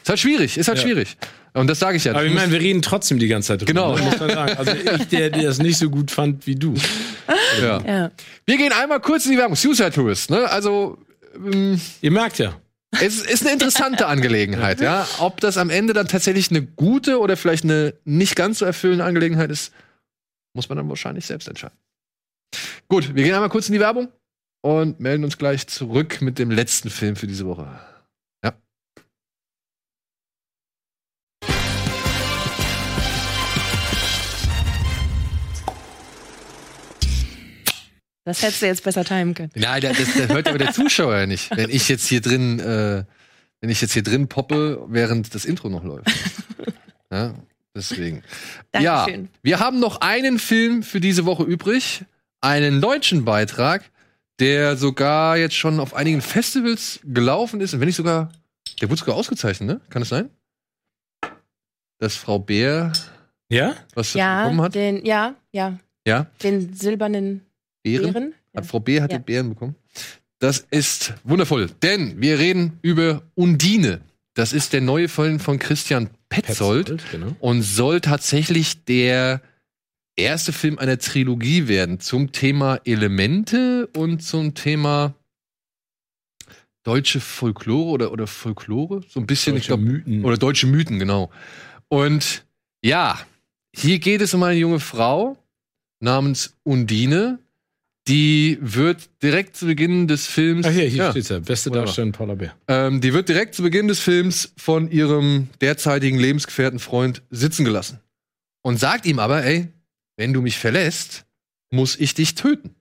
Ist halt schwierig, ist halt Ja. schwierig. Und das sage ich ja. aber ich meine, wir reden trotzdem die ganze Zeit drüber. Genau. ne, Muss man sagen. Also ich, der, der das nicht so gut fand wie du. ja. Ja. Wir gehen einmal kurz in die Werbung. Suicide Tourist, ne? Also, ähm, Ihr merkt ja. Es ist eine interessante Angelegenheit, ja. Ob das am Ende dann tatsächlich eine gute oder vielleicht eine nicht ganz so erfüllende Angelegenheit ist, muss man dann wahrscheinlich selbst entscheiden. Gut, wir gehen einmal kurz in die Werbung und melden uns gleich zurück mit dem letzten Film für diese Woche. Das hättest du jetzt besser timen können. Ja, das, das hört aber der Zuschauer ja nicht. Wenn ich jetzt hier drin, äh, wenn ich jetzt hier drin poppe, während das Intro noch läuft. Ja, deswegen. Ja, Dankeschön. wir haben noch einen Film für diese Woche übrig. Einen deutschen Beitrag, der sogar jetzt schon auf einigen Festivals gelaufen ist. Und wenn nicht sogar, der wurde sogar ausgezeichnet, ne? Kann es sein? Dass Frau Bär Ja? was Ja, bekommen hat? den, ja, ja. Ja, Den silbernen Bären. Bären. Hat Frau B. hat Ja. den Bären bekommen. Das ist wundervoll, denn wir reden über Undine. Das ist der neue Film von Christian Petzold Genau. und soll tatsächlich der erste Film einer Trilogie werden zum Thema Elemente und zum Thema deutsche Folklore oder, oder Folklore. So ein bisschen, ich Deutsche glaube, Mythen. oder deutsche Mythen, genau. Und ja, hier geht es um eine junge Frau namens Undine. Die wird direkt zu Beginn des Films. Ach hier, hier ja, steht's ja. Beste. Darstellerin Paula Bär. ähm, die wird direkt zu Beginn des Films von ihrem derzeitigen Lebensgefährten Freund sitzen gelassen. Und sagt ihm aber, ey, wenn du mich verlässt, muss ich dich töten.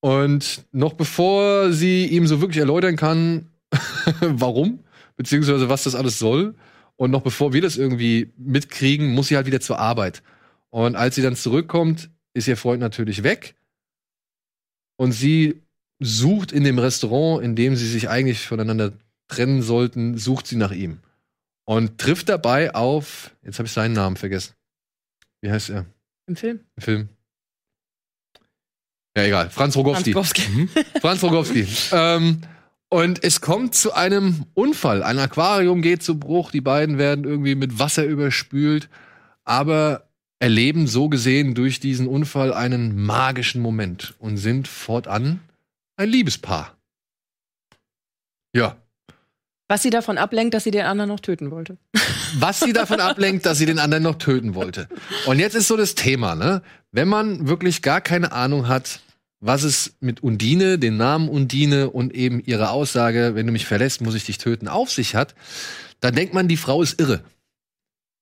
Und noch bevor sie ihm so wirklich erläutern kann, warum, beziehungsweise was das alles soll, und noch bevor wir das irgendwie mitkriegen, muss sie halt wieder zur Arbeit. Und als sie dann zurückkommt, ist ihr Freund natürlich weg. Und sie sucht in dem Restaurant, in dem sie sich eigentlich voneinander trennen sollten, sucht sie nach ihm. Und trifft dabei auf, jetzt habe ich seinen Namen vergessen. Wie heißt er im Film. im Film? Ja, egal. Franz Rogowski. Franz Franz Rogowski. ähm, und es kommt zu einem Unfall. Ein Aquarium geht zu Bruch. Die beiden werden irgendwie mit Wasser überspült. Aber erleben so gesehen durch diesen Unfall einen magischen Moment und sind fortan ein Liebespaar. Ja. Was sie davon ablenkt, dass sie den anderen noch töten wollte. was sie davon ablenkt, dass sie den anderen noch töten wollte. Und jetzt ist so das Thema, ne? Wenn man wirklich gar keine Ahnung hat, was es mit Undine, den Namen Undine und eben ihre Aussage, wenn du mich verlässt, muss ich dich töten, auf sich hat, dann denkt man, die Frau ist irre.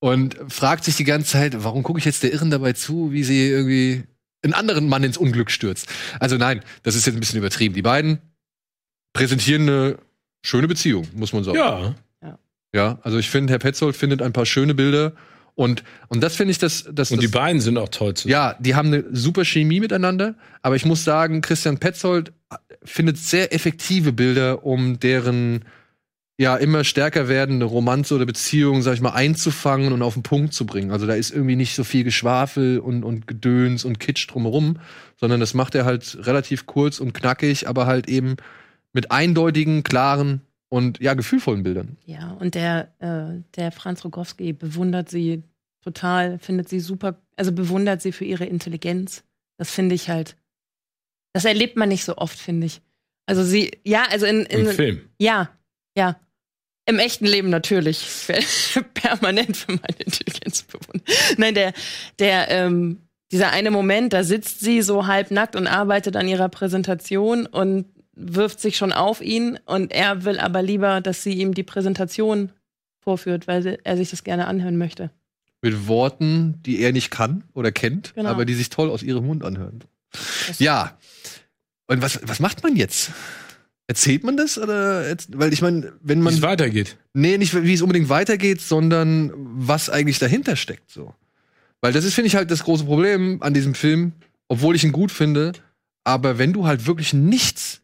Und fragt sich die ganze Zeit, warum gucke ich jetzt der Irren dabei zu, wie sie irgendwie einen anderen Mann ins Unglück stürzt. Also nein, das ist jetzt ein bisschen übertrieben. Die beiden präsentieren eine schöne Beziehung, muss man sagen. Ja. Ja, also ich finde, Herr Petzold findet ein paar schöne Bilder und, und das finde ich, dass, dass Und die das, beiden sind auch toll zusammen. ja, die haben eine super Chemie miteinander, aber ich muss sagen, Christian Petzold findet sehr effektive Bilder, um deren ja immer stärker werdende Romanze oder Beziehung, sag ich mal, einzufangen und auf den Punkt zu bringen. Also da ist irgendwie nicht so viel Geschwafel und, und Gedöns und Kitsch drumherum, sondern das macht er halt relativ kurz und knackig, aber halt eben mit eindeutigen, klaren und ja, gefühlvollen Bildern. Ja, und der, äh, der Franz Rogowski bewundert sie total, findet sie super, also bewundert sie für ihre Intelligenz. Das finde ich halt, das erlebt man nicht so oft, finde ich. Also sie, ja, also in, in Im Film. ja, ja. Im echten Leben natürlich. Permanent für meine Intelligenz bewundert. Nein, der, der, ähm, dieser eine Moment, da sitzt sie so halbnackt und arbeitet an ihrer Präsentation und wirft sich schon auf ihn und er will aber lieber, dass sie ihm die Präsentation vorführt, weil er sich das gerne anhören möchte. Mit Worten, die er nicht kann oder kennt, Genau. aber die sich toll aus ihrem Mund anhören. Das- Ja. Und was, was macht man jetzt? Erzählt man das? Oder, weil ich meine, wenn Wie man. es weitergeht. Nee, nicht wie es unbedingt weitergeht, sondern was eigentlich dahinter steckt. So. Weil das ist, finde ich, halt das große Problem an diesem Film, obwohl ich ihn gut finde. Aber wenn du halt wirklich nichts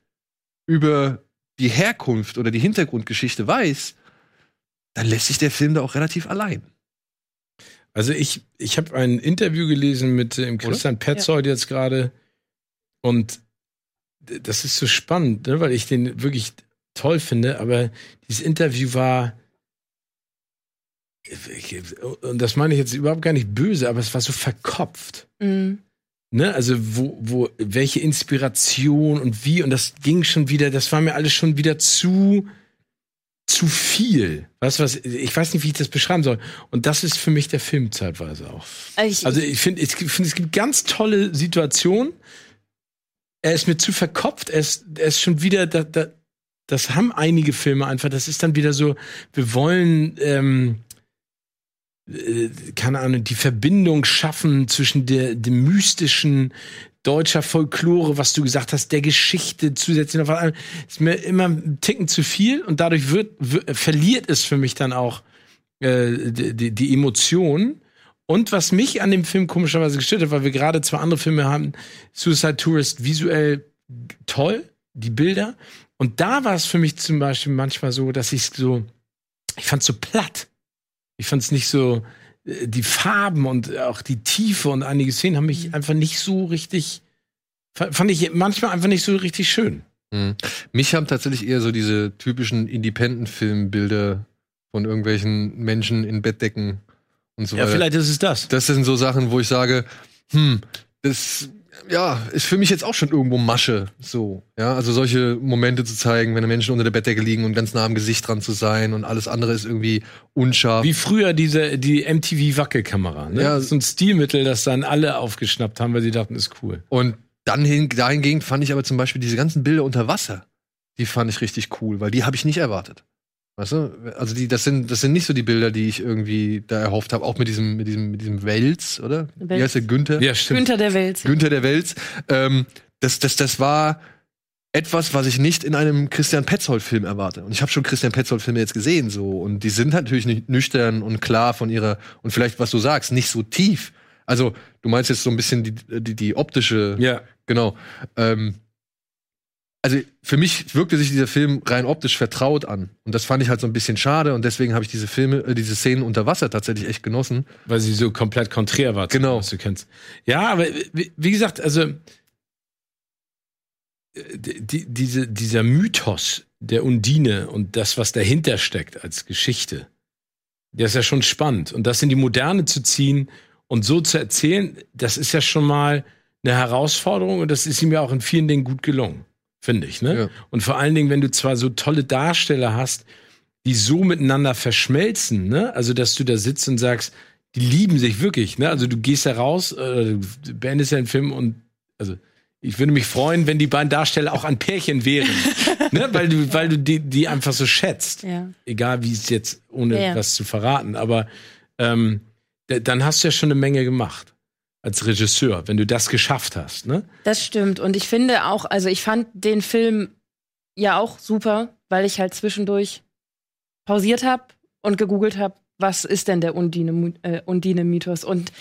über die Herkunft oder die Hintergrundgeschichte weißt, dann lässt sich der Film da auch relativ allein. Also ich, ich habe ein Interview gelesen mit dem Christian Petzold jetzt gerade und das ist so spannend, ne, weil ich den wirklich toll finde, aber dieses Interview war und das meine ich jetzt überhaupt gar nicht böse, aber es war so verkopft. Mhm. Ne, also wo, wo, welche Inspiration und wie, und das ging schon wieder, das war mir alles schon wieder zu, zu viel. Weißt du was, ich weiß nicht, wie ich das beschreiben soll. Und das ist für mich der Film zeitweise auch. Also ich, Also ich finde, ich finde, es gibt ganz tolle Situationen. Er ist mir zu verkopft, er ist, er ist schon wieder, da, da, das haben einige Filme einfach, das ist dann wieder so, wir wollen, ähm, äh, keine Ahnung, die Verbindung schaffen zwischen der, dem mystischen deutscher Folklore, was du gesagt hast, der Geschichte zusätzlich noch. Ist mir immer ein Ticken zu viel und dadurch wird, wird verliert es für mich dann auch äh, die, die Emotion. Und was mich an dem Film komischerweise gestört hat, weil wir gerade zwei andere Filme haben, Suicide Tourist visuell toll, die Bilder. Und da war es für mich zum Beispiel manchmal so, dass ich so, ich fand es so platt. Ich fand es nicht so, äh, die Farben und auch die Tiefe und einige Szenen haben mich einfach nicht so richtig, fa- fand ich manchmal einfach nicht so richtig schön. Mhm. Mich haben tatsächlich eher so diese typischen Independent-Film-Bilder von irgendwelchen Menschen in Bettdecken und so Ja, weiter. vielleicht ist es das. Das sind so Sachen, wo ich sage, hm, das ja, ist für mich jetzt auch schon irgendwo Masche, so. Ja, also solche Momente zu zeigen, wenn Menschen unter der Bettdecke liegen und ganz nah am Gesicht dran zu sein und alles andere ist irgendwie unscharf. Wie früher diese, die MTV-Wackelkamera. Ne? Ja. Das ist so ein Stilmittel, das dann alle aufgeschnappt haben, weil sie dachten, ist cool. Und dann hin, dahingehend fand ich aber zum Beispiel diese ganzen Bilder unter Wasser, die fand ich richtig cool, weil die habe ich nicht erwartet. Weißt du? Also die, das sind, das sind nicht so die Bilder, die ich irgendwie da erhofft habe, auch mit diesem, mit diesem, mit diesem Wels, oder? Wie Wels. heißt der Günther? Ja, stimmt. Günther der Welt. Günther der Wels. Ähm, das, das, das war etwas, was ich nicht in einem Christian Petzold-Film erwarte. Und ich habe schon Christian Petzold-Filme jetzt gesehen, so. Und die sind natürlich nicht nüchtern und klar von ihrer, und vielleicht, was du sagst, nicht so tief. Also, du meinst jetzt so ein bisschen die, die, die optische Ja. Genau. Ähm, also für mich wirkte sich dieser Film rein optisch vertraut an. Und das fand ich halt so ein bisschen schade. Und deswegen habe ich diese Filme, äh, diese Szenen unter Wasser tatsächlich echt genossen. Weil sie so komplett konträr war. dem, Genau. Was du kennst. Ja, aber wie, wie gesagt, also äh, die, diese, dieser Mythos der Undine und das, was dahinter steckt als Geschichte, der ist ja schon spannend. Und das in die Moderne zu ziehen und so zu erzählen, das ist ja schon mal eine Herausforderung und das ist ihm ja auch in vielen Dingen gut gelungen, finde ich. Ne? Ja. Und vor allen Dingen, wenn du zwar so tolle Darsteller hast, die so miteinander verschmelzen, ne? Also, dass du da sitzt und sagst, die lieben sich wirklich, ne? Also, du gehst da raus, äh, du beendest ja einen Film und, also, ich würde mich freuen, wenn die beiden Darsteller auch ein Pärchen wären, ne? Weil du, weil du die, die einfach so schätzt. Ja. Egal, wie es jetzt, ohne Ja, ja. was zu verraten, aber, ähm, dann hast du ja schon eine Menge gemacht. Als Regisseur, wenn du das geschafft hast, ne? Das stimmt. Und ich finde auch, also ich fand den Film ja auch super, weil ich halt zwischendurch pausiert habe und gegoogelt habe, was ist denn der Undine, äh, Undine-Mythos? Und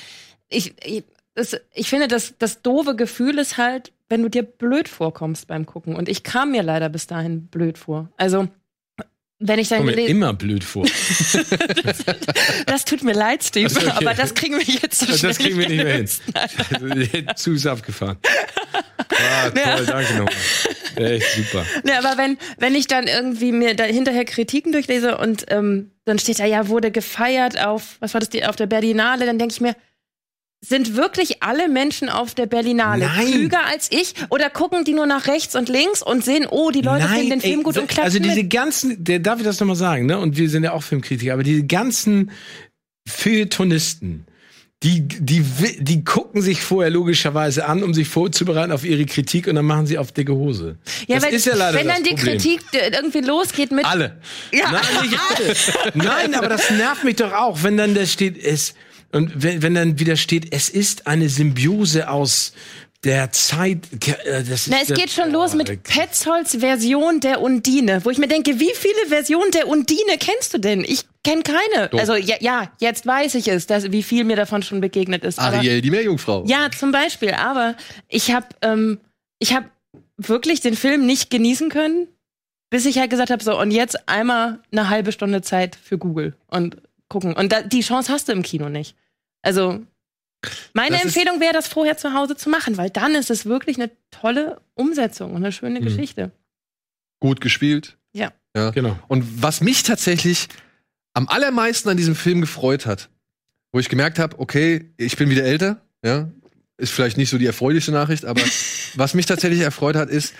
ich, ich, das, ich finde, das, das doofe Gefühl ist halt, wenn du dir blöd vorkommst beim Gucken. Und ich kam mir leider bis dahin blöd vor. Also, wenn ich dann mir gelesen immer blöd vor. Das tut mir leid, Steve, Ach so, okay. aber das kriegen wir jetzt so Das schnell kriegen wir nicht mehr hin. Zu ist abgefahren. Ah, toll, Ja. danke nochmal. Echt super. Ne, aber wenn, wenn ich dann irgendwie mir da hinterher Kritiken durchlese und ähm, dann steht da, ja, wurde gefeiert auf, was war das, auf der Berlinale, dann denke ich mir, sind wirklich alle Menschen auf der Berlinale Nein. klüger als ich? Oder gucken die nur nach rechts und links und sehen, oh, die Leute finden den Film ey, gut und klatschen Also diese mit? ganzen, der, darf ich das nochmal sagen, ne? Und wir sind ja auch Filmkritiker, aber diese ganzen Feuilletonisten, die, die, die gucken sich vorher logischerweise an, um sich vorzubereiten auf ihre Kritik und dann machen sie auf dicke Hose. Ja, das weil, ist ja leider wenn dann die Problem. Kritik äh, irgendwie losgeht mit, Alle. Ja. Nein, nicht alle. Nein, aber das nervt mich doch auch, wenn dann da steht, es, und wenn, wenn dann wieder steht, es ist eine Symbiose aus der Zeit. äh, Das ist Na, es geht schon los mit Petzolds Version der Undine, wo ich mir denke, wie viele Versionen der Undine kennst du denn? Ich kenne keine. Doch. Also ja, ja, jetzt weiß ich es, dass, wie viel mir davon schon begegnet ist. Aber, Ariel, die Meerjungfrau. ja, zum Beispiel. Aber ich habe ähm, ich habe wirklich den Film nicht genießen können, bis ich halt gesagt habe, so und jetzt einmal eine halbe Stunde Zeit für Google und gucken. Und da, die Chance hast du im Kino nicht. Also meine Das Empfehlung wäre, das vorher zu Hause zu machen, weil dann ist es wirklich eine tolle Umsetzung und eine schöne Mhm. Geschichte. Gut gespielt. Ja. ja. Genau. Und was mich tatsächlich am allermeisten an diesem Film gefreut hat, wo ich gemerkt habe, okay, ich bin wieder älter, ja, ist vielleicht nicht so die erfreulichste Nachricht, aber was mich tatsächlich erfreut hat, ist,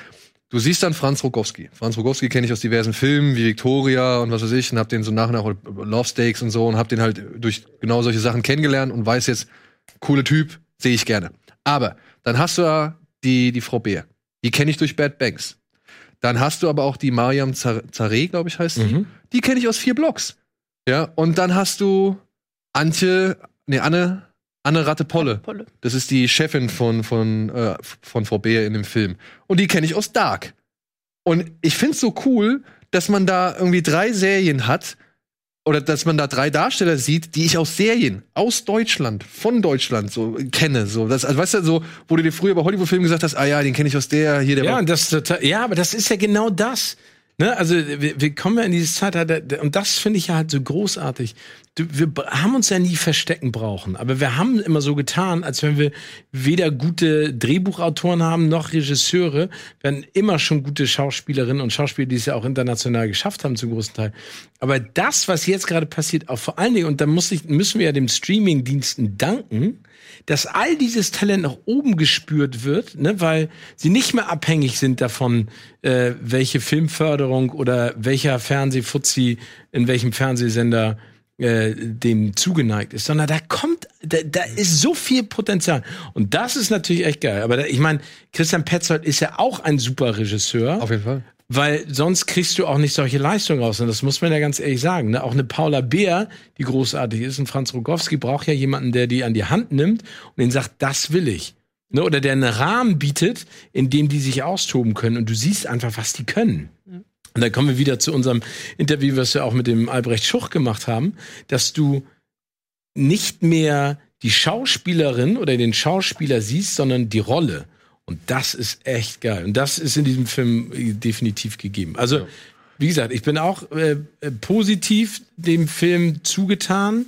du siehst dann Franz Rogowski. Franz Rogowski kenne ich aus diversen Filmen wie Victoria und was weiß ich und hab den so nach und nach Love Stakes und so und hab den halt durch genau solche Sachen kennengelernt und weiß jetzt, cooler Typ, sehe ich gerne. Aber dann hast du ja die, die Frau Beer. Die kenne ich durch Bad Banks. Dann hast du aber auch die Mariam Zar- Zareh, glaube ich, heißt die. Mhm. Die kenne ich aus vier Blogs. Ja, und dann hast du Antje, nee, Anne, Anne Ratte-Polle. Polle. Das ist die Chefin von, von, äh, von Frau Beer in dem Film. Und die kenne ich aus Dark. Und ich find's so cool, dass man da irgendwie drei Serien hat, oder dass man da drei Darsteller sieht, die ich aus Serien, aus Deutschland, von Deutschland so kenne. So, das, also weißt du, so, wo du dir früher bei Hollywood-Filmen gesagt hast, ah ja, den kenne ich aus der, hier, der Ja, das ja, aber das ist ja genau das. Ne? Also wir, wir kommen ja in dieses Zeitalter, und das finde ich ja halt so großartig. Wir haben uns ja nie verstecken brauchen, aber wir haben immer so getan, als wenn wir weder gute Drehbuchautoren haben noch Regisseure, hatten immer schon gute Schauspielerinnen und Schauspieler, die es ja auch international geschafft haben zum großen Teil. Aber das, was jetzt gerade passiert, auch vor allen Dingen, und da muss ich, müssen wir ja dem Streaming-Diensten danken, dass all dieses Talent nach oben gespürt wird, ne, weil sie nicht mehr abhängig sind davon, äh, welche Filmförderung oder welcher Fernsehfuzzi in welchem Fernsehsender äh, dem zugeneigt ist, sondern da kommt, da, da ist so viel Potenzial. Und das ist natürlich echt geil. Aber da, ich meine, Christian Petzold ist ja auch ein super Regisseur. Auf jeden Fall. Weil sonst kriegst du auch nicht solche Leistungen raus. Und das muss man ja ganz ehrlich sagen. Ne? Auch eine Paula Beer, die großartig ist, und Franz Rogowski braucht ja jemanden, der die an die Hand nimmt und den sagt, das will ich. Ne? Oder der einen Rahmen bietet, in dem die sich austoben können. Und du siehst einfach, was die können. Und dann kommen wir wieder zu unserem Interview, was wir auch mit dem Albrecht Schuch gemacht haben, dass du nicht mehr die Schauspielerin oder den Schauspieler siehst, sondern die Rolle. Und das ist echt geil. Und das ist in diesem Film äh, definitiv gegeben. Also, wie gesagt, ich bin auch äh, äh, positiv dem Film zugetan,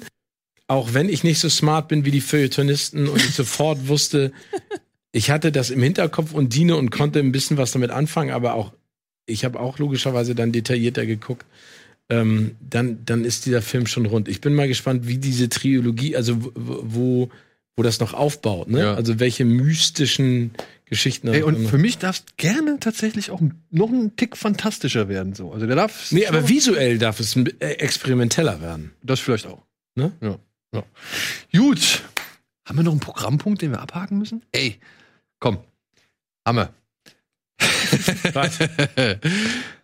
auch wenn ich nicht so smart bin wie die Feuilletonisten und ich sofort wusste, ich hatte das im Hinterkopf und diene und konnte ein bisschen was damit anfangen, aber auch, ich habe auch logischerweise dann detaillierter geguckt. Ähm, dann, dann ist dieser Film schon rund. Ich bin mal gespannt, wie diese Trilogie, also wo, wo, das noch aufbaut, ne? Ja. Also welche mystischen Geschichten. Ey, und für mich darf es gerne tatsächlich auch noch ein Tick fantastischer werden. So. Also der darf. Nee, aber visuell darf es äh, experimenteller werden. Das vielleicht auch. Ne? Ja. ja. Gut. Haben wir noch einen Programmpunkt, den wir abhaken müssen? Ey, komm. Haben wir. Was?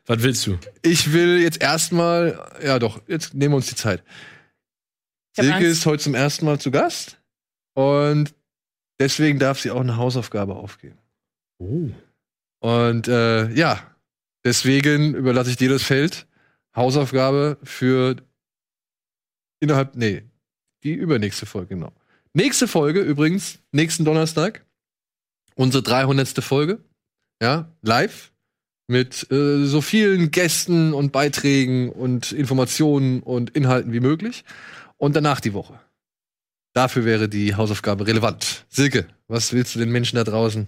Was willst du? Ich will jetzt erstmal, ja doch, jetzt nehmen wir uns die Zeit. Silke Angst. ist heute zum ersten Mal zu Gast und deswegen darf sie auch eine Hausaufgabe aufgeben. Oh. Und äh, ja, deswegen überlasse ich dir das Feld. Hausaufgabe für innerhalb, nee, die übernächste Folge, genau. Nächste Folge übrigens, nächsten Donnerstag, unsere 300. Folge, ja, live. mit äh, so vielen Gästen und Beiträgen und Informationen und Inhalten wie möglich. Und danach die Woche. Dafür wäre die Hausaufgabe relevant. Silke, was willst du den Menschen da draußen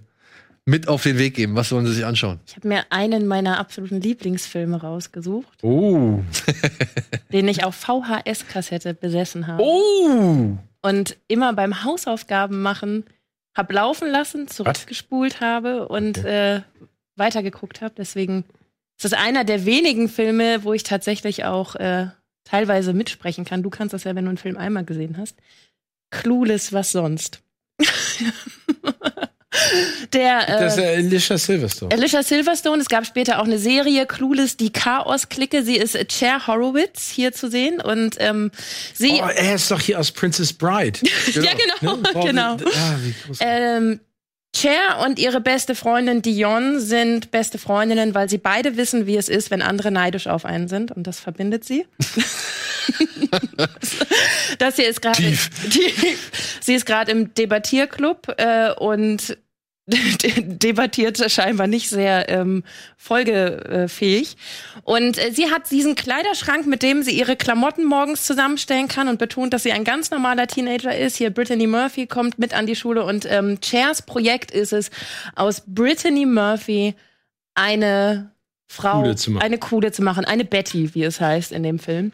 mit auf den Weg geben? Was sollen sie sich anschauen? Ich habe mir einen meiner absoluten Lieblingsfilme rausgesucht, Oh. den ich auf VHS-Kassette besessen habe. Oh. Und immer beim Hausaufgaben machen hab laufen lassen, zurückgespult habe und äh, weitergeguckt habe. Deswegen ist das einer der wenigen Filme, wo ich tatsächlich auch äh, teilweise mitsprechen kann. Du kannst das ja, wenn du einen Film einmal gesehen hast. Clueless, was sonst? der äh, Das ist Alicia Silverstone. Alicia Silverstone, es gab später auch eine Serie, Clueless, die Chaos-Clique. Sie ist Cher Horowitz hier zu sehen und ähm, sie. Oh, er ist doch hier aus Princess Bride. ja, genau, Ne? Boah, wie- genau. Ah, wie groß. Ähm, Cher und ihre beste Freundin Dion sind beste Freundinnen, weil sie beide wissen, wie es ist, wenn andere neidisch auf einen sind. Und das verbindet sie. das hier ist gerade. Sie ist gerade im Debattierclub äh, und debattiert scheinbar nicht sehr ähm, folgefähig. Und äh, sie hat diesen Kleiderschrank, mit dem sie ihre Klamotten morgens zusammenstellen kann und betont, dass sie ein ganz normaler Teenager ist. Hier Brittany Murphy kommt mit an die Schule und ähm, Chairs Projekt ist es, aus Brittany Murphy eine Frau, machen. eine coole zu machen, eine Betty, wie es heißt in dem Film.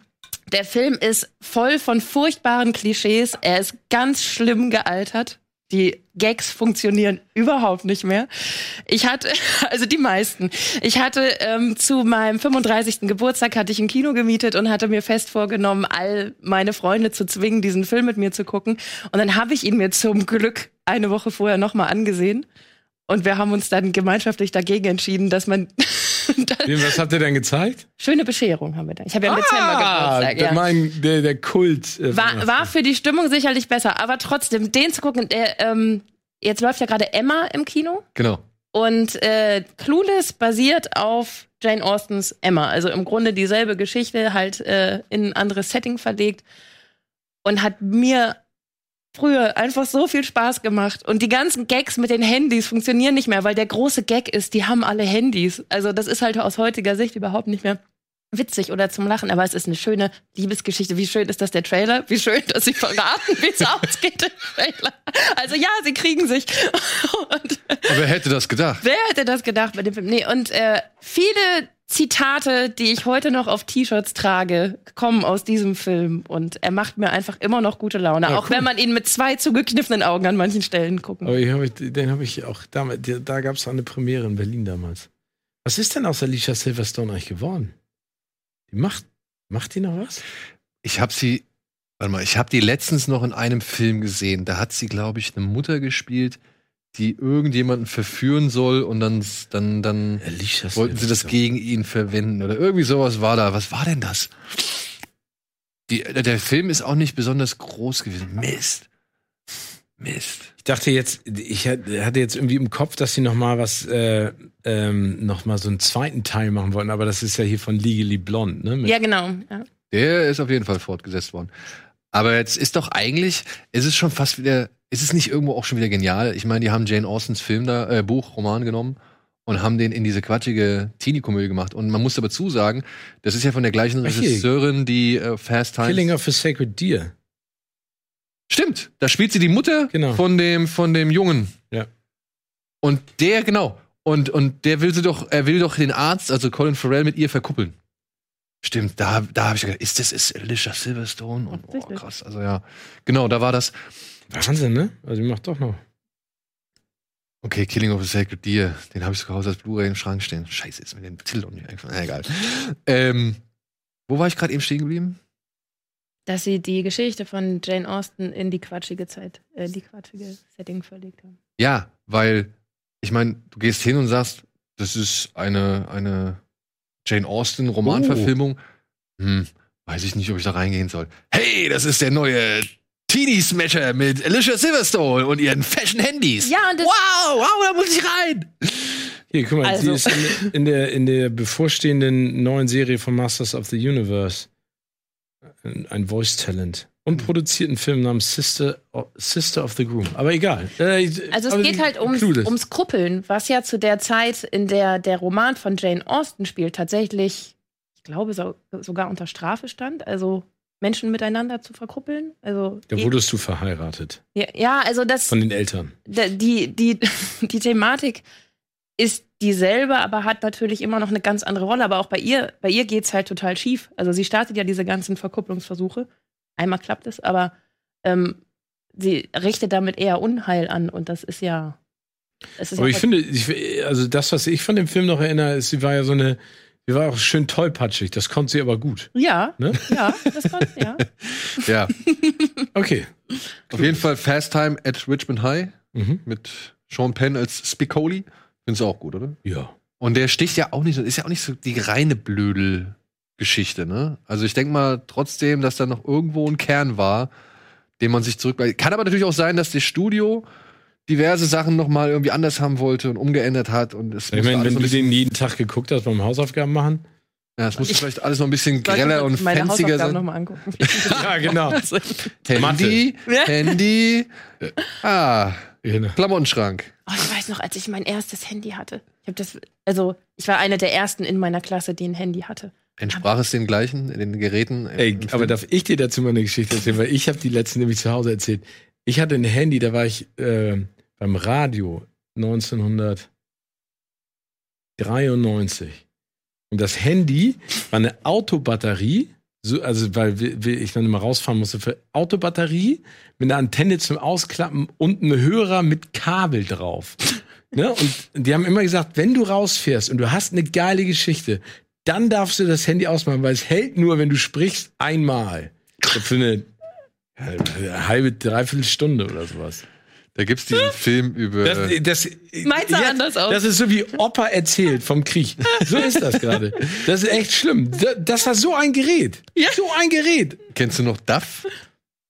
Der Film ist voll von furchtbaren Klischees. Er ist ganz schlimm gealtert. Die Gags funktionieren überhaupt nicht mehr. Ich hatte, also die meisten. Ich hatte ähm, zu meinem 35. Geburtstag hatte ich ein Kino gemietet und hatte mir fest vorgenommen, all meine Freunde zu zwingen, diesen Film mit mir zu gucken. Und dann habe ich ihn mir zum Glück eine Woche vorher nochmal angesehen. Und wir haben uns dann gemeinschaftlich dagegen entschieden, dass man was habt ihr denn gezeigt? schöne Bescherung haben wir da. Ich habe ja im Dezember Geburtstag. der, Ja. mein, der, der Kult. Äh, War, war für die Stimmung sicherlich besser, aber trotzdem, den zu gucken, der, ähm, jetzt läuft ja gerade Emma im Kino Genau. und äh, Clueless basiert auf Jane Austens Emma. Also im Grunde dieselbe Geschichte, halt äh, in ein anderes Setting verlegt und hat mir früher einfach so viel Spaß gemacht. Und die ganzen Gags mit den Handys funktionieren nicht mehr, weil der große Gag ist, die haben alle Handys. Also das ist halt aus heutiger Sicht überhaupt nicht mehr witzig oder zum Lachen, aber es ist eine schöne Liebesgeschichte. Wie schön ist das der Trailer? Wie schön, dass sie verraten, wie es ausgeht im Trailer. Also ja, sie kriegen sich. Und Aber wer hätte das gedacht? wer hätte das gedacht bei dem Film? Nee, und äh, viele Zitate, die ich heute noch auf T-Shirts trage, kommen aus diesem Film. Und er macht mir einfach immer noch gute Laune. Ja, auch cool. wenn man ihn mit zwei zugekniffenen Augen an manchen Stellen gucken Aber ich hab, den habe ich auch damals, da, da gab es eine Premiere in Berlin damals. Was ist denn aus Alicia Silverstone eigentlich geworden? Macht, macht die noch was? Ich habe sie, warte mal, ich habe die letztens noch in einem Film gesehen. Da hat sie, glaube ich, eine Mutter gespielt, die irgendjemanden verführen soll und dann, dann, dann Alicia wollten sie das gegen ihn verwenden oder irgendwie sowas war da. Was war denn das? Die, der Film ist auch nicht besonders groß gewesen. Mist. Mist. Ich dachte jetzt, ich hatte jetzt irgendwie im Kopf, dass sie noch mal was, äh, ähm, noch mal so einen zweiten Teil machen wollten, aber das ist ja hier von Legally Blonde, ne? Mit- Ja, genau. Ja. Der ist auf jeden Fall fortgesetzt worden. Aber jetzt ist doch eigentlich, ist es schon fast wieder, ist es nicht irgendwo auch schon wieder genial? Ich meine, die haben Jane Austens Film da, äh, Buch, Roman genommen und haben den in diese quatschige Teenie-Komödie gemacht. Und man muss aber zusagen, das ist ja von der gleichen. Regisseurin, die äh, Fast Times. Killing of a Sacred Deer. Stimmt, da spielt sie die Mutter Genau. von dem von dem Jungen. Ja. Und der genau und und der will sie doch, er will doch den Arzt, also Colin Farrell mit ihr verkuppeln. Stimmt, da da habe ich gedacht, ist das ist Alicia Silverstone und oh, krass, also ja. Genau, da war das. Wahnsinn, ne? Also die macht doch noch. Okay, Killing of a Sacred Deer, den habe ich sogar als Blu-ray im Schrank stehen. Scheiße, ist mir den Titel noch nicht eingefallen. Egal. ähm, wo war ich gerade eben stehen geblieben? Dass sie die Geschichte von Jane Austen in die quatschige Zeit, äh, die quatschige Setting verlegt haben. Ja, weil ich meine, du gehst hin und sagst, das ist eine, eine Jane Austen Romanverfilmung. Hm, weiß ich nicht, ob ich da reingehen soll. Hey, das ist der neue Teenie Smasher mit Alicia Silverstone und ihren Fashion Handys. Ja, und das, Wow, wow, da muss ich rein. Hier, guck mal, Also. sie ist in, in, der, in der bevorstehenden neuen Serie von Masters of the Universe ein, Voice-Talent. und produziert einen Film namens Sister, Sister of the Groom. Aber egal. Äh, Also es geht halt ums, clueless. ums Kuppeln, was ja zu der Zeit, in der der Roman von Jane Austen spielt, tatsächlich, ich glaube, so, sogar unter Strafe stand. Also Menschen miteinander zu verkuppeln. Also Da wurdest du verheiratet ja, ja, also das von den Eltern. die, die, die Thematik ist dieselbe, aber hat natürlich immer noch eine ganz andere Rolle. Aber auch bei ihr, bei ihr geht's halt total schief. Also sie startet ja diese ganzen Verkupplungsversuche. Einmal klappt es, aber ähm, sie richtet damit eher Unheil an und das ist ja. Es ist Aber ja ich finde, ich, also das, was ich von dem Film noch erinnere, ist, sie war ja so eine, sie war auch schön tollpatschig. Das konnte sie aber gut. ja, Ne? ja, das kommt, ja. Ja, Okay. auf jeden Fall Fast Time at Richmond High Mhm. mit Sean Penn als Spicoli. Findest du auch gut, oder? Ja. Und der sticht ja auch nicht so, ist ja auch nicht so die reine Blödel-Geschichte, ne? Also ich denke mal trotzdem, dass da noch irgendwo ein Kern war, den man sich zurück. Kann aber natürlich auch sein, dass das Studio diverse Sachen noch mal irgendwie anders haben wollte und umgeändert hat und es Ich meine, wenn noch du den jeden Tag geguckt hast beim Hausaufgaben machen. ja, es musste vielleicht alles noch ein bisschen greller und meine fanziger Hausaufgaben sein. nochmal angucken. Ja, genau. Handy, Ja. Handy, ah, genau. Klamottenschrank. Oh, ich weiß noch, als ich mein erstes Handy hatte. Ich habe das, also ich war eine der ersten in meiner Klasse, die ein Handy hatte. Entsprach es den gleichen in den Geräten? Ey, aber darf ich dir dazu mal eine Geschichte erzählen? Weil ich habe die letzten nämlich zu Hause erzählt. Ich hatte ein Handy, da war ich äh, beim Radio 1993. Und das Handy war eine Autobatterie, so, also weil wir- ich dann immer rausfahren musste für Autobatterie mit einer Antenne zum Ausklappen und ein Hörer mit Kabel drauf. Ne? Und die haben immer gesagt, wenn du rausfährst und du hast eine geile Geschichte, dann darfst du das Handy ausmachen, weil es hält nur, wenn du sprichst, einmal. Für eine, eine halbe, dreiviertel Stunde oder sowas. Da gibt's diesen Film über. Das, das, Meins sah anders aus. Das ist so wie Opa erzählt vom Krieg. So ist das gerade. Das ist echt schlimm. Da- Das war so ein Gerät. So ein Gerät. Kennst du noch DAF?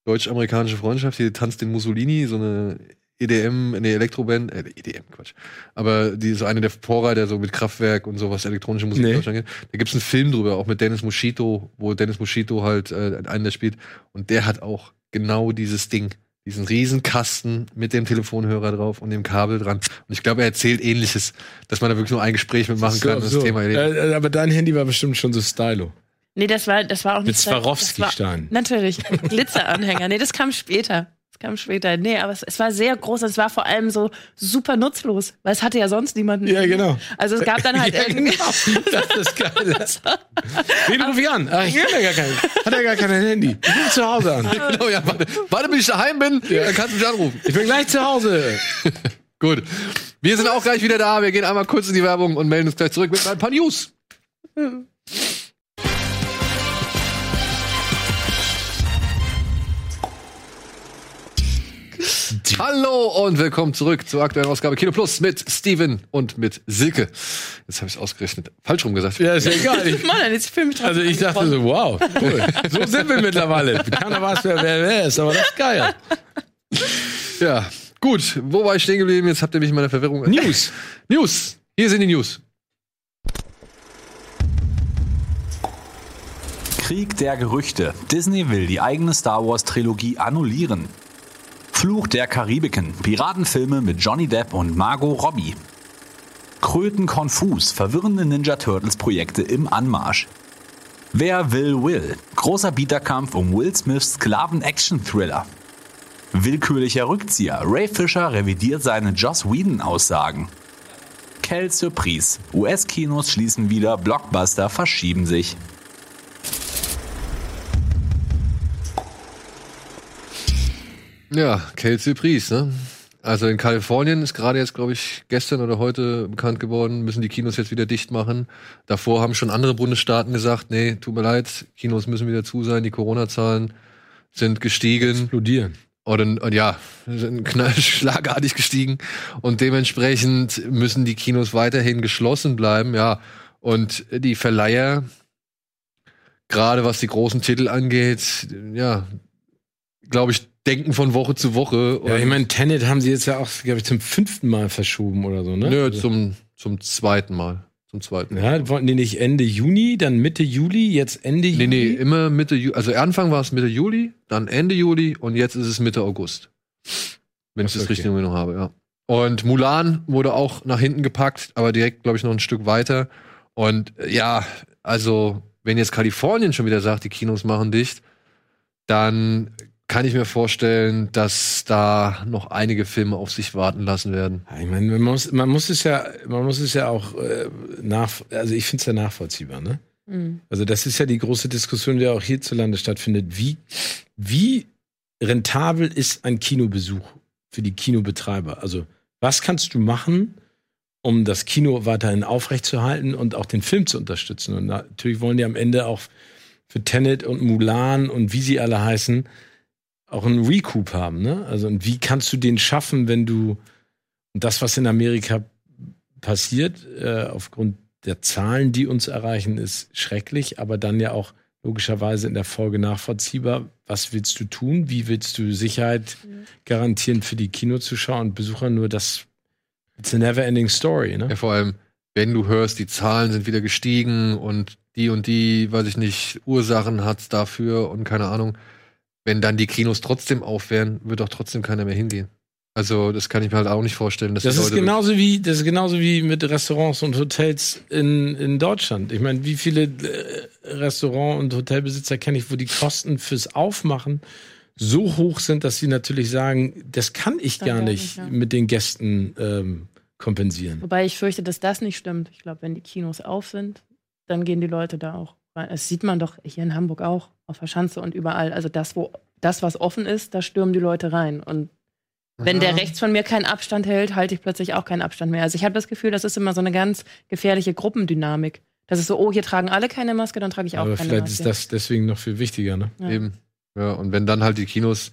Deutsch-amerikanische Freundschaft, die tanzt den Mussolini, so eine EDM, eine Elektroband, äh, EDM, Quatsch. Aber die ist so eine der Vorreiter, so mit Kraftwerk und sowas, elektronische Musik Nee. in Deutschland. geht. Da gibt's einen Film drüber, auch mit Dennis Moschito, wo Dennis Moschito halt äh, einen der spielt. Und der hat auch genau dieses Ding, diesen Riesenkasten mit dem Telefonhörer drauf und dem Kabel dran. Und ich glaube, er erzählt ähnliches, dass man da wirklich nur ein Gespräch mitmachen kann und so. das Thema erledigt. Äh, aber dein Handy war bestimmt schon so stylo. Nee, das war, das war auch Mit nicht. das war- Swarovski-Steinen. Natürlich. Glitzeranhänger. Nee, das kam später. Das kam später. Nee, aber es, es war sehr groß. Es war vor allem so super nutzlos, weil es hatte ja sonst niemanden. Ja, genau. Also es gab dann halt Ja, irgendwie. genau. Das ist geil. Wen ruf ich an? Ach, ich kann ja gar kein, hat er gar kein Handy. Ich rufe zu Hause an. Genau, ja, warte, warte, bis ich daheim bin, dann kannst du mich anrufen. Ich bin gleich zu Hause. Gut. Wir sind auch gleich wieder da. Wir gehen einmal kurz in die Werbung und melden uns gleich zurück mit ein paar News. Hallo und willkommen zurück zur aktuellen Ausgabe Kino Plus mit Steven und mit Silke. Jetzt habe ich es ausgerechnet falsch rum gesagt. Ja, ist ja egal. Ich, Mann, jetzt fühle mich also ich dachte so, wow, cool. So sind wir mittlerweile. Keiner weiß, wer wer, wer ist, aber das ist geil. Ja, gut. Wo war ich stehen geblieben? Jetzt habt ihr mich in meiner Verwirrung. News. News. Hier sind die News. Krieg der Gerüchte. Disney will die eigene Star Wars Trilogie annullieren. Fluch der Karibiken. Piratenfilme mit Johnny Depp und Margot Robbie. Kröten konfus. Verwirrende Ninja Turtles Projekte im Anmarsch. Wer will Will? Großer Bieterkampf um Will Smiths Sklaven-Action-Thriller. Willkürlicher Rückzieher. Ray Fisher revidiert seine Joss Whedon-Aussagen. Kel Surprise. US-Kinos schließen wieder, Blockbuster verschieben sich. Ja, Kelsey Priest, ne? Also in Kalifornien ist gerade jetzt, glaube ich, gestern oder heute bekannt geworden, müssen die Kinos jetzt wieder dicht machen. Davor haben schon andere Bundesstaaten gesagt, nee, tut mir leid, Kinos müssen wieder zu sein, die Corona-Zahlen sind gestiegen. Explodieren. Oder und ja, sind schlagartig gestiegen. Und dementsprechend müssen die Kinos weiterhin geschlossen bleiben, ja. Und die Verleiher, gerade was die großen Titel angeht, ja, glaube ich, denken von Woche zu Woche. Ja, ich meine, Tenet haben sie jetzt ja auch, glaube ich, zum fünften Mal verschoben oder so, ne? Nö, Also- zum, zum zweiten Mal. zum zweiten. Ja, wollten die nicht Ende Juni, dann Mitte Juli, jetzt Ende Nee, nee, Juli? immer Mitte Juli. Also Anfang war es Mitte Juli, dann Ende Juli und jetzt ist es Mitte August. Wenn ich Ach, das okay. richtig in Erinnerung habe, ja. Und Mulan wurde auch nach hinten gepackt, aber direkt, glaube ich, noch ein Stück weiter. Und äh, ja, also, wenn jetzt Kalifornien schon wieder sagt, die Kinos machen dicht, dann kann ich mir vorstellen, dass da noch einige Filme auf sich warten lassen werden. Ja, Ich meine, man muss, man muss es ja, man muss es ja auch äh, nach, also ich finde es ja nachvollziehbar, ne? Mhm. Also das ist ja die große Diskussion, die auch hierzulande stattfindet. Wie, wie rentabel ist ein Kinobesuch für die Kinobetreiber? Also was kannst du machen, um das Kino weiterhin aufrechtzuerhalten und auch den Film zu unterstützen? Und natürlich wollen die am Ende auch für Tenet und Mulan und wie sie alle heißen, auch einen Recoup haben. Ne? Also und wie kannst du den schaffen, wenn du und das, was in Amerika passiert, äh, aufgrund der Zahlen, die uns erreichen, ist schrecklich, aber dann ja auch logischerweise in der Folge nachvollziehbar. Was willst du tun? Wie willst du Sicherheit garantieren für die Kinozuschauer und Besucher? Nur das, it's a never ending story, ne? Ja, vor allem, wenn du hörst, die Zahlen sind wieder gestiegen und die und die, weiß ich nicht, Ursachen hat's dafür und keine Ahnung. Wenn dann die Kinos trotzdem auf wären, wird doch trotzdem keiner mehr hingehen. Also, das kann ich mir halt auch nicht vorstellen. Dass Das ist genauso wie, das ist genauso wie mit Restaurants und Hotels in, in Deutschland. Ich meine, wie viele äh, Restaurant- und Hotelbesitzer kenne ich, wo die Kosten fürs Aufmachen so hoch sind, dass sie natürlich sagen, das kann ich Kann gar nicht nicht, ja. mit den Gästen ähm, kompensieren. Wobei ich fürchte, dass das nicht stimmt. Ich glaube, wenn die Kinos auf sind, dann gehen die Leute da auch. Das sieht man doch hier in Hamburg auch, auf der Schanze und überall. Also das, wo das, was offen ist, da stürmen die Leute rein. Und wenn der rechts von mir keinen Abstand hält, halte ich plötzlich auch keinen Abstand mehr. Also ich habe das Gefühl, das ist immer so eine ganz gefährliche Gruppendynamik. Das ist so, oh, hier tragen alle keine Maske, dann trage ich auch Aber keine vielleicht Maske. ist das deswegen noch viel wichtiger, ne? Ja. Eben. Ja, und wenn dann halt die Kinos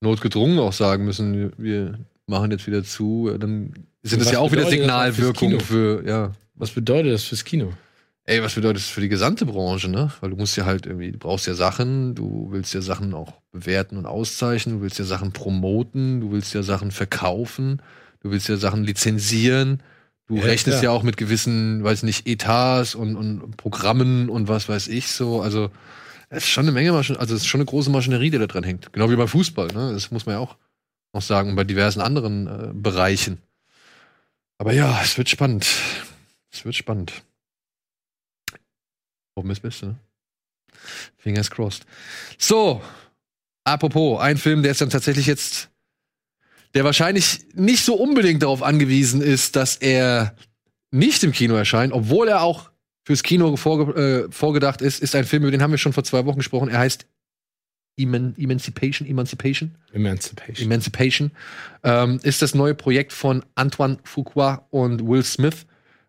notgedrungen auch sagen müssen, wir machen jetzt wieder zu, dann sind das ja auch wieder Signalwirkung Kino? für, ja. Was bedeutet das fürs Kino? Ey, was bedeutet das für die gesamte Branche, ne? Weil du musst ja halt irgendwie, du brauchst ja Sachen, du willst ja Sachen auch bewerten und auszeichnen, du willst ja Sachen promoten, du willst ja Sachen verkaufen, du willst ja Sachen lizenzieren, du Ja, rechnest klar. ja auch mit gewissen, weiß nicht, Etats und, und Programmen und was weiß ich so. Also es ist schon eine Menge, Maschen also es ist schon eine große Maschinerie, die da dran hängt. Genau wie beim Fußball, ne? Das muss man ja auch noch sagen, und bei diversen anderen äh, Bereichen. Aber ja, es wird spannend. Es wird spannend. Hoffen das Beste, ne? Fingers crossed. So, apropos, ein Film, der ist dann tatsächlich jetzt, der wahrscheinlich nicht so unbedingt darauf angewiesen ist, dass er nicht im Kino erscheint, obwohl er auch fürs Kino vorge äh, vorgedacht ist, ist ein Film, über den haben wir schon vor zwei Wochen gesprochen. Er heißt Eman Emancipation, Emancipation. Emancipation. Emancipation, ähm, ist das neue Projekt von Antoine Fuqua und Will Smith,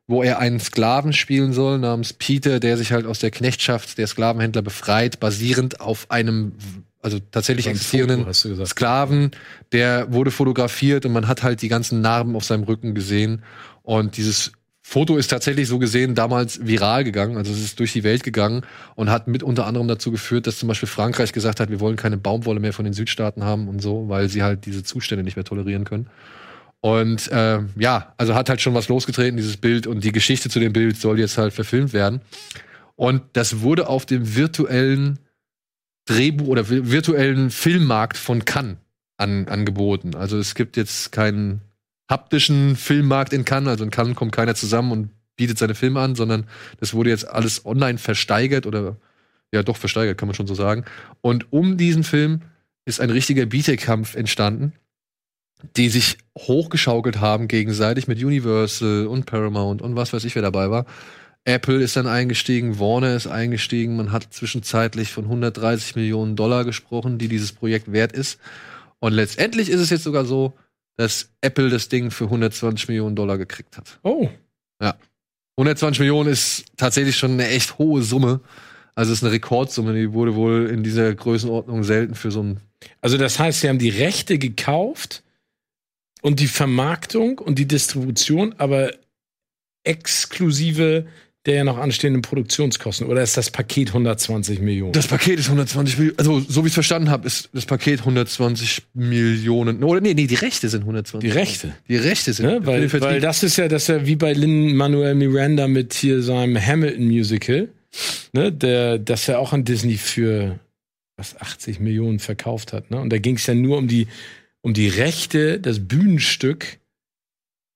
wo er einen Sklaven spielen soll namens Peter, der sich halt aus der Knechtschaft der Sklavenhändler befreit, basierend auf einem, also tatsächlich existierenden Foto. Sklaven, der wurde fotografiert und man hat halt die ganzen Narben auf seinem Rücken gesehen. Und dieses Foto ist tatsächlich so gesehen damals viral gegangen, also es ist durch die Welt gegangen und hat mit unter anderem dazu geführt, dass zum Beispiel Frankreich gesagt hat, wir wollen keine Baumwolle mehr von den Südstaaten haben und so, weil sie halt diese Zustände nicht mehr tolerieren können. Und äh, ja, also hat halt schon was losgetreten, dieses Bild und die Geschichte zu dem Bild soll jetzt halt verfilmt werden. Und das wurde auf dem virtuellen Drehbuch oder vi- virtuellen Filmmarkt von Cannes an, angeboten. Also es gibt jetzt keinen haptischen Filmmarkt in Cannes, also in Cannes kommt keiner zusammen und bietet seine Filme an, sondern das wurde jetzt alles online versteigert oder ja doch versteigert, kann man schon so sagen. Und um diesen Film ist ein richtiger Bieterkampf entstanden, die sich hochgeschaukelt haben gegenseitig mit Universal und Paramount und was weiß ich, wer dabei war. Apple ist dann eingestiegen, Warner ist eingestiegen, man hat zwischenzeitlich von 130 Millionen Dollar gesprochen, die dieses Projekt wert ist. Und letztendlich ist es jetzt sogar so, dass Apple das Ding für 120 Millionen Dollar gekriegt hat. Oh, 120 Millionen ist tatsächlich schon eine echt hohe Summe. Also es ist eine Rekordsumme, die wurde wohl in dieser Größenordnung selten für so ein also das heißt, sie haben die Rechte gekauft und die Vermarktung und die Distribution, aber exklusive der ja noch anstehenden Produktionskosten? Oder ist das Paket 120 Millionen? Das Paket ist 120 Millionen. Also, so wie ich es verstanden habe, ist das Paket 120 Millionen. Oder nee, nee, die Rechte sind 120. Die Rechte. Die Rechte sind. Ne? Weil, weil das ist ja, das ist ja wie bei Lin Manuel Miranda mit hier seinem Hamilton-Musical, ne? Der, das ja auch an Disney für was 80 Millionen verkauft hat. Ne? Und da ging es ja nur um die, um die Rechte, das Bühnenstück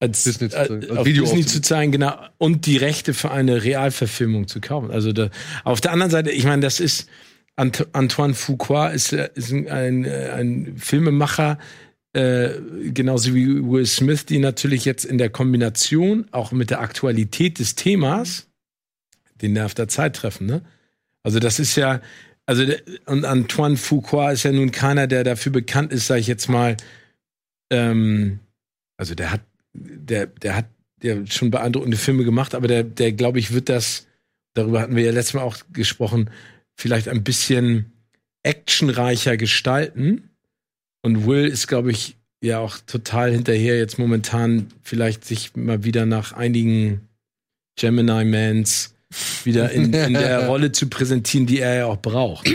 als, Disney zu äh, zeigen, als auf Video Disney zu zeigen, genau, und die Rechte für eine Realverfilmung zu kaufen. Also da, auf der anderen Seite, ich meine, das ist Ant Antoine Fuqua ist, äh, ist ein, ein, äh, ein Filmemacher, äh, genauso wie Will Smith, die natürlich jetzt in der Kombination auch mit der Aktualität des Themas den Nerv der Zeit treffen. Ne? Also das ist ja, also und Antoine Fuqua ist ja nun keiner, der dafür bekannt ist, sag ich jetzt mal, ähm, also der hat, der, der hat ja schon beeindruckende Filme gemacht, aber der, der glaube ich, wird das, darüber hatten wir ja letztes Mal auch gesprochen, vielleicht ein bisschen actionreicher gestalten. Und Will ist, glaube ich, ja auch total hinterher, jetzt momentan vielleicht sich mal wieder nach einigen Gemini Mans wieder in, in der Rolle zu präsentieren, die er ja auch braucht.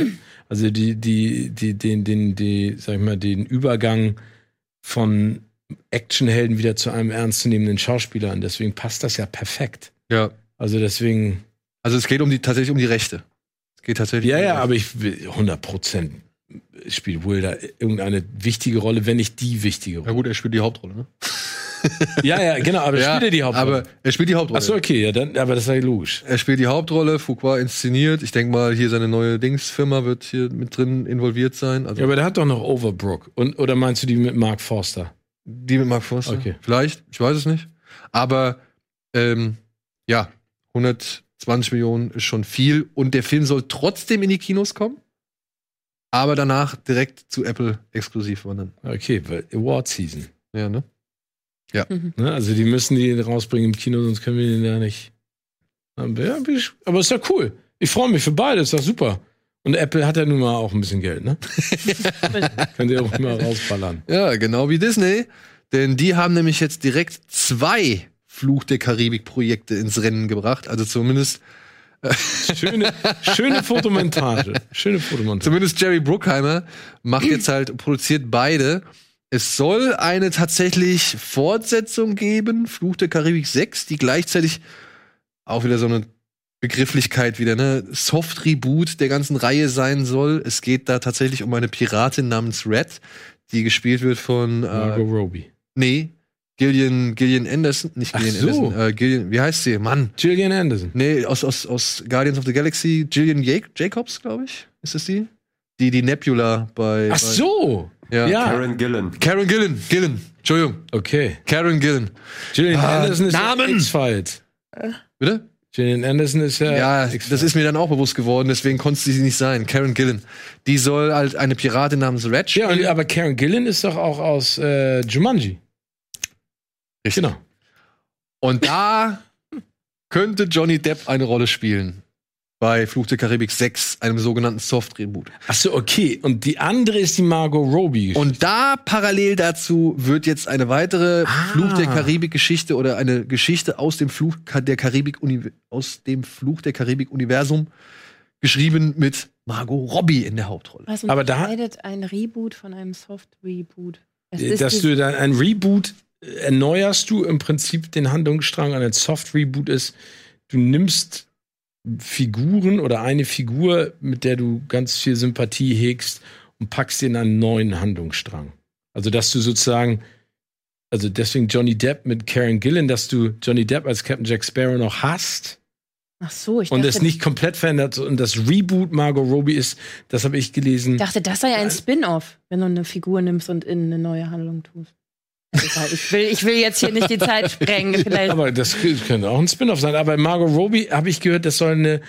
Also die, die, die, den, den, die, sag ich mal, den Übergang von Actionhelden wieder zu einem ernstzunehmenden Schauspieler. Und deswegen passt das ja perfekt. ja. Also deswegen, Also, es geht um die, tatsächlich um die Rechte. Es geht tatsächlich ja, um die ja, Rechte. aber ich will 100 Prozent spielt Will da irgendeine wichtige Rolle, wenn nicht die wichtige Ja, Rolle. gut, er spielt die Hauptrolle, ne? Ja, ja, genau, aber ja, spielt er die Hauptrolle? Aber er spielt die Hauptrolle. Achso, okay, ja, dann, aber das ist ja logisch. Er spielt die Hauptrolle, Fuqua inszeniert. Ich denke mal, hier seine neue Dingsfirma wird hier mit drin involviert sein. Also Ja, aber der hat doch noch Overbrook. Und, oder meinst du die mit Mark Forster? die mit Mark Forster. Okay. Vielleicht, ich weiß es nicht. Aber ähm, ja, 120 Millionen ist schon viel. Und der Film soll trotzdem in die Kinos kommen, aber danach direkt zu Apple exklusiv wandern. Okay, Award Season. Ja, ne? Ne? Also die müssen die rausbringen im Kino, sonst können wir den ja nicht. Ja, aber ist ja cool. Ich freue mich für beide, ist doch super. Und Apple hat ja nun mal auch ein bisschen Geld, ne? Könnt ihr auch immer rausballern. Ja, genau wie Disney. Denn die haben nämlich jetzt direkt zwei Fluch der Karibik-Projekte ins Rennen gebracht. Also zumindest, Schöne, schöne Fotomontage. Schöne Fotomontage. zumindest Jerry Bruckheimer macht jetzt halt, produziert beide. Es soll eine tatsächlich Fortsetzung geben, Fluch der Karibik 6, die gleichzeitig auch wieder so eine Begrifflichkeit wieder, ne? Soft-Reboot der ganzen Reihe sein soll. Es geht da tatsächlich um eine Piratin namens Red, die gespielt wird von äh, Margot Robbie. Nee, Gillian, Gillian Anderson, nicht Ach Gillian so. Anderson, äh, Gillian, wie heißt sie? Mann. Gillian Anderson. Nee, aus, aus, aus Guardians of the Galaxy, Gillian Ja- Jacobs, glaube ich. Ist das die? Die, die Nebula bei. Ach so. Ja. Ja. Karen Gillen. Karen Gillan, Gillan, Entschuldigung. Okay. Karen Gillan. Gillian Ah, Anderson ist Namen! ja X-Files. Bitte? Gillian Anderson ist ja. Ja, X-Files. das ist mir dann auch bewusst geworden, deswegen konnte sie nicht sein. Karen Gillan. Die soll halt eine Piratin namens Red Ja, spielen. und, aber Karen Gillan ist doch auch aus äh, Jumanji. Richtig. Genau. Und da könnte Johnny Depp eine Rolle spielen. Bei Fluch der Karibik 6, einem sogenannten Soft-Reboot. Ach so, okay. Und die andere ist die Margot Robbie. Und da parallel dazu wird jetzt eine weitere Ah. Fluch der Karibik-Geschichte oder eine Geschichte aus dem Fluch der Karibik aus dem Fluch der Karibik-Universum geschrieben mit Margot Robbie in der Hauptrolle. Was Aber da- unterscheidet ein Reboot von einem Soft-Reboot? Äh, dass du dann ein Reboot äh, erneuerst du im Prinzip den Handlungsstrang ein Soft Reboot ist, du nimmst Figuren oder eine Figur, mit der du ganz viel Sympathie hegst und packst sie in einen neuen Handlungsstrang. Also dass du sozusagen also deswegen Johnny Depp mit Karen Gillan, dass du Johnny Depp als Captain Jack Sparrow noch hast Ach so, ich und dachte, es nicht komplett verändert und das Reboot Margot Robbie ist, das habe ich gelesen. ich dachte, das sei ein Spin-off, wenn du eine Figur nimmst und in eine neue Handlung tust. Ich will, ich will jetzt hier nicht die Zeit sprengen. Vielleicht. Aber das könnte auch ein Spin-off sein. Aber Margot Robbie habe ich gehört, das soll eine,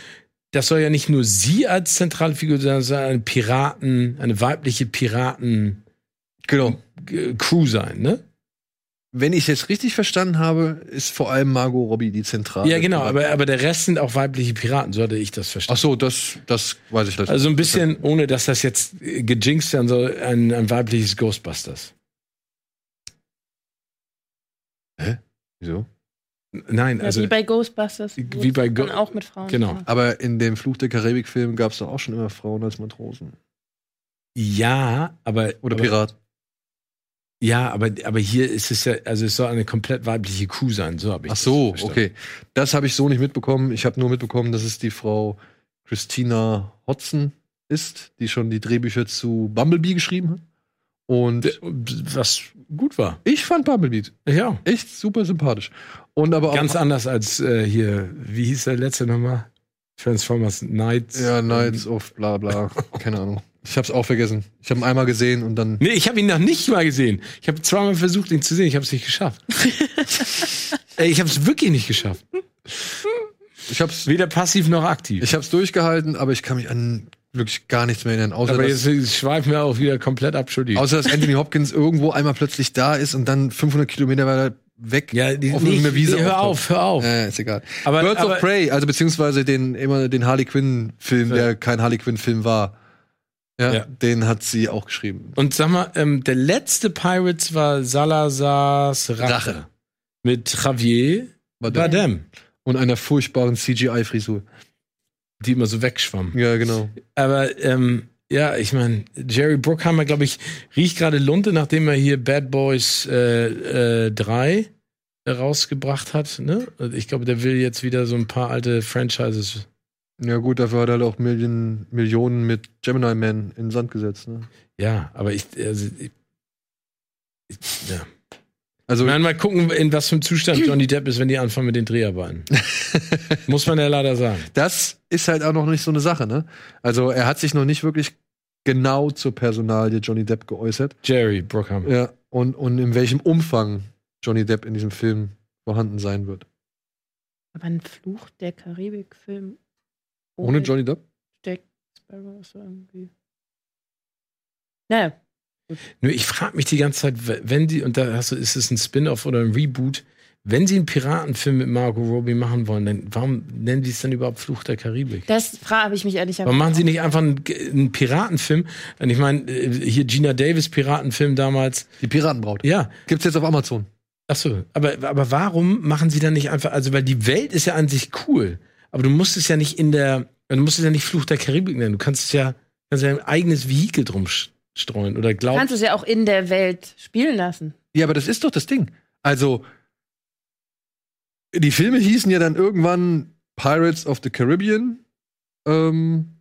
das soll ja nicht nur sie als zentrale Figur sein, sondern eine Piraten, eine weibliche Piraten Genau. äh, Crew sein, ne? Wenn ich es richtig verstanden habe, ist vor allem Margot Robbie die zentrale. Ja, genau. Aber, aber der Rest sind auch weibliche Piraten, so hatte ich das Ach verstanden. so, das, das weiß ich leider. Also ein bisschen, ohne dass das jetzt äh, gejinxt werden soll, ein, ein weibliches Ghostbusters. Wieso? Nein, Ja, also wie bei Ghostbusters. wie bei Go- auch mit Frauen. Genau. Aber in dem Fluch der Karibik-Film gab es doch auch schon immer Frauen als Matrosen. ja, aber Oder aber, Piraten. Ja, aber aber hier ist es ja, also es soll eine komplett weibliche Kuh sein. So habe ich. Ach so, das okay. Das habe ich so nicht mitbekommen. Ich habe nur mitbekommen, dass es die Frau Christina Hodson ist, die schon die Drehbücher zu Bumblebee geschrieben hat. Und Was gut war. ich fand Bumblebee Ja. echt super sympathisch. Und aber auch Ganz anders als äh, hier, wie hieß der letzte nochmal? Transformers Knights. ja, Knights of bla bla. Keine Ahnung. Ich habe es auch vergessen. Ich habe ihn einmal gesehen und dann. Nee, ich habe ihn noch nicht mal gesehen. Ich habe zweimal versucht, ihn zu sehen. Ich habe es nicht geschafft. Ey, ich habe es wirklich nicht geschafft. Ich habe es Weder passiv noch aktiv. ich hab's durchgehalten, aber ich kann mich an wirklich gar nichts mehr erinnern. Außer, Aber dass, jetzt schweifen wir auch wieder komplett ab, Entschuldigung. außer dass Anthony Hopkins irgendwo einmal plötzlich da ist und dann 500 Kilometer weiter weg ja, die, auf nicht, Wiese nee, hör auf, hör auf. Äh, ist egal. Aber- Birds aber- of Prey, also beziehungsweise den immer den Harley Quinn Film, Ja. der kein Harley Quinn Film war. Ja, Ja. den hat sie auch geschrieben. Und sag mal, ähm, der letzte Pirates war Salazars Rache. Rache. Mit Javier Bardem. Bardem, Und einer furchtbaren CGI Frisur. Die immer so wegschwamm. Ja, genau. Aber ähm, ja, ich meine, Jerry Bruckheimer, glaube ich, riecht gerade Lunte, nachdem er hier Bad Boys äh, äh, 3 rausgebracht hat. Ne? Ich glaube, der will jetzt wieder so ein paar alte Franchises. Ja gut, dafür hat er halt auch Millionen, Millionen mit Gemini Man in den Sand gesetzt. Ne? Ja, aber ich, also, ich, ich ja. Also meine, mal gucken, in was für einem Zustand Johnny Depp ist, wenn die anfangen mit den Dreharbeiten. Muss man ja leider sagen. das ist halt auch noch nicht so eine Sache. Ne? Also er hat sich noch nicht wirklich genau zur Personalie Johnny Depp geäußert. Jerry Bruckheimer. Ja, und, und in welchem Umfang Johnny Depp in diesem Film vorhanden sein wird. Aber ein Fluch der Karibik-Film. Ohne Johnny Depp? Jack Sparrow ist so irgendwie. Naja, Nur ich frage mich die ganze Zeit, wenn die, und da hast du, ist es ein Spin-off oder ein Reboot, wenn sie einen Piratenfilm mit Margot Robbie machen wollen, dann warum nennen die es dann überhaupt Fluch der Karibik? das frage ich mich ehrlich Warum machen sie nicht einfach einen, einen Piratenfilm? Und ich meine, äh, hier Gina Davis Piratenfilm damals. Die Piratenbraut. Ja, Gibt's jetzt auf Amazon. ach so. Aber, aber warum machen sie dann nicht einfach, also weil die Welt ist ja an sich cool, aber du musst es ja nicht in der, du musst es ja nicht Fluch der Karibik nennen. Du kannst es ja, kannst ja ein eigenes Vehikel drum streuen oder Du glaubst. kannst es ja auch in der Welt spielen lassen. Ja, aber das ist doch das Ding. Also, die Filme hießen ja dann irgendwann Pirates of the Caribbean. Ähm,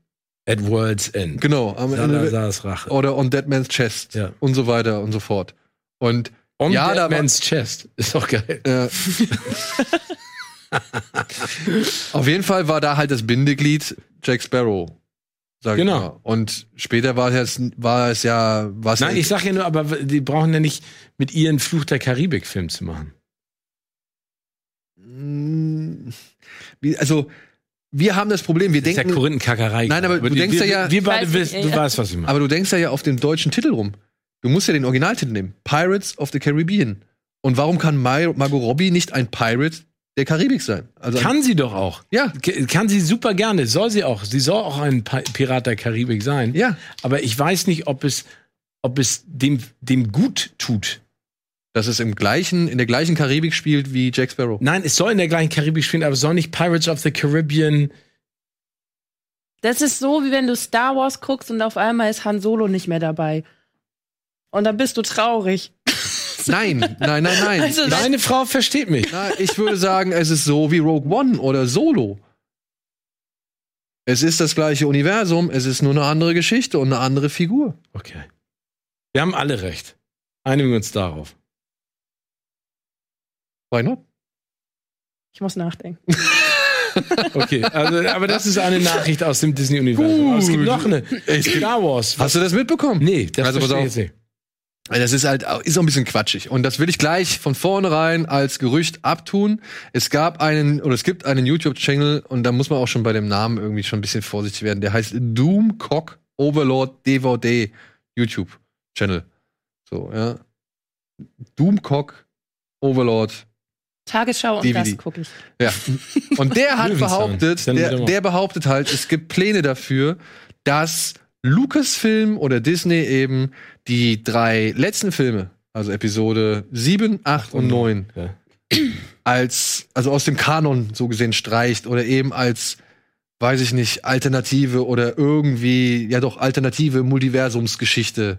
At World's End. genau, am Ende. Salazar's Rache. Oder On Dead Man's Chest. Ja. Und so weiter und so fort. Und On Ja, Dead Man's Chest. Ist doch geil. äh, auf jeden Fall war da halt das Bindeglied Jack Sparrow. Sag Genau. Ich mal. Und später war es, war es ja. War es Nein, ich sag ja nur, aber die brauchen ja nicht mit ihren Fluch der Karibik-Film zu machen. Mm, also, wir haben das Problem, wir Das ist ja denken. Korinthenkackerei. Nein, aber du die- denkst wir, ja ja- Wir beide wissen, du weißt, was ich meine. Aber du denkst ja, ja auf den deutschen Titel rum. Du musst ja den Originaltitel nehmen. Pirates of the Caribbean. Und warum kann Mar Margot Robbie nicht ein Pirate der Karibik sein? Also Kann sie doch auch. ja, Kann sie super gerne. Soll sie auch. Sie soll auch ein Pi- Pirat der Karibik sein. ja. Aber ich weiß nicht, ob es, ob es dem, dem gut tut. Dass es im gleichen, in der gleichen Karibik spielt wie Jack Sparrow. Nein, es soll in der gleichen Karibik spielen, aber es soll nicht Pirates of the Caribbean. Das ist so, wie wenn du Star Wars guckst und auf einmal ist Han Solo nicht mehr dabei. Und dann bist du traurig. Nein, nein, nein, nein. Also, Deine Frau versteht mich. na, ich würde sagen, es ist so wie Rogue One oder Solo. Es ist das gleiche Universum, es ist nur eine andere Geschichte und eine andere Figur. Okay. Wir haben alle recht. Einigen wir uns darauf. Why not? Ich muss nachdenken. Okay, also, aber das ist eine Nachricht aus dem Disney-Universum. Es gibt noch eine. Star Wars. Hast du das mitbekommen? Nee, das Also, verstehe ich nicht. Das ist halt ist auch ein bisschen quatschig und das will ich gleich von vornherein als Gerücht abtun. Es gab einen oder es gibt einen YouTube Channel und da muss man auch schon bei dem Namen irgendwie schon ein bisschen vorsichtig werden. Der heißt Doomcock Overlord DVD YouTube Channel. So, ja. Doomcock Overlord Tagesschau und DVD. das gucke ich. ja. Und der hat behauptet, der, der behauptet halt, es gibt Pläne dafür, dass Lucasfilm oder Disney eben die drei letzten Filme, also Episode 7, 8 und 9, Ja. als, also aus dem Kanon so gesehen streicht oder eben als, weiß ich nicht, Alternative oder irgendwie, ja doch, alternative Multiversumsgeschichte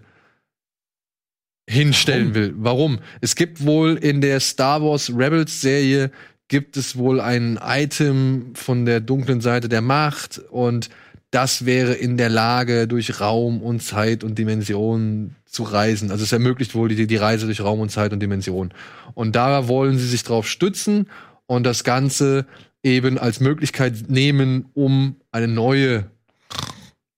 hinstellen Warum? will. Warum? Es gibt wohl in der Star Wars Rebels Serie gibt es wohl ein Item von der dunklen Seite der Macht und das wäre in der Lage, durch Raum und Zeit und Dimension zu reisen. Also es ermöglicht wohl die, die Reise durch Raum und Zeit und Dimension. Und da wollen sie sich drauf stützen und das Ganze eben als Möglichkeit nehmen, um eine neue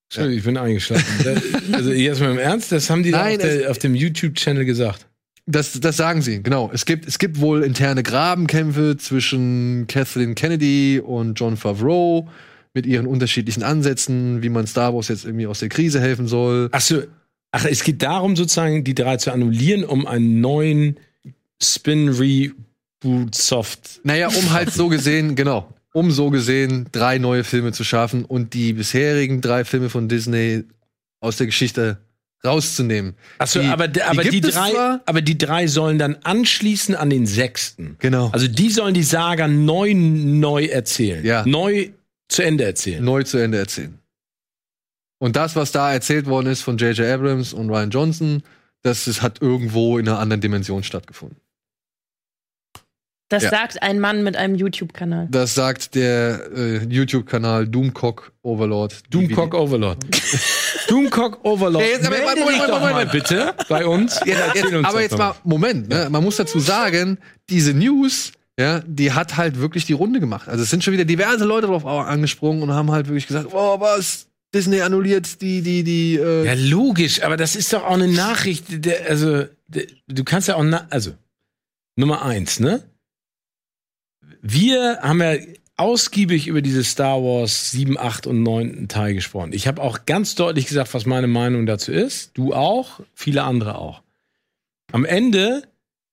Entschuldigung, ich bin eingeschlafen. Also jetzt mal im Ernst, das haben die Nein, auf, der, auf dem YouTube-Channel gesagt. Das, das sagen sie, genau. Es gibt, es gibt wohl interne Grabenkämpfe zwischen Kathleen Kennedy und John Favreau mit ihren unterschiedlichen Ansätzen, wie man Star Wars jetzt irgendwie aus der Krise helfen soll. Ach so, ach, es geht darum, sozusagen die drei zu annullieren, um einen neuen Spin-Reboot-Soft. Naja, um halt so gesehen, genau, um so gesehen drei neue Filme zu schaffen und die bisherigen drei Filme von Disney aus der Geschichte rauszunehmen. Achso, Die- aber, die aber, die es drei, zwar- aber die drei sollen dann anschließen an den sechsten. Genau. Also die sollen die Saga neu, neu erzählen. Ja. Neu zu Ende erzählen. neu zu Ende erzählen. Und das, was da erzählt worden ist von J.J. Abrams und Ryan Johnson, das ist, hat irgendwo in einer anderen Dimension stattgefunden. Das Ja. sagt ein Mann mit einem YouTube-Kanal. Das sagt der äh, YouTube-Kanal Doomcock Overlord. Doomcock Overlord. Doomcock Overlord. Ja, jetzt aber- Moment, Moment, mal Moment. bitte bei uns. Ja, jetzt, uns aber das jetzt mal, Moment, ne? man muss dazu sagen, diese News, ja, die hat halt wirklich die Runde gemacht. Also es sind schon wieder diverse Leute drauf angesprungen und haben halt wirklich gesagt, oh, was, Disney annulliert die, die, die, äh, Ja, logisch, aber das ist doch auch eine Nachricht, der, also, der, du kannst ja auch, also, Nummer eins, ne? Wir haben ja ausgiebig über diese Star Wars 7, 8 und 9. Teil gesprochen. Ich habe auch ganz deutlich gesagt, was meine Meinung dazu ist. Du auch, viele andere auch. Am Ende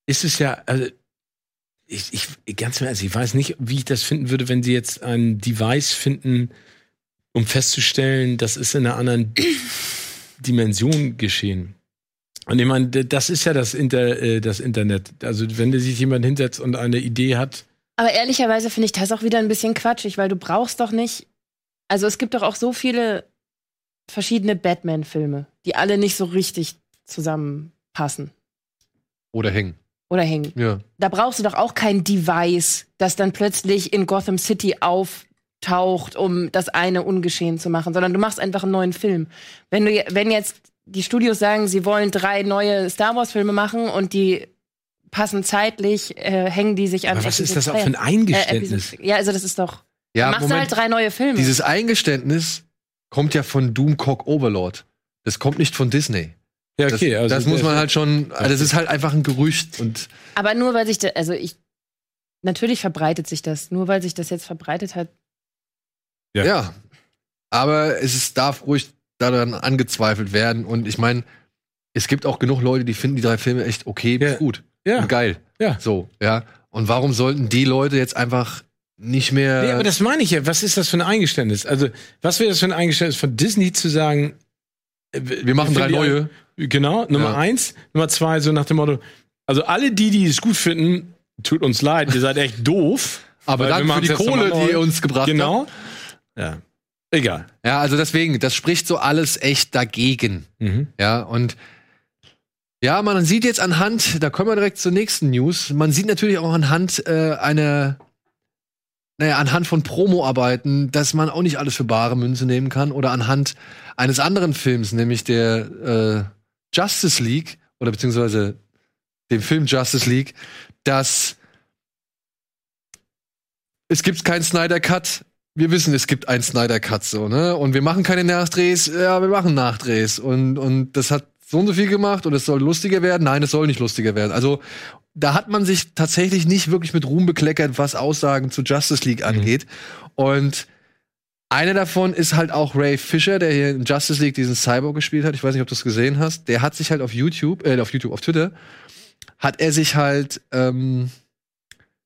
ist es ja, also, ich, ich, ganz im Ernst, ich weiß nicht, wie ich das finden würde, wenn sie jetzt ein Device finden, um festzustellen, das ist in einer anderen Dimension geschehen. Und ich meine, das ist ja das, Inter, äh, das Internet. Also wenn sich jemand hinsetzt und eine Idee hat, Aber ehrlicherweise finde ich das auch wieder ein bisschen quatschig, weil du brauchst doch nicht. Also es gibt doch auch so viele verschiedene Batman-Filme, die alle nicht so richtig zusammenpassen oder hängen. Oder hängen. Ja. Da brauchst du doch auch kein Device, das dann plötzlich in Gotham City auftaucht, um das eine ungeschehen zu machen, sondern du machst einfach einen neuen Film. Wenn du, wenn jetzt die Studios sagen, sie wollen drei neue Star Wars-Filme machen und die passen zeitlich, äh, hängen die sich an. aber was ist das auch für ein zwei. Eingeständnis? Äh, ja, also das ist doch. Ja, machst du halt drei neue Filme. Dieses Eingeständnis kommt ja von Doomcock Overlord. Das kommt nicht von Disney. Ja, okay, das, also das muss man halt schon, also das ist halt einfach ein Gerücht und Aber nur weil sich, da, also ich, natürlich verbreitet sich das. Nur weil sich das jetzt verbreitet hat. Ja. ja. Aber es ist, darf ruhig daran angezweifelt werden und ich meine, es gibt auch genug Leute, die finden die drei Filme echt okay, Ja. gut ja. und geil. Ja. So, ja. Und warum sollten die Leute jetzt einfach nicht mehr Nee, aber das meine ich ja. Was ist das für ein Eingeständnis? Also, was wäre das für ein Eingeständnis von Disney zu sagen, äh, wir machen drei neue. Genau, Nummer Ja. eins. Nummer zwei, so nach dem Motto, also alle die, die es gut finden, tut uns leid, ihr seid echt doof. Aber danke für die Kohle, die ihr uns gebracht habt. Genau. Ja. Egal. Ja, also deswegen, das spricht so alles echt dagegen. Mhm. Ja, und ja, man sieht jetzt anhand, da kommen wir direkt zur nächsten News, man sieht natürlich auch anhand äh, einer, naja, anhand von Promo-Arbeiten, dass man auch nicht alles für bare Münze nehmen kann oder anhand eines anderen Films, nämlich der äh, Justice League oder beziehungsweise dem Film Justice League, dass es gibt keinen Snyder Cut. Wir wissen, es gibt einen Snyder Cut so, ne? Und wir machen keine Nachdrehs, ja, wir machen Nachdrehs und und das hat so und so viel gemacht und es soll lustiger werden. Nein, es soll nicht lustiger werden. Also da hat man sich tatsächlich nicht wirklich mit Ruhm bekleckert, was Aussagen zu Justice League angeht. Und einer davon ist halt auch Ray Fisher, der hier in Justice League diesen Cyborg gespielt hat. Ich weiß nicht, ob du es gesehen hast. Der hat sich halt auf YouTube, äh, auf YouTube, auf Twitter, hat er sich halt ähm,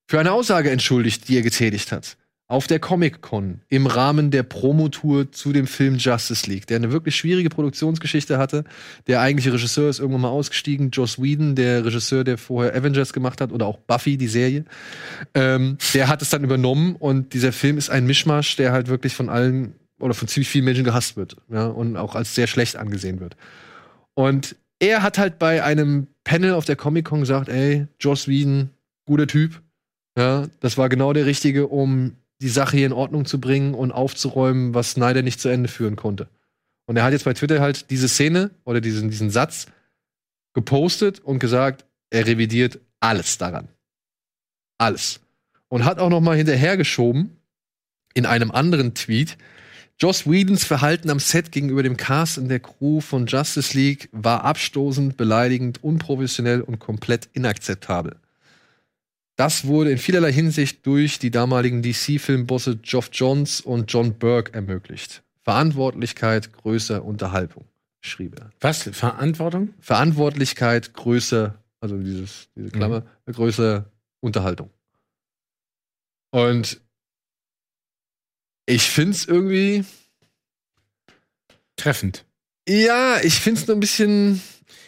für eine Aussage entschuldigt, die er getätigt hat. Auf der Comic-Con im Rahmen der Promotour zu dem Film Justice League, der eine wirklich schwierige Produktionsgeschichte hatte. Der eigentliche Regisseur ist irgendwann mal ausgestiegen, Joss Whedon, der Regisseur, der vorher Avengers gemacht hat oder auch Buffy, die Serie. Ähm, der hat es dann übernommen und dieser Film ist ein Mischmasch, der halt wirklich von allen oder von ziemlich vielen Menschen gehasst wird ja, und auch als sehr schlecht angesehen wird. Und er hat halt bei einem Panel auf der Comic-Con gesagt, ey, Joss Whedon, guter Typ. Ja, das war genau der Richtige, um die Sache hier in Ordnung zu bringen und aufzuräumen, was Snyder nicht zu Ende führen konnte. Und er hat jetzt bei Twitter halt diese Szene oder diesen, diesen Satz gepostet und gesagt, er revidiert alles daran. Alles. Und hat auch noch mal hinterhergeschoben in einem anderen Tweet, Joss Whedons Verhalten am Set gegenüber dem Cast und der Crew von Justice League war abstoßend, beleidigend, unprofessionell und komplett inakzeptabel. Das wurde in vielerlei Hinsicht durch die damaligen DC-Filmbosse Geoff Johns und John Burke ermöglicht. Verantwortlichkeit, größer Unterhaltung, schrieb er. Was? Verantwortung? Verantwortlichkeit, größer, also dieses, diese Klammer, größer Unterhaltung. Und ich find's irgendwie, Treffend. ja, ich find's nur ein bisschen,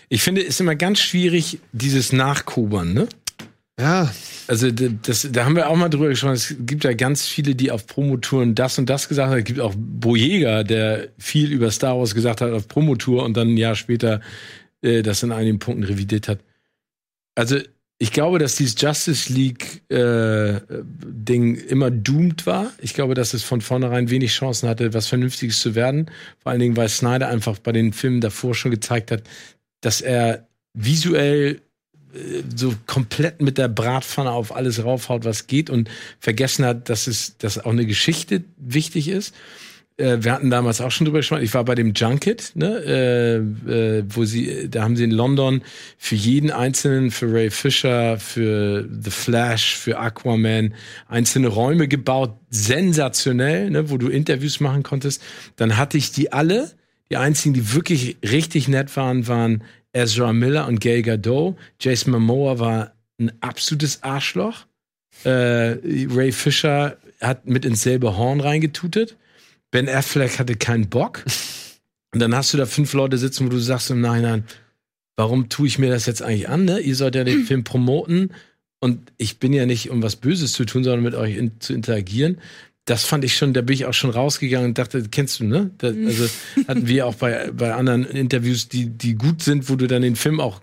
Ich finde, es ist immer ganz schwierig, dieses Nachkobern, ne? Ja, Also das, da haben wir auch mal drüber gesprochen. Es gibt ja ganz viele, die auf Promotouren das und das gesagt haben. Es gibt auch Boyega, der viel über Star Wars gesagt hat auf Promotour und dann ein Jahr später äh, das in einigen Punkten revidiert hat. Also ich glaube, dass dieses Justice League äh, immer doomed war. Ich glaube, dass es von vornherein wenig Chancen hatte, was Vernünftiges zu werden. Vor allen Dingen, weil Snyder einfach bei den Filmen davor schon gezeigt hat, dass er visuell so komplett mit der Bratpfanne auf alles raufhaut, was geht und vergessen hat, dass es, dass auch eine Geschichte wichtig ist. Äh, wir hatten damals auch schon drüber gesprochen. Ich war bei dem Junket, ne, äh, äh, wo sie, da haben sie in London für jeden einzelnen, für Ray Fisher, für The Flash, für Aquaman einzelne Räume gebaut, sensationell, ne, wo du Interviews machen konntest. Dann hatte ich die alle. Die einzigen, die wirklich richtig nett waren, waren Ezra Miller und Gal Gadot. Jason Momoa war ein absolutes Arschloch. Äh, Ray Fisher hat mit ins selbe Horn reingetutet. Ben Affleck hatte keinen Bock. Und dann hast du da fünf Leute sitzen, wo du sagst im Nachhinein, warum tue ich mir das jetzt eigentlich an? Ne? Ihr sollt ja den Film promoten und ich bin ja nicht, um was Böses zu tun, sondern mit euch in, zu interagieren. Das fand ich schon, da bin ich auch schon rausgegangen und dachte, kennst du, ne? Da, also hatten wir auch bei, bei anderen Interviews, die, die gut sind, wo du dann den Film auch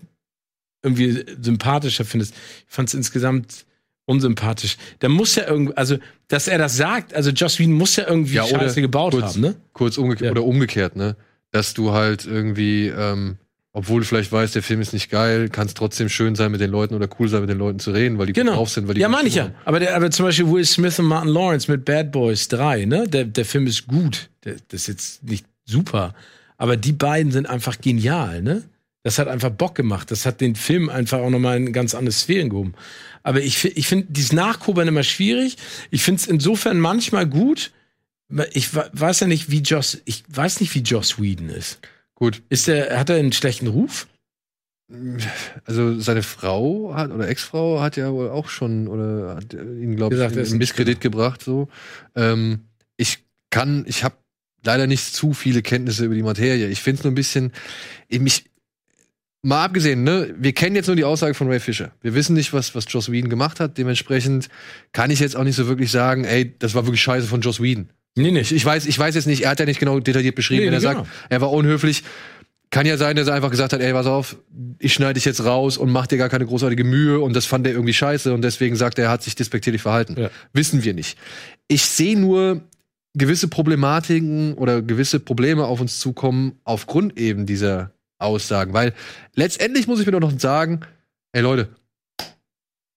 irgendwie sympathischer findest. Ich fand es insgesamt unsympathisch. Da muss ja irgendwie, also, dass er das sagt, also Joss Whedon muss ja irgendwie Ja, oder Scheiße gebaut kurz- haben, ne? kurz umgekehrt Ja. oder umgekehrt, ne? Dass du halt irgendwie, ähm, obwohl du vielleicht weißt, der Film ist nicht geil, kann es trotzdem schön sein, mit den Leuten oder cool sein, mit den Leuten zu reden, weil die Genau. drauf sind, weil die ja, meine ich ja. Aber, der, aber zum Beispiel Will Smith und Martin Lawrence mit Bad Boys 3, ne? Der, der Film ist gut. Der, das ist jetzt nicht super. Aber die beiden sind einfach genial, ne? Das hat einfach Bock gemacht. Das hat den Film einfach auch nochmal in ganz andere Sphären gehoben. Aber ich, ich finde dieses Nachkobern immer schwierig. Ich finde es insofern manchmal gut. Ich we- weiß ja nicht, wie Joss, ich weiß nicht, wie Joss Whedon ist. Gut, Ist der, hat er einen schlechten Ruf? also seine Frau hat oder Ex-Frau hat ja wohl auch schon oder hat ihn glaube ich in Misskredit gebracht so. Ähm, ich kann, ich habe leider nicht zu viele Kenntnisse über die Materie. Ich finde es nur ein bisschen, ich mich mal abgesehen, ne, wir kennen jetzt nur die Aussage von Ray Fisher. Wir wissen nicht, was was Joss Whedon gemacht hat. Dementsprechend kann ich jetzt auch nicht so wirklich sagen, ey, das war wirklich Scheiße von Joss Whedon. Nee, Ich, nicht. ich weiß, ich weiß jetzt nicht, er hat ja nicht genau detailliert beschrieben, Nee, wenn er genau. sagt, er war unhöflich. Kann ja sein, dass er einfach gesagt hat, ey, pass auf, ich schneide dich jetzt raus und mach dir gar keine großartige Mühe und das fand er irgendwie scheiße und deswegen sagt er, er hat sich despektierlich verhalten. Ja. Wissen wir nicht. Ich sehe nur gewisse Problematiken oder gewisse Probleme auf uns zukommen aufgrund eben dieser Aussagen, weil letztendlich muss ich mir doch noch sagen, ey Leute,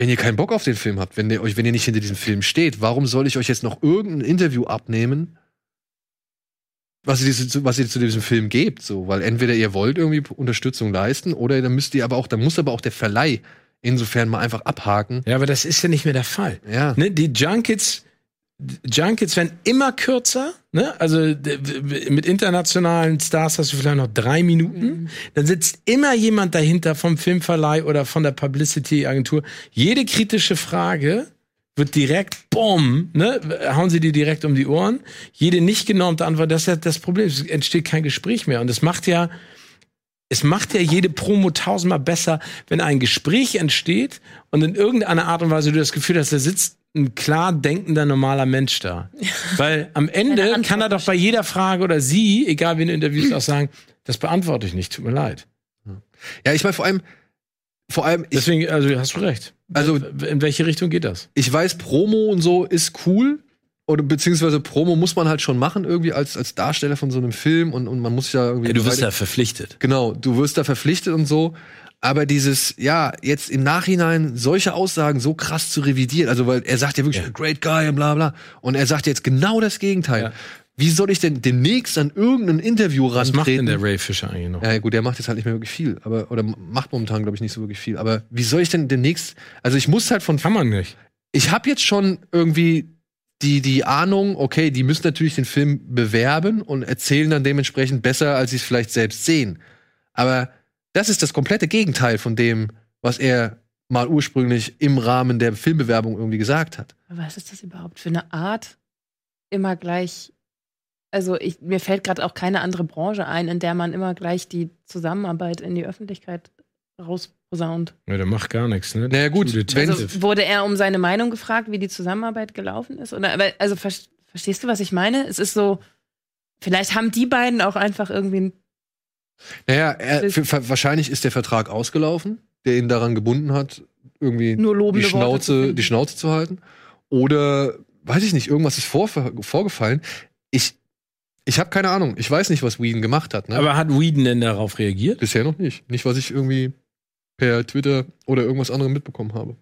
wenn ihr keinen Bock auf den Film habt, wenn ihr euch, wenn ihr nicht hinter diesem Film steht, warum soll ich euch jetzt noch irgendein Interview abnehmen, was ihr, zu- was ihr zu diesem Film gebt? So, weil entweder ihr wollt irgendwie Unterstützung leisten oder dann müsst ihr aber auch, dann muss aber auch der Verleih insofern mal einfach abhaken. Ja, aber das ist ja nicht mehr der Fall. Ja. Ne, die Junkets, Junkets werden immer kürzer. Ne? Also mit internationalen Stars hast du vielleicht noch drei Minuten. Dann sitzt immer jemand dahinter vom Filmverleih oder von der Publicity-Agentur. Jede kritische Frage wird direkt, bumm, ne, hauen sie dir direkt um die Ohren. Jede nicht genormte Antwort, das ist ja das Problem. Es entsteht kein Gespräch mehr. Und es macht ja, es macht ja jede Promo tausendmal besser, wenn ein Gespräch entsteht und in irgendeiner Art und Weise du das Gefühl hast, da sitzt ein klar denkender normaler Mensch da. Weil am Ende kann er doch bei jeder Frage oder sie, egal wen du interviewst, auch sagen, das beantworte ich nicht, tut mir leid. Ja, ich meine vor allem, vor allem, ich, Deswegen, also hast du recht. Also- in welche Richtung geht das? ich weiß, Promo und so ist cool. Oder beziehungsweise Promo muss man halt schon machen, irgendwie als, als Darsteller von so einem Film und, und man muss ja irgendwie. verpflichtet. Genau, du wirst da verpflichtet und so. Aber dieses, ja, jetzt im Nachhinein solche Aussagen so krass zu revidieren, also weil er sagt ja wirklich, Ja. great guy und bla bla. Und er sagt jetzt genau das Gegenteil. Ja. Wie soll ich denn demnächst an irgendein Interview Was macht denn rantreten? der Ray Fisher eigentlich noch? Ja, gut, der macht jetzt halt nicht mehr wirklich viel, aber oder macht momentan glaube ich nicht so wirklich viel. Aber wie soll ich denn demnächst? Also ich muss halt von, Kann man nicht. ich habe jetzt schon irgendwie die die Ahnung, okay, die müssen natürlich den Film bewerben und erzählen dann dementsprechend besser, als sie es vielleicht selbst sehen. Aber das ist das komplette Gegenteil von dem, was er mal ursprünglich im Rahmen der Filmbewerbung irgendwie gesagt hat. Was ist das überhaupt für eine Art? Immer gleich. Also ich, mir fällt gerade auch keine andere Branche ein, in der man immer gleich die Zusammenarbeit in die Öffentlichkeit rausposaunt. Ja, der macht gar nichts, ne? Naja, gut. Also wurde er um seine Meinung gefragt, wie die Zusammenarbeit gelaufen ist? Oder also ver verstehst du, was ich meine? Es ist so, vielleicht haben die beiden auch einfach irgendwie ein Naja, er, für, für, wahrscheinlich ist der Vertrag ausgelaufen, der ihn daran gebunden hat, irgendwie nur die Schnauze, die Schnauze zu halten. Oder weiß ich nicht, irgendwas ist vor, vorgefallen. Ich, ich habe keine Ahnung. Ich weiß nicht, was Whedon gemacht hat. Ne? Aber hat Whedon denn darauf reagiert? bisher noch nicht. Nicht, was ich irgendwie per Twitter oder irgendwas anderem mitbekommen habe.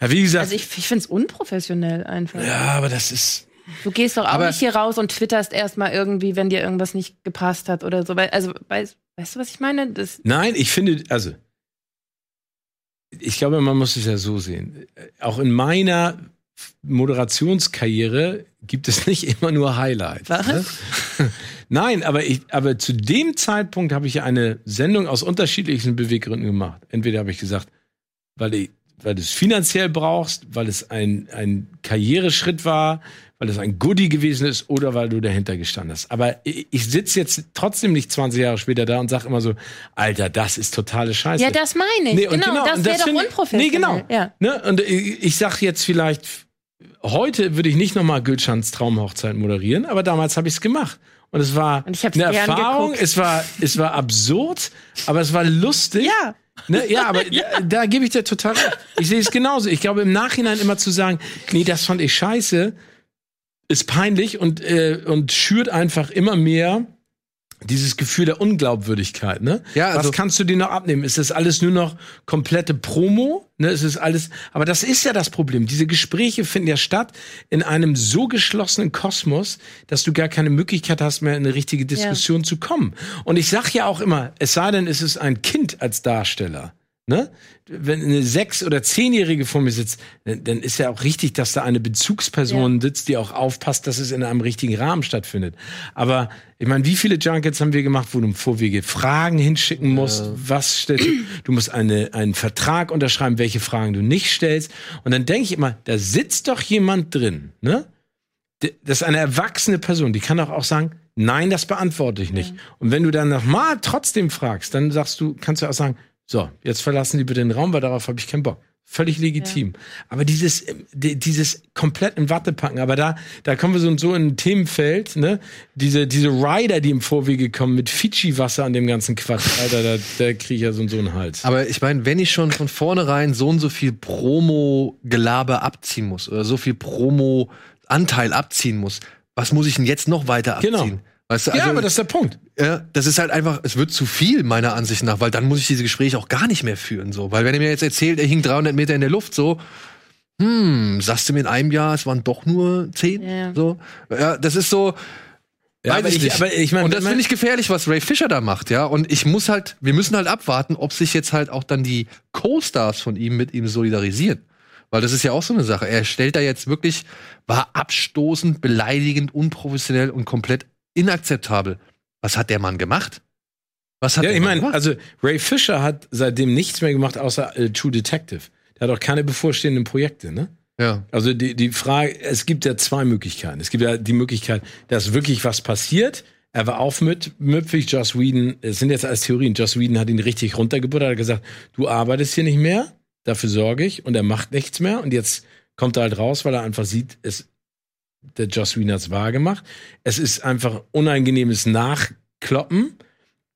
Ja, wie gesagt. Also ich, ich finde es unprofessionell einfach. ja, aber das ist. Du gehst doch auch Aber- nicht hier raus und twitterst erstmal irgendwie, wenn dir irgendwas nicht gepasst hat oder so. Also, weißt, weißt du, was ich meine? Das, Nein, ich finde, also. Ich glaube, man muss es ja so sehen. Auch in meiner Moderationskarriere gibt es nicht immer nur Highlights. Was? Ne? Nein, aber ich, aber zu dem Zeitpunkt habe ich ja eine Sendung aus unterschiedlichsten Beweggründen gemacht. Entweder habe ich gesagt, weil, ich, weil du es finanziell brauchst, weil es ein, ein Karriereschritt war, weil es ein Goodie gewesen ist oder weil du dahinter gestanden hast. Aber ich, sitze jetzt trotzdem nicht 20 Jahre später da und sage immer so, Alter, das ist totale Scheiße. ja, das meine ich. Nee, und genau, das wäre doch unprofessionell. Nee, genau. Ja. Ne? Und ich, ich sag jetzt vielleicht, heute würde ich nicht nochmal Gülschans Traumhochzeit moderieren, aber damals habe ich es gemacht. Und es war Und eine Erfahrung, geguckt. es war, es war absurd, aber es war lustig. Ja. Ne? Ja, aber Da, da gebe ich dir total recht. Ich sehe es genauso. Ich glaube, im Nachhinein immer zu sagen, nee, das fand ich scheiße, ist peinlich und, äh, und schürt einfach immer mehr dieses Gefühl der Unglaubwürdigkeit, ne? Ja, also- Was kannst du dir noch abnehmen? Ist das alles nur noch komplette Promo? Ne? Ist es alles, aber das ist ja das Problem. Diese Gespräche finden ja statt in einem so geschlossenen Kosmos, dass du gar keine Möglichkeit hast, mehr in eine richtige Diskussion zu kommen. Und ich sag ja auch immer, es sei denn, es ist ein Kind als Darsteller. Ne? Wenn eine sechs- oder zehnjährige vor mir sitzt, dann dann ist ja auch richtig, dass da eine Bezugsperson sitzt, die auch aufpasst, dass es in einem richtigen Rahmen stattfindet. Aber ich meine, wie viele Junkets haben wir gemacht, wo du im Vorwege Fragen hinschicken musst? Was stellst du? Du musst eine, einen Vertrag unterschreiben, welche Fragen du nicht stellst. Und dann denke ich immer, da sitzt doch jemand drin, ne? Das ist eine erwachsene Person, die kann doch auch sagen, nein, das beantworte ich nicht. Und wenn du dann nochmal trotzdem fragst, dann sagst du, kannst du auch sagen, so, jetzt verlassen die bitte den Raum, weil darauf habe ich keinen Bock. Völlig legitim. Aber dieses, äh, di- dieses komplett in Watte packen, aber da, da kommen wir so und so in ein Themenfeld, ne? Diese, diese Rider, die im Vorwege kommen mit Fidschi-Wasser an dem ganzen Quatsch, Alter, da, da kriege ich ja so und so einen Hals. Aber ich meine, wenn ich schon von vornherein so und so viel Promo-Gelaber abziehen muss oder so viel Promo-Anteil abziehen muss, was muss ich denn jetzt noch weiter abziehen? Genau. Weißt du, ja, also, aber das ist der Punkt. ja, das ist halt einfach, es wird zu viel meiner Ansicht nach, weil dann muss ich diese Gespräche auch gar nicht mehr führen, so. Weil wenn er mir jetzt erzählt, er hing 300 Meter in der Luft, so, hm, sagst du mir in einem Jahr, es waren doch nur 10, Ja, ja. so. Ja, das ist so, Ja, Weiß aber ich ich, nicht. aber ich meine, und das finde ich gefährlich, was Ray Fisher da macht, ja. Und ich muss halt, wir müssen halt abwarten, ob sich jetzt halt auch dann die Co-Stars von ihm mit ihm solidarisieren. Weil das ist ja auch so eine Sache. Er stellt da jetzt wirklich, war abstoßend, beleidigend, unprofessionell und komplett inakzeptabel. Was hat der Mann gemacht? Was hat Ja, der ich meine, also Ray Fisher hat seitdem nichts mehr gemacht, außer äh, True Detective. Der Er hat auch keine bevorstehenden Projekte, ne? Ja. Also die, die Frage, es gibt ja zwei Möglichkeiten. Es gibt ja die Möglichkeit, dass wirklich was passiert. Er war aufmüpfig, Joss Whedon, es sind jetzt alles Theorien, Joss Whedon hat ihn richtig runtergebuttert, hat gesagt, du arbeitest hier nicht mehr, dafür sorge ich, und er macht nichts mehr. Und jetzt kommt er halt raus, weil er einfach sieht, es, der Joss Whedon hat's wahr gemacht. Es ist einfach unangenehmes Nachkloppen.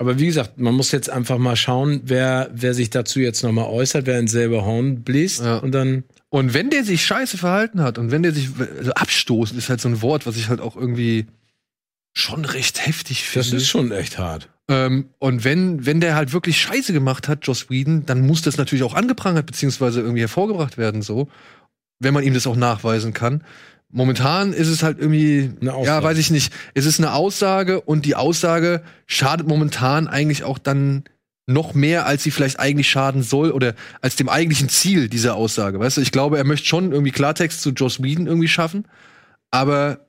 Aber wie gesagt, man muss jetzt einfach mal schauen, wer, wer sich dazu jetzt nochmal äußert, wer ins selbe Horn bläst Ja. und dann. Und wenn der sich scheiße verhalten hat und wenn der sich also abstoßen ist halt so ein Wort, was ich halt auch irgendwie schon recht heftig finde. Das ist schon echt hart. Ähm, und wenn, wenn der halt wirklich Scheiße gemacht hat, Joss Whedon, dann muss das natürlich auch angeprangert beziehungsweise irgendwie hervorgebracht werden, so. Wenn man ihm das auch nachweisen kann. Momentan ist es halt irgendwie, Eine Aussage. ja, weiß ich nicht. Es ist eine Aussage und die Aussage schadet momentan eigentlich auch dann noch mehr, als sie vielleicht eigentlich schaden soll oder als dem eigentlichen Ziel dieser Aussage. Weißt du, ich glaube, er möchte schon irgendwie Klartext zu Joss Whedon irgendwie schaffen, aber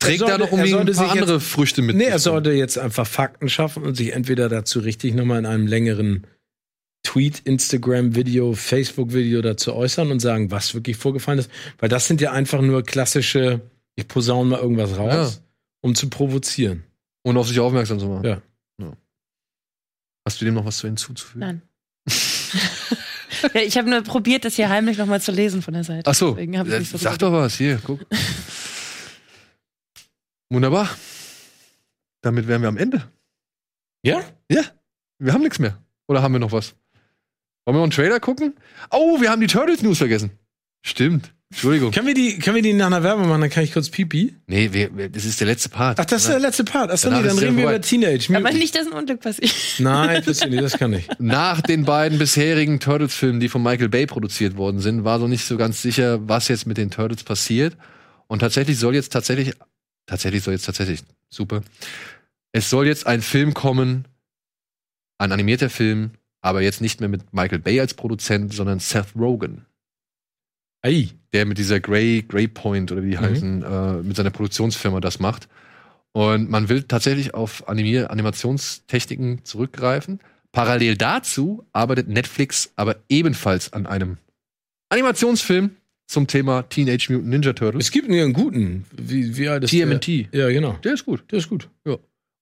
trägt sollte- da noch irgendwie ein paar andere Früchte mit. Nee, er so. sollte jetzt einfach Fakten schaffen und sich entweder dazu richtig nochmal in einem längeren Tweet, Instagram-Video, Facebook-Video dazu äußern und sagen, was wirklich vorgefallen ist. Weil das sind ja einfach nur klassische, ich posaune mal irgendwas raus, um zu provozieren. Und auf sich aufmerksam zu machen. Ja. Hast du dem noch was zu hinzuzufügen? Nein. ja, ich habe nur probiert, das hier heimlich nochmal zu lesen von der Seite. Ach so, so sag doch was, hier, guck. Wunderbar. Damit wären wir am Ende. Ja? Wir haben nichts mehr. Oder haben wir noch was? Wollen wir noch einen Trailer gucken? Oh, wir haben die Turtles News vergessen. Stimmt. Entschuldigung. Können wir die, können wir die nach einer Werbung machen? Dann kann ich kurz pipi. Nee, wir, wir, das ist der letzte Part. Ach, das ist der letzte Part. Achso, Danach nee, dann ist reden wir vorbei. über Teenage Aber nicht, dass ein Unglück passiert. Nein, Christine, das kann ich. Nach den beiden bisherigen Turtles-Filmen, die von Michael Bay produziert worden sind, war so nicht so ganz sicher, was jetzt mit den Turtles passiert. Und tatsächlich soll jetzt tatsächlich, tatsächlich soll jetzt tatsächlich, super. Es soll jetzt ein Film kommen, ein animierter Film, aber jetzt nicht mehr mit Michael Bay als Produzent, sondern Seth Rogen, Ei. der mit dieser Grey, Grey Point oder wie die Mhm. heißen, äh, mit seiner Produktionsfirma das macht. Und man will tatsächlich auf Animier Animationstechniken zurückgreifen. Parallel dazu arbeitet Netflix aber ebenfalls an einem Animationsfilm zum Thema Teenage Mutant Ninja Turtles. Es gibt einen guten. Wie, wie alt ist TMNT. Der? Ja, genau. Der ist gut. Der ist gut.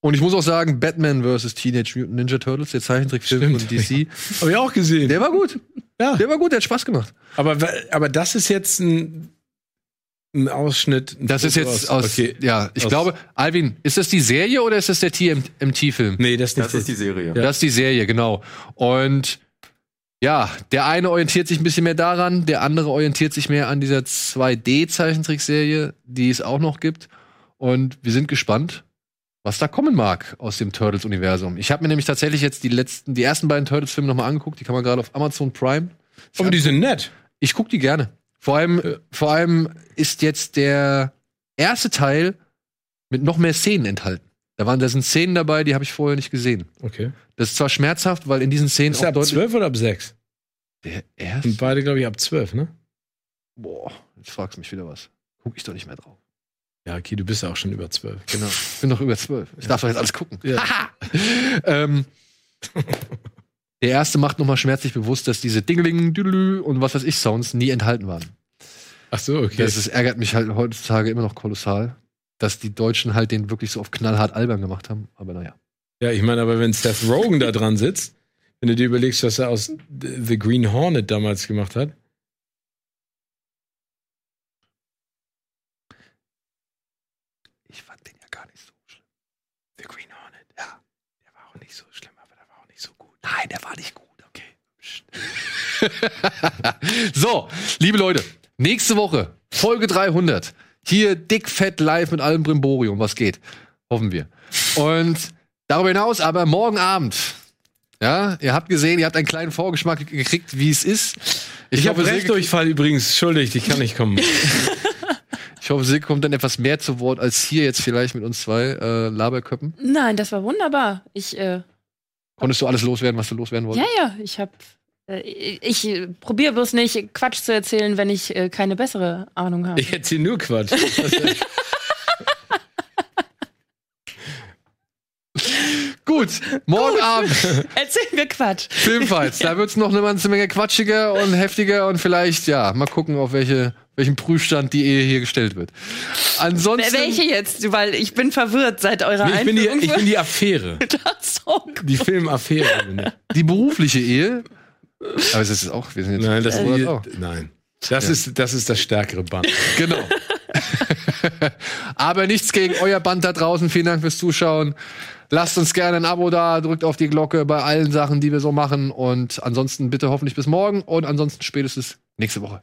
Und ich muss auch sagen, Batman vs. Teenage Mutant Ninja Turtles, der Zeichentrickfilm von DC, Habe ich auch gesehen. der war gut. Ja. Der war gut, der hat Spaß gemacht. Aber, aber das ist jetzt ein, ein Ausschnitt. ein Das ist Foto jetzt aus, Okay. ja, ich Aus- glaube, Alvin, ist das die Serie oder ist das der TMT-Film? Nee, das ist nicht Das ist die Serie. Ja. Das ist die Serie, genau. Und ja, der eine orientiert sich ein bisschen mehr daran, der andere orientiert sich mehr an dieser 2D-Zeichentrickserie, die es auch noch gibt. Und wir sind gespannt, was da kommen mag aus dem Turtles-Universum. Ich habe mir nämlich tatsächlich jetzt die letzten, die ersten beiden Turtles-Filme nochmal angeguckt. Die kann man gerade auf Amazon Prime. Aber die sind nett. Ich gucke die gerne. Vor allem, vor allem ist jetzt der erste Teil mit noch mehr Szenen enthalten. Da waren, da sind Szenen dabei, die habe ich vorher nicht gesehen. Okay. Das ist zwar schmerzhaft, weil in diesen Szenen Ist der ab 12 oder ab 6? Der Sind erste? beide, glaube ich, ab 12, ne? Boah, jetzt fragst du mich wieder was. Guck ich doch nicht mehr drauf. Ja, okay, du bist ja auch schon über 12. Genau. Ich bin doch über zwölf. Ich darf doch jetzt alles gucken. Ja. ähm, der erste macht nochmal schmerzlich bewusst, dass diese Dingeling, Düdelü und was weiß ich Sounds nie enthalten waren. Ach so, okay. Das ist, ärgert mich halt heutzutage immer noch kolossal, dass die Deutschen halt den wirklich so auf knallhart albern gemacht haben. Aber naja. ja, ich meine, aber wenn Seth Rogen da dran sitzt, wenn du dir überlegst, was er aus The Green Hornet damals gemacht hat. Ich fand den ja gar nicht so schlimm. The Green Hornet, ja. Der war auch nicht so schlimm, aber der war auch nicht so gut. Nein, der war nicht gut. Okay. so, liebe Leute, nächste Woche, Folge 300. Hier dick, fett, live mit allem Brimborium, was geht. Hoffen wir. Und darüber hinaus aber morgen Abend. Ja, ihr habt gesehen, ihr habt einen kleinen Vorgeschmack gekriegt, wie es ist. Ich, habe hoffe, recht Silke- Durchfall übrigens. Entschuldigt, ich kann nicht kommen. ich hoffe, Silke kommt dann etwas mehr zu Wort als hier jetzt vielleicht mit uns zwei äh, Laberköppen. Nein, das war wunderbar. Ich, äh, Konntest du alles loswerden, was du loswerden ja, wolltest? ja, ich hab. Äh, ich äh, probiere bloß nicht, Quatsch zu erzählen, wenn ich äh, keine bessere Ahnung habe. Ich erzähle nur Quatsch. Gut. Gut, morgen Abend Erzählen wir Quatsch. Filmfights. Da wird's noch eine ganze Menge quatschiger und heftiger und vielleicht, ja, mal gucken, auf welche, welchen Prüfstand die Ehe hier gestellt wird. Ansonsten. Welche jetzt? Weil ich bin verwirrt seit eurer Nee, ich, bin die, Einführung. ich bin die Affäre. So. Die Filmaffäre. Die berufliche Ehe. Aber es ist auch, wir sind jetzt Nein, das, die, auch. nein. Das, ist, das ist das stärkere Band. Genau. Aber nichts gegen euer Band da draußen. Vielen Dank fürs Zuschauen. Lasst uns gerne ein Abo da, drückt auf die Glocke bei allen Sachen, die wir so machen. Und ansonsten bitte hoffentlich bis morgen und ansonsten spätestens nächste Woche.